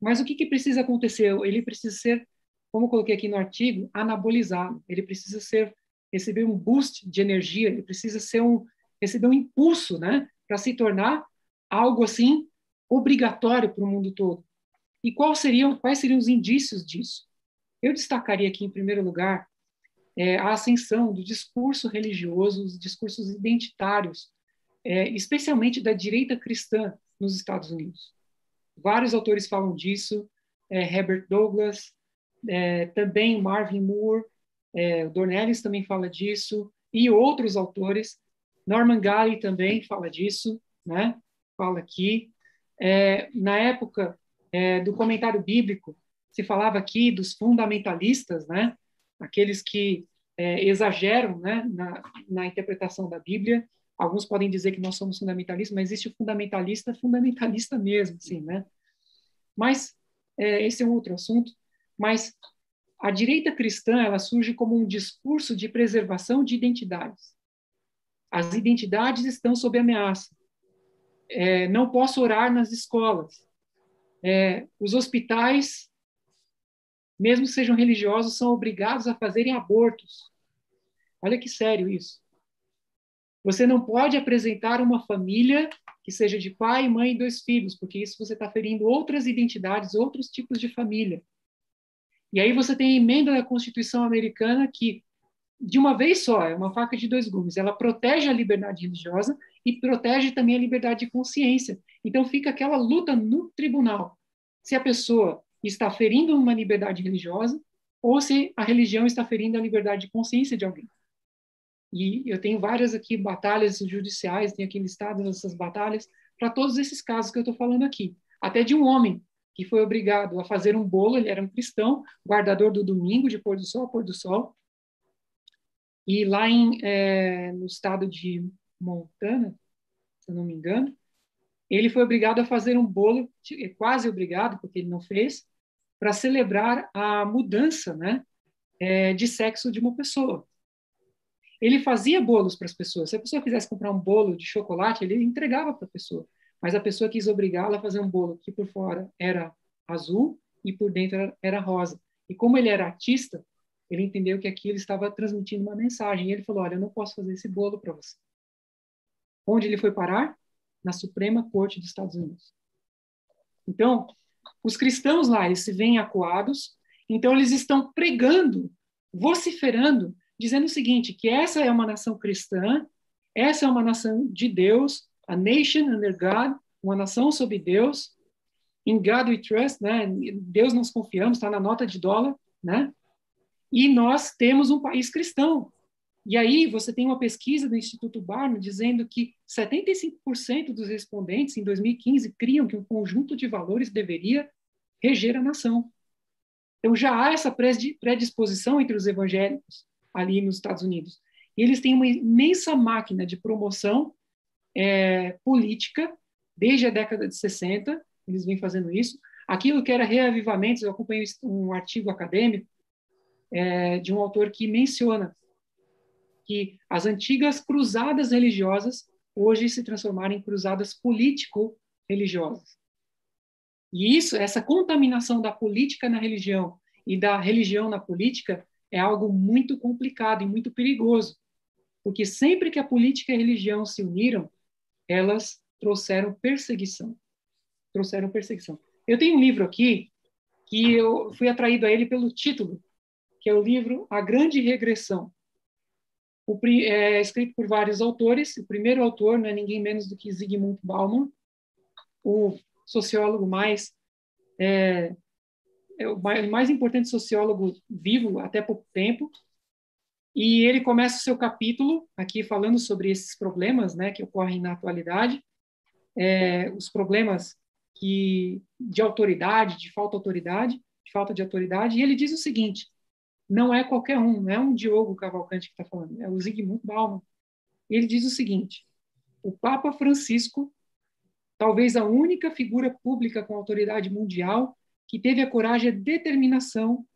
Mas o que, que precisa acontecer? Ele precisa ser, como eu coloquei aqui no artigo, anabolizado. Ele precisa ser receber um boost de energia. Ele precisa ser um receber um impulso, né, para se tornar algo assim obrigatório para o mundo todo. E quais seriam, quais seriam os indícios disso? Eu destacaria aqui, em primeiro lugar, é, a ascensão do discurso religioso, os discursos identitários, é, especialmente da direita cristã nos Estados Unidos. Vários autores falam disso, é, Herbert Douglas, é, também Marvin Moore, é, Dornelles também fala disso, e outros autores. Norman Galley também fala disso, né? fala aqui. É, na época é, do comentário bíblico, se falava aqui dos fundamentalistas, né? aqueles que é, exageram né? na, na interpretação da Bíblia. Alguns podem dizer que nós somos fundamentalistas, mas existe o fundamentalista, fundamentalista mesmo, sim, né? Mas é, esse é um outro assunto. Mas a direita cristã ela surge como um discurso de preservação de identidades. As identidades estão sob ameaça. É, não posso orar nas escolas. É, os hospitais, mesmo sejam religiosos, são obrigados a fazerem abortos. Olha que sério isso. Você não pode apresentar uma família que seja de pai, mãe e dois filhos, porque isso você está ferindo outras identidades, outros tipos de família. E aí você tem a emenda da Constituição americana que, de uma vez só, é uma faca de dois gumes. Ela protege a liberdade religiosa e protege também a liberdade de consciência. Então fica aquela luta no tribunal. Se a pessoa está ferindo uma liberdade religiosa ou se a religião está ferindo a liberdade de consciência de alguém. E eu tenho várias aqui batalhas judiciais, tenho aqui listadas essas batalhas, para todos esses casos que eu estou falando aqui. Até de um homem que foi obrigado a fazer um bolo, ele era um cristão, guardador do domingo, de pôr do sol pôr do sol. E lá em, é, no estado de Montana, se eu não me engano, ele foi obrigado a fazer um bolo, quase obrigado, porque ele não fez, para celebrar a mudança né, é, de sexo de uma pessoa. Ele fazia bolos para as pessoas. Se a pessoa quisesse comprar um bolo de chocolate, ele entregava para a pessoa. Mas a pessoa quis obrigá-la a fazer um bolo que por fora era azul e por dentro era, era rosa. E como ele era artista, ele entendeu que aquilo estava transmitindo uma mensagem. E ele falou: Olha, eu não posso fazer esse bolo para você. Onde ele foi parar? Na Suprema Corte dos Estados Unidos. Então, os cristãos lá, eles se veem acuados, então eles estão pregando, vociferando dizendo o seguinte, que essa é uma nação cristã, essa é uma nação de Deus, a nation under God, uma nação sob Deus, in God we trust, né? Deus nós confiamos, está na nota de dólar, né? E nós temos um país cristão. E aí você tem uma pesquisa do Instituto Barna dizendo que 75% dos respondentes em 2015 criam que um conjunto de valores deveria reger a nação. Então já há essa predisposição entre os evangélicos ali nos Estados Unidos. E eles têm uma imensa máquina de promoção é, política, desde a década de 60, eles vêm fazendo isso. Aquilo que era reavivamentos, eu acompanhei um artigo acadêmico é, de um autor que menciona que as antigas cruzadas religiosas hoje se transformaram em cruzadas político-religiosas. E isso, essa contaminação da política na religião e da religião na política, é algo muito complicado e muito perigoso, porque sempre que a política e a religião se uniram, elas trouxeram perseguição. Trouxeram perseguição. Eu tenho um livro aqui que eu fui atraído a ele pelo título, que é o livro A Grande Regressão. O, é escrito por vários autores. O primeiro autor não é ninguém menos do que Zygmunt Bauman, o sociólogo mais é, é o mais importante sociólogo vivo até pouco tempo. E ele começa o seu capítulo aqui falando sobre esses problemas, né, que ocorrem na atualidade, é, os problemas que de autoridade, de falta de autoridade, de falta de autoridade. E ele diz o seguinte: não é qualquer um, não é um Diogo Cavalcante que está falando, é o Zygmunt Bauman. Ele diz o seguinte: o Papa Francisco, talvez a única figura pública com autoridade mundial que teve a coragem e a determinação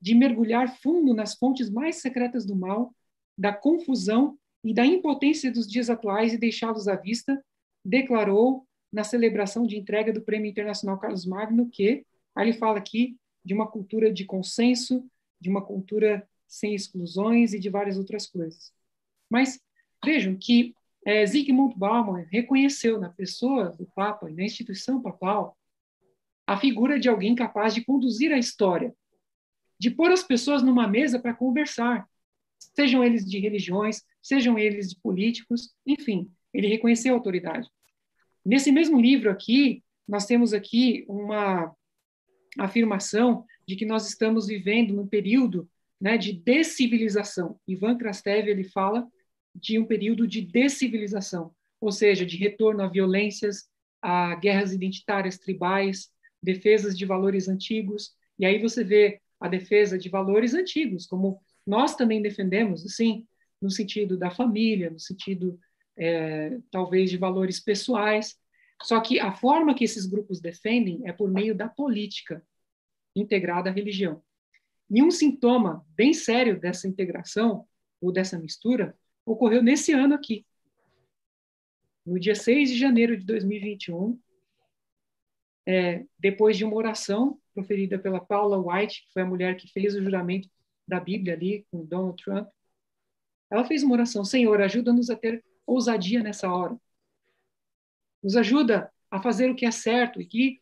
de mergulhar fundo nas fontes mais secretas do mal, da confusão e da impotência dos dias atuais e deixá-los à vista, declarou na celebração de entrega do Prêmio Internacional Carlos Magno que, aí ele fala aqui de uma cultura de consenso, de uma cultura sem exclusões e de várias outras coisas. Mas vejam que é, Zygmunt Bauman reconheceu na pessoa do Papa e na instituição papal a figura de alguém capaz de conduzir a história, de pôr as pessoas numa mesa para conversar, sejam eles de religiões, sejam eles de políticos, enfim, ele reconheceu a autoridade. Nesse mesmo livro aqui, nós temos aqui uma afirmação de que nós estamos vivendo num período né, de descivilização. Ivan Krastev ele fala de um período de descivilização, ou seja, de retorno a violências, a guerras identitárias tribais, defesas de valores antigos, e aí você vê a defesa de valores antigos, como nós também defendemos, assim, no sentido da família, no sentido, é, talvez, de valores pessoais. Só que a forma que esses grupos defendem é por meio da política integrada à religião. E um sintoma bem sério dessa integração, ou dessa mistura, ocorreu nesse ano aqui. No dia 6 de janeiro de 2021, é, depois de uma oração proferida pela Paula White, que foi a mulher que fez o juramento da Bíblia ali com Donald Trump, ela fez uma oração: Senhor, ajuda-nos a ter ousadia nessa hora. Nos ajuda a fazer o que é certo e que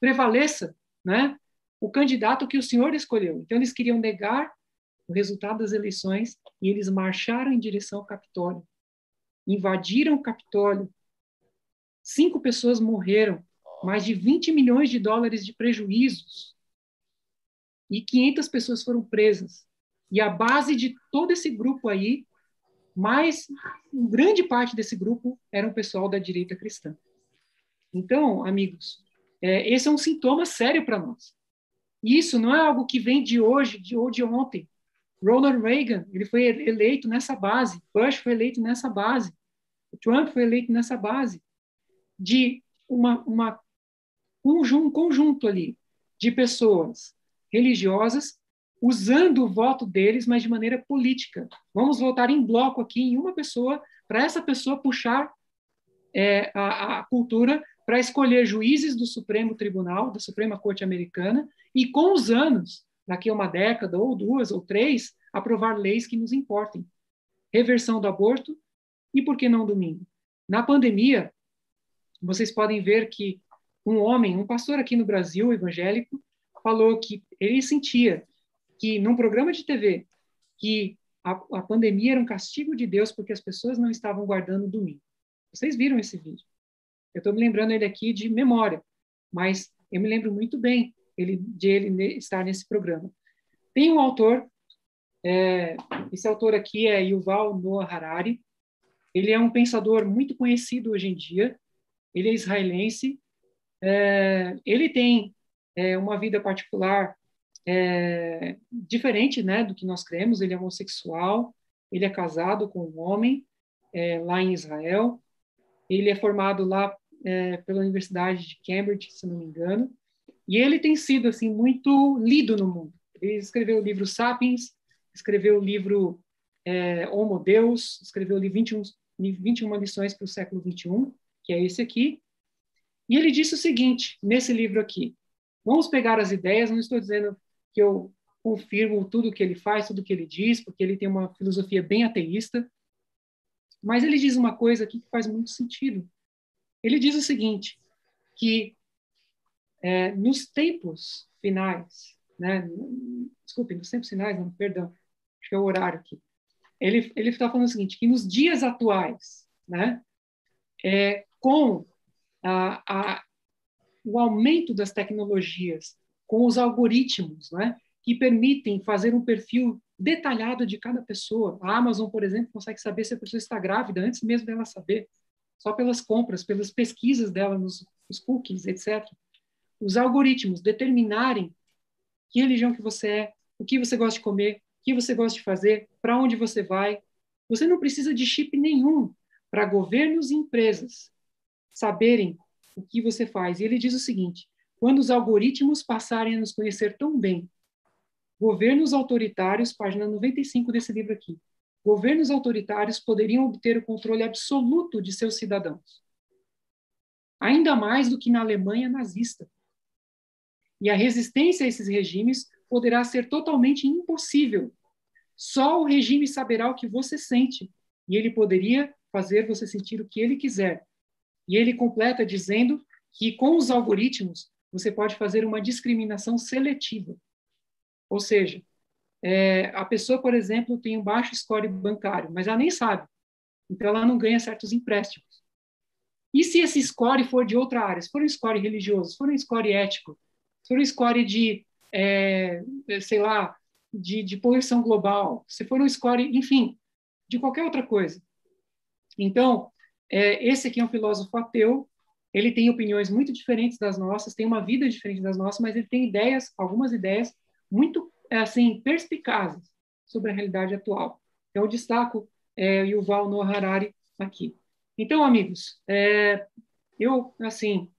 prevaleça, né, o candidato que o Senhor escolheu. Então eles queriam negar o resultado das eleições e eles marcharam em direção ao Capitólio, invadiram o Capitólio. Cinco pessoas morreram, mais de 20 milhões de dólares de prejuízos e 500 pessoas foram presas. E a base de todo esse grupo aí, mais grande parte desse grupo era o pessoal da direita cristã. Então, amigos, é, esse é um sintoma sério para nós. Isso não é algo que vem de hoje, de ou de ontem. Ronald Reagan, ele foi eleito nessa base. Bush foi eleito nessa base. Trump foi eleito nessa base de uma, uma um conjunto ali de pessoas religiosas usando o voto deles, mas de maneira política. Vamos votar em bloco aqui em uma pessoa, para essa pessoa puxar é, a, a cultura para escolher juízes do Supremo Tribunal, da Suprema Corte Americana, e com os anos, daqui a uma década, ou duas, ou três, aprovar leis que nos importem. Reversão do aborto e, por que não, domingo? Na pandemia, vocês podem ver que um homem, um pastor aqui no Brasil, evangélico, falou que ele sentia que num programa de TV que a, a pandemia era um castigo de Deus porque as pessoas não estavam guardando domingo. Vocês viram esse vídeo? Eu estou me lembrando ele aqui de memória, mas eu me lembro muito bem ele, de ele estar nesse programa. Tem um autor, é, esse autor aqui é Yuval Noah Harari. Ele é um pensador muito conhecido hoje em dia. Ele é israelense. É, ele tem é, uma vida particular é, diferente né, do que nós cremos. Ele é homossexual, ele é casado com um homem é, lá em Israel. Ele é formado lá é, pela Universidade de Cambridge, se não me engano. E ele tem sido assim muito lido no mundo. Ele escreveu o livro Sapiens, escreveu o livro é, Homo Deus, escreveu livro 21, 21 lições para o século 21, que é esse aqui. E ele disse o seguinte, nesse livro aqui, vamos pegar as ideias, não estou dizendo que eu confirmo tudo que ele faz, tudo que ele diz, porque ele tem uma filosofia bem ateísta, mas ele diz uma coisa aqui que faz muito sentido. Ele diz o seguinte, que é, nos tempos finais, né, desculpe, nos tempos finais, não, perdão, acho que é o horário aqui, ele ele está falando o seguinte, que nos dias atuais, né, é, com a, a, o aumento das tecnologias, com os algoritmos, né, que permitem fazer um perfil detalhado de cada pessoa. A Amazon, por exemplo, consegue saber se a pessoa está grávida antes mesmo dela saber, só pelas compras, pelas pesquisas dela nos, nos cookies, etc. Os algoritmos determinarem que religião que você é, o que você gosta de comer, o que você gosta de fazer, para onde você vai. Você não precisa de chip nenhum para governos e empresas saberem o que você faz. E ele diz o seguinte: quando os algoritmos passarem a nos conhecer tão bem, governos autoritários, página 95 desse livro aqui, governos autoritários poderiam obter o controle absoluto de seus cidadãos. Ainda mais do que na Alemanha nazista. E a resistência a esses regimes poderá ser totalmente impossível. Só o regime saberá o que você sente, e ele poderia fazer você sentir o que ele quiser, e ele completa dizendo que com os algoritmos você pode fazer uma discriminação seletiva. Ou seja, é, a pessoa, por exemplo, tem um baixo score bancário, mas ela nem sabe. Então ela não ganha certos empréstimos. E se esse score for de outra área, se for um score religioso, se for um score ético, se for um score de, é, sei lá, de, de poluição global, se for um score, enfim, de qualquer outra coisa. Então, é, esse aqui é um filósofo ateu, ele tem opiniões muito diferentes das nossas, tem uma vida diferente das nossas, mas ele tem ideias, algumas ideias muito assim perspicazes sobre a realidade atual. Então, eu destaco é, Yuval Noah Harari aqui. Então, amigos, é, eu assim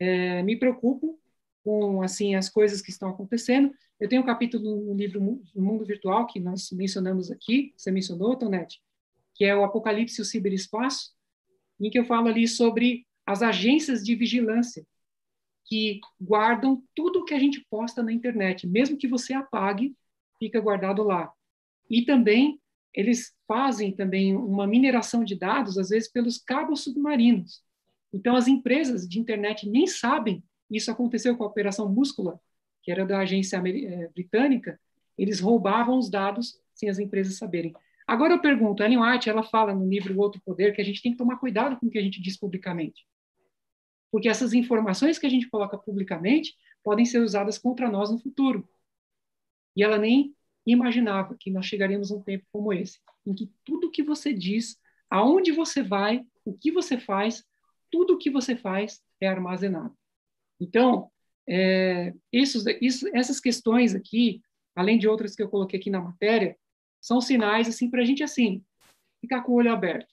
é, me preocupo com assim as coisas que estão acontecendo. Eu tenho um capítulo no livro Mundo Virtual que nós mencionamos aqui, você mencionou, Tonete, que é o Apocalipse e o Ciberespaço, em que eu falo ali sobre as agências de vigilância que guardam tudo que a gente posta na internet, mesmo que você apague, fica guardado lá. E também eles fazem também uma mineração de dados, às vezes pelos cabos submarinos. Então, as empresas de internet nem sabem. Isso aconteceu com a Operação Múscula, que era da agência eh, britânica. Eles roubavam os dados sem as empresas saberem. Agora eu pergunto, Ellen White, ela fala no livro O Outro Poder que a gente tem que tomar cuidado com o que a gente diz publicamente. Porque essas informações que a gente coloca publicamente podem ser usadas contra nós no futuro. E ela nem imaginava que nós chegaríamos a um tempo como esse, em que tudo que você diz, aonde você vai, o que você faz, tudo o que você faz é armazenado. Então, é, isso, isso, essas questões aqui, além de outras que eu coloquei aqui na matéria, são sinais assim para a gente assim ficar com o olho aberto.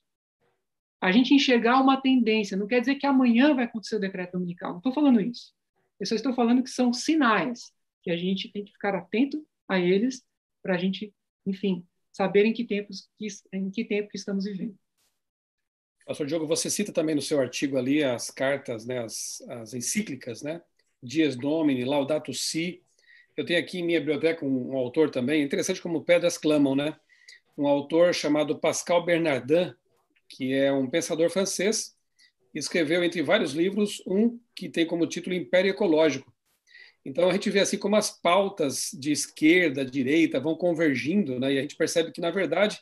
A gente enxergar uma tendência. Não quer dizer que amanhã vai acontecer o decreto dominical. Não estou falando isso. Eu só estou falando que são sinais que a gente tem que ficar atento a eles para a gente, enfim, saber em que tempos em que tempo que estamos vivendo. Pastor Diogo, você cita também no seu artigo ali as cartas, né, as, as encíclicas, né? Dias Domini, Laudato Si. Eu tenho aqui em minha biblioteca um, um autor também, interessante como pedras clamam, né? Um autor chamado Pascal Bernardin, que é um pensador francês, escreveu entre vários livros um que tem como título Império Ecológico. Então a gente vê assim como as pautas de esquerda, direita vão convergindo, né? E a gente percebe que na verdade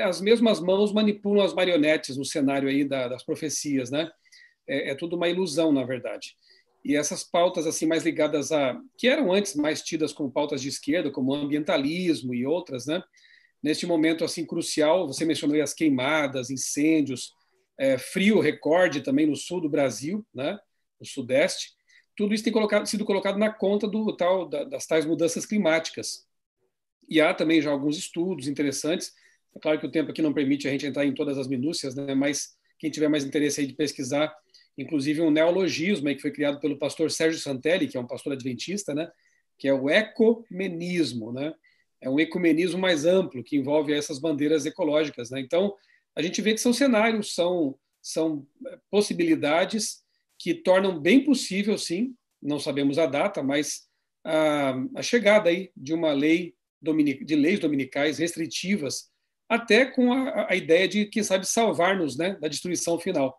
as mesmas mãos manipulam as marionetes no cenário aí da, das profecias, né? É, é, tudo uma ilusão, na verdade. E essas pautas assim mais ligadas a que eram antes mais tidas como pautas de esquerda, como ambientalismo e outras, né? Neste momento assim crucial, você mencionou as queimadas, incêndios, é, frio recorde também no sul do Brasil, né? No sudeste. Tudo isso tem colocado, sido colocado na conta do tal das tais mudanças climáticas. E há também já alguns estudos interessantes é claro que o tempo aqui não permite a gente entrar em todas as minúcias, né? mas quem tiver mais interesse aí de pesquisar, inclusive um neologismo aí que foi criado pelo pastor Sérgio Santelli, que é um pastor adventista, né? que é o ecumenismo, né? É um ecumenismo mais amplo que envolve essas bandeiras ecológicas, né? Então, a gente vê que são cenários, são são é, possibilidades que tornam bem possível, sim, não sabemos a data, mas a, a chegada aí de uma lei de leis dominicais restritivas até com a, a ideia de, quem sabe, salvar-nos né, da destruição final.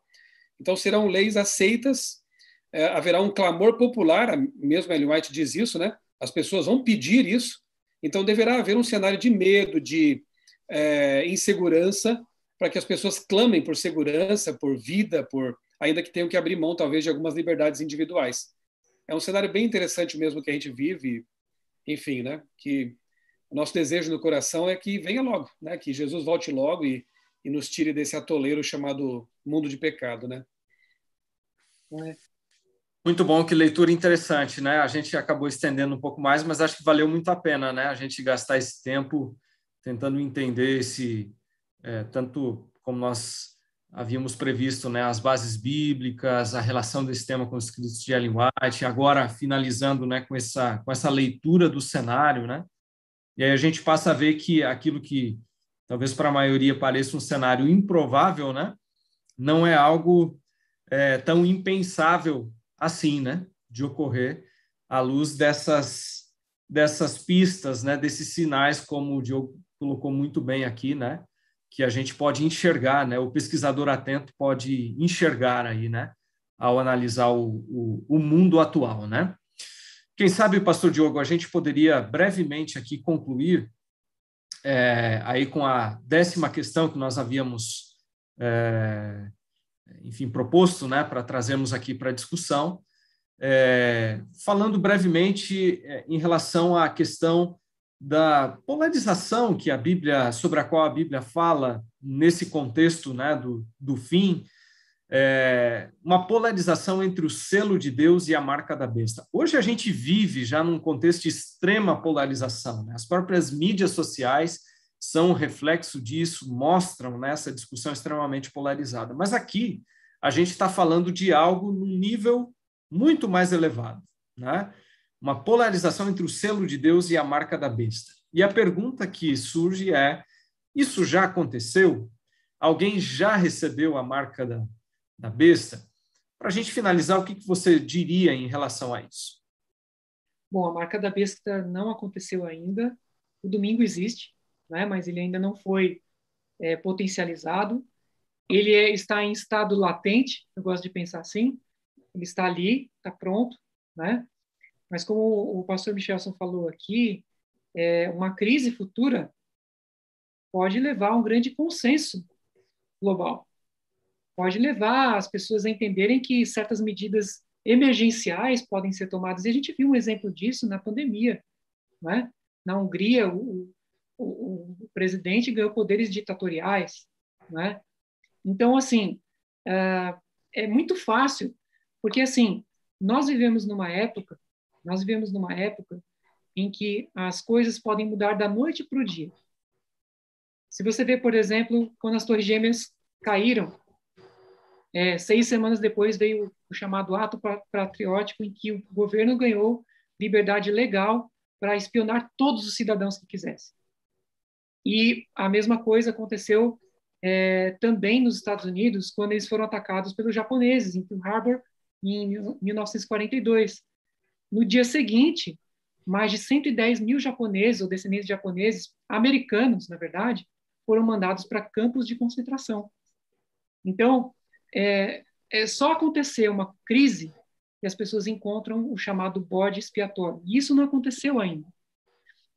Então, serão leis aceitas, é, haverá um clamor popular, mesmo Ellen White diz isso, né? as pessoas vão pedir isso, então deverá haver um cenário de medo, de é, insegurança, para que as pessoas clamem por segurança, por vida, por ainda que tenham que abrir mão, talvez, de algumas liberdades individuais. É um cenário bem interessante mesmo que a gente vive, enfim, né? que o nosso desejo no coração é que venha logo, né? Que Jesus volte logo e, e nos tire desse atoleiro chamado mundo de pecado, né? É. Muito bom, que leitura interessante, né? A gente acabou estendendo um pouco mais, mas acho que valeu muito a pena, né? A gente gastar esse tempo tentando entender esse é, tanto como nós havíamos previsto, né? As bases bíblicas, a relação desse tema com os escritos de Ellen White, agora finalizando, né? Com essa com essa leitura do cenário, né? E aí a gente passa a ver que aquilo que talvez para a maioria pareça um cenário improvável, né? Não é algo é, tão impensável assim, né? De ocorrer à luz dessas dessas pistas, né? Desses sinais, como o Diogo colocou muito bem aqui, né? Que a gente pode enxergar, né? O pesquisador atento pode enxergar aí, né? Ao analisar o, o, o mundo atual, né? Quem sabe, pastor Diogo, a gente poderia brevemente aqui concluir é, aí com a décima questão que nós havíamos, é, enfim, proposto, né, para trazermos aqui para discussão, é, falando brevemente é, em relação à questão da polarização que a Bíblia, sobre a qual a Bíblia fala nesse contexto, né, do, do fim, é, uma polarização entre o selo de Deus e a marca da besta. Hoje a gente vive já num contexto de extrema polarização. Né? As próprias mídias sociais são reflexo disso, mostram nessa né, discussão extremamente polarizada. Mas aqui a gente está falando de algo num nível muito mais elevado, né? Uma polarização entre o selo de Deus e a marca da besta. E a pergunta que surge é: isso já aconteceu? Alguém já recebeu a marca da, da besta. Para a gente finalizar, o que, que você diria em relação a isso? Bom, a marca da besta não aconteceu ainda. O domingo existe, né, mas ele ainda não foi é, potencializado. ele é, está em estado latente, eu gosto de pensar assim, ele está ali, está pronto, né? Mas como o pastor Michelson falou aqui, é, uma crise futura pode levar a um grande consenso global. Pode levar as pessoas a entenderem que certas medidas emergenciais podem ser tomadas. E a gente viu um exemplo disso na pandemia. Né? Na Hungria, o, o, o presidente ganhou poderes ditatoriais. Né? Então, assim, é, é muito fácil, porque, assim, nós vivemos numa época, nós vivemos numa época em que as coisas podem mudar da noite para o dia. Se você vê, por exemplo, quando as Torres Gêmeas caíram, é, seis semanas depois veio o chamado ato patriótico, em que o governo ganhou liberdade legal para espionar todos os cidadãos que quisesse. E a mesma coisa aconteceu é, também nos Estados Unidos, quando eles foram atacados pelos japoneses em Pearl Harbor, em 1942. No dia seguinte, mais de 110 mil japoneses ou descendentes de japoneses, americanos, na verdade, foram mandados para campos de concentração. Então, é, é só acontecer uma crise que as pessoas encontram o chamado bode expiatório. E isso não aconteceu ainda.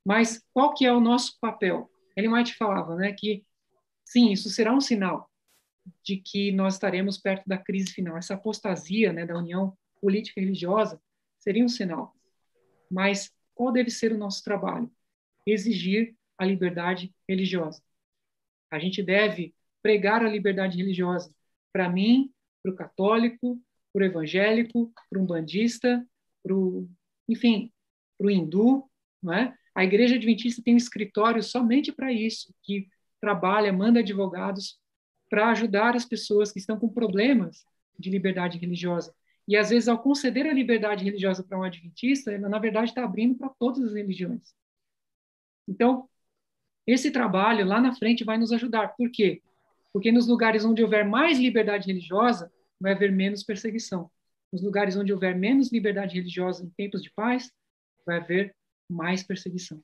Mas qual que é o nosso papel? Ellen White falava né, que, sim, isso será um sinal de que nós estaremos perto da crise final. Essa apostasia né, da união política e religiosa seria um sinal. Mas qual deve ser o nosso trabalho? Exigir a liberdade religiosa. A gente deve pregar a liberdade religiosa para mim, para o católico, para o evangélico, para um bandista, para o, enfim, para o hindu, não é? A Igreja Adventista tem um escritório somente para isso, que trabalha, manda advogados para ajudar as pessoas que estão com problemas de liberdade religiosa. E às vezes, ao conceder a liberdade religiosa para um adventista, ele, na verdade, está abrindo para todas as religiões. Então, esse trabalho lá na frente vai nos ajudar. Por quê? Porque nos lugares onde houver mais liberdade religiosa, vai haver menos perseguição. Nos lugares onde houver menos liberdade religiosa em tempos de paz, vai haver mais perseguição.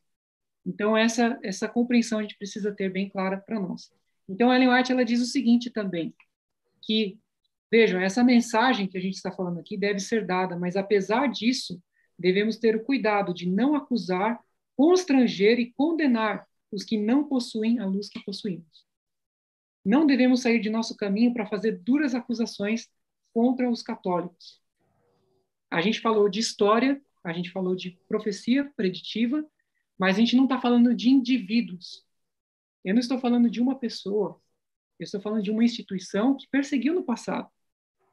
Então essa essa compreensão a gente precisa ter bem clara para nós. Então Ellen White ela diz o seguinte também, que vejam essa mensagem que a gente está falando aqui deve ser dada, mas apesar disso devemos ter o cuidado de não acusar, constranger e condenar os que não possuem a luz que possuímos. Não devemos sair de nosso caminho para fazer duras acusações contra os católicos. A gente falou de história, a gente falou de profecia preditiva, mas a gente não está falando de indivíduos. Eu não estou falando de uma pessoa, eu estou falando de uma instituição que perseguiu no passado.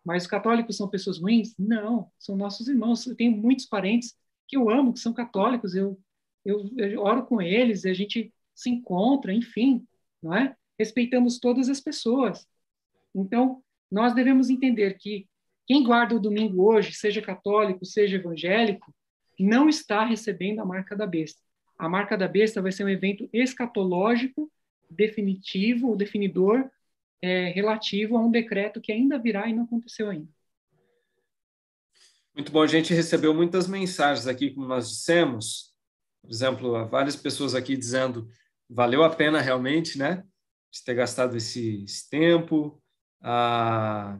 Mas os católicos são pessoas ruins? Não, são nossos irmãos. Eu tenho muitos parentes que eu amo, que são católicos, eu, eu, eu oro com eles, a gente se encontra, enfim, não é? Respeitamos todas as pessoas. Então, nós devemos entender que quem guarda o domingo hoje, seja católico, seja evangélico, não está recebendo a marca da besta. A marca da besta vai ser um evento escatológico, definitivo, definidor, é, relativo a um decreto que ainda virá e não aconteceu ainda. Muito bom, a gente recebeu muitas mensagens aqui, como nós dissemos. Por exemplo, várias pessoas aqui dizendo valeu a pena realmente, né? De ter gastado esse, esse tempo. A,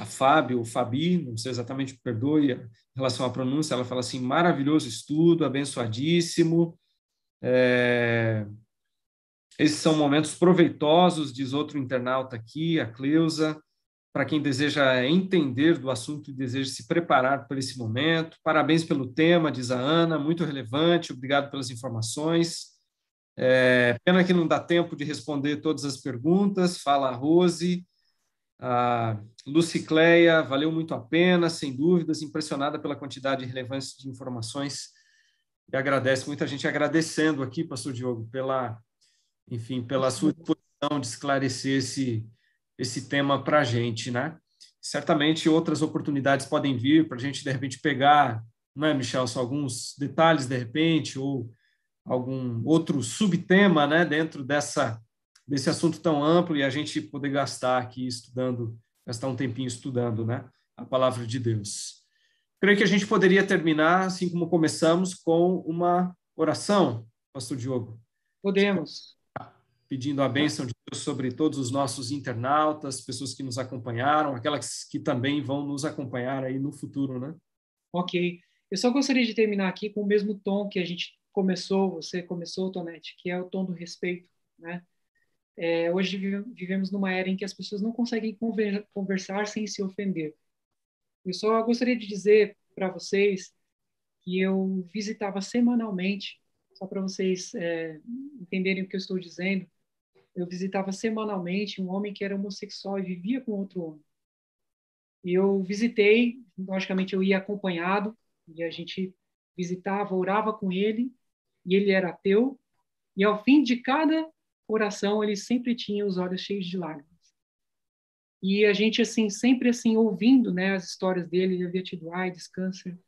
a Fábio, o Fabi, não sei exatamente, perdoe em relação à pronúncia, ela fala assim: maravilhoso estudo, abençoadíssimo. É, esses são momentos proveitosos, diz outro internauta aqui, a Cleusa, para quem deseja entender do assunto e deseja se preparar para esse momento. Parabéns pelo tema, diz a Ana, muito relevante, obrigado pelas informações. É, pena que não dá tempo de responder todas as perguntas. Fala a Rose. A Lucicleia, valeu muito a pena, sem dúvidas, impressionada pela quantidade e relevância de informações. E agradece, muita gente agradecendo aqui, pastor Diogo, pela, enfim, pela sua disposição de esclarecer esse, esse tema para a gente, né? Certamente outras oportunidades podem vir para a gente, de repente, pegar, não é, Michel, só alguns detalhes, de repente, ou algum outro subtema né, dentro dessa, desse assunto tão amplo e a gente poder gastar aqui estudando, gastar um tempinho estudando né, a palavra de Deus. Creio que a gente poderia terminar, assim como começamos, com uma oração, Pastor Diogo. Podemos. pedindo a bênção de Deus sobre todos os nossos internautas, pessoas que nos acompanharam, aquelas que também vão nos acompanhar aí no futuro, né? Ok. Eu só gostaria de terminar aqui com o mesmo tom que a gente começou, você começou, Tonete, que é o tom do respeito, né? É, hoje vivemos numa era em que as pessoas não conseguem conversar sem se ofender. Eu só gostaria de dizer para vocês que eu visitava semanalmente, só para vocês é, entenderem o que eu estou dizendo, eu visitava semanalmente um homem que era homossexual e vivia com outro homem. E eu visitei, logicamente eu ia acompanhado, e a gente visitava, orava com ele, e ele era ateu, e ao fim de cada oração ele sempre tinha os olhos cheios de lágrimas. E a gente assim sempre assim ouvindo, né, as histórias dele, ele havia tido AIDS, câncer,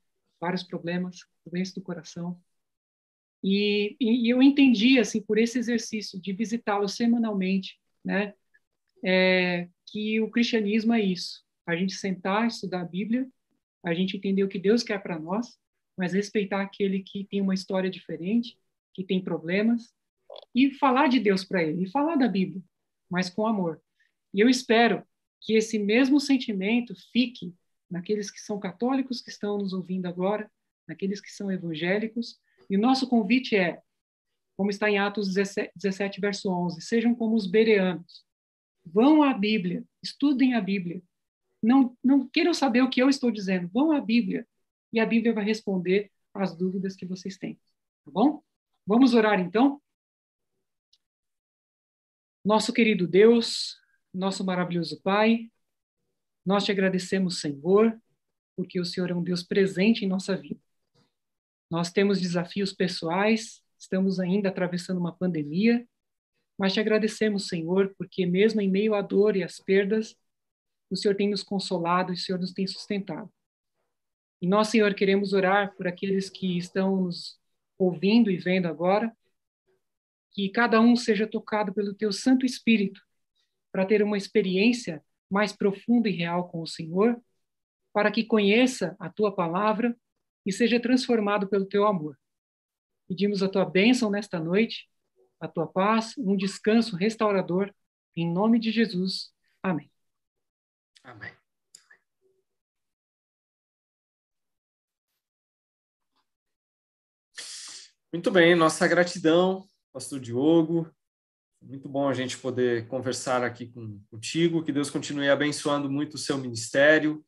vários problemas, doença do coração. E, e, eu entendi assim por esse exercício de visitá-lo semanalmente, né, é, que o cristianismo é isso: a gente sentar, estudar a Bíblia, a gente entender o que Deus quer para nós, mas respeitar aquele que tem uma história diferente, que tem problemas, e falar de Deus para ele, e falar da Bíblia, mas com amor. E eu espero que esse mesmo sentimento fique naqueles que são católicos que estão nos ouvindo agora, naqueles que são evangélicos. E o nosso convite é, como está em Atos 17, 17 verso 11, sejam como os bereanos. Vão à Bíblia, estudem a Bíblia. Não, não queiram saber o que eu estou dizendo, vão à Bíblia. E a Bíblia vai responder às dúvidas que vocês têm. Tá bom? Vamos orar então? Nosso querido Deus, nosso maravilhoso Pai, nós te agradecemos, Senhor, porque o Senhor é um Deus presente em nossa vida. Nós temos desafios pessoais, estamos ainda atravessando uma pandemia, mas te agradecemos, Senhor, porque mesmo em meio à dor e às perdas, o Senhor tem nos consolado e o Senhor nos tem sustentado. E nós, Senhor, queremos orar por aqueles que estão nos ouvindo e vendo agora, que cada um seja tocado pelo teu Santo Espírito para ter uma experiência mais profunda e real com o Senhor, para que conheça a tua palavra e seja transformado pelo teu amor. Pedimos a tua bênção nesta noite, a tua paz, um descanso restaurador, em nome de Jesus. Amém. Amém. Muito bem, nossa gratidão pastor Diogo. Muito bom a gente poder conversar aqui com, contigo. Que Deus continue abençoando muito o seu ministério.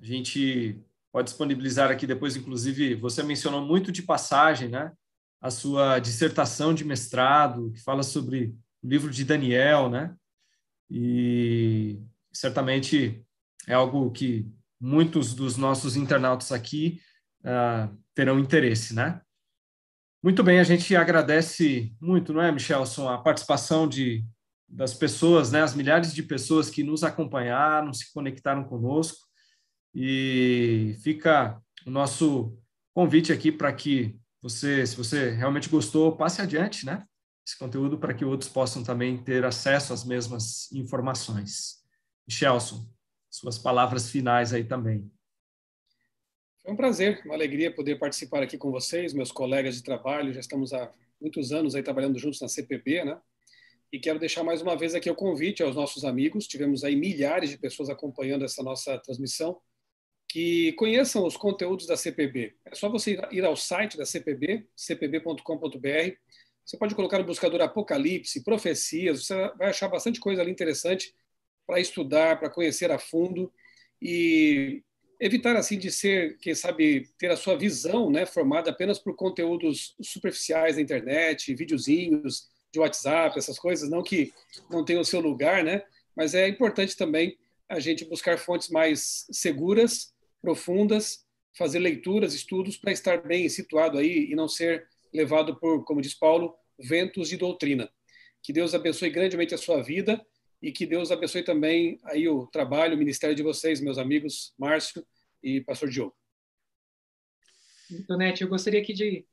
A gente pode disponibilizar aqui depois, inclusive, você mencionou muito de passagem, né? A sua dissertação de mestrado, que fala sobre o livro de Daniel, né? E certamente é algo que muitos dos nossos internautas aqui uh, terão interesse, né? Muito bem, a gente agradece muito, não é, Michelson, a participação de, das pessoas, né, as milhares de pessoas que nos acompanharam, se conectaram conosco, e fica o nosso convite aqui para que você, se você realmente gostou, passe adiante, né, esse conteúdo para que outros possam também ter acesso às mesmas informações. Michelson, suas palavras finais aí também. Foi um prazer, uma alegria poder participar aqui com vocês, meus colegas de trabalho. Já estamos há muitos anos aí trabalhando juntos na CPB, né? E quero deixar mais uma vez aqui o convite aos nossos amigos. Tivemos aí milhares de pessoas acompanhando essa nossa transmissão, que conheçam os conteúdos da CPB. É só você ir ao site da CPB, cpb.com.br. Você pode colocar no buscador Apocalipse, Profecias, você vai achar bastante coisa ali interessante para estudar, para conhecer a fundo. E evitar assim de ser, quem sabe, ter a sua visão, né, formada apenas por conteúdos superficiais da internet, videozinhos de WhatsApp, essas coisas, não que não tenham o seu lugar, né, mas é importante também a gente buscar fontes mais seguras, profundas, fazer leituras, estudos para estar bem situado aí e não ser levado por, como diz Paulo, ventos de doutrina. Que Deus abençoe grandemente a sua vida e que Deus abençoe também aí o trabalho, o ministério de vocês, meus amigos Márcio e Pastor Diogo. Tonete, eu gostaria aqui de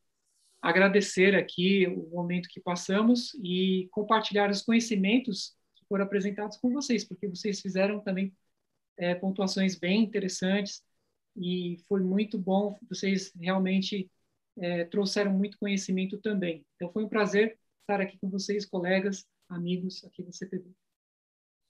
agradecer aqui o momento que passamos e compartilhar os conhecimentos que foram apresentados com vocês, porque vocês fizeram também é, pontuações bem interessantes e foi muito bom, vocês realmente é, trouxeram muito conhecimento também. Então foi um prazer estar aqui com vocês, colegas, amigos aqui da CPB.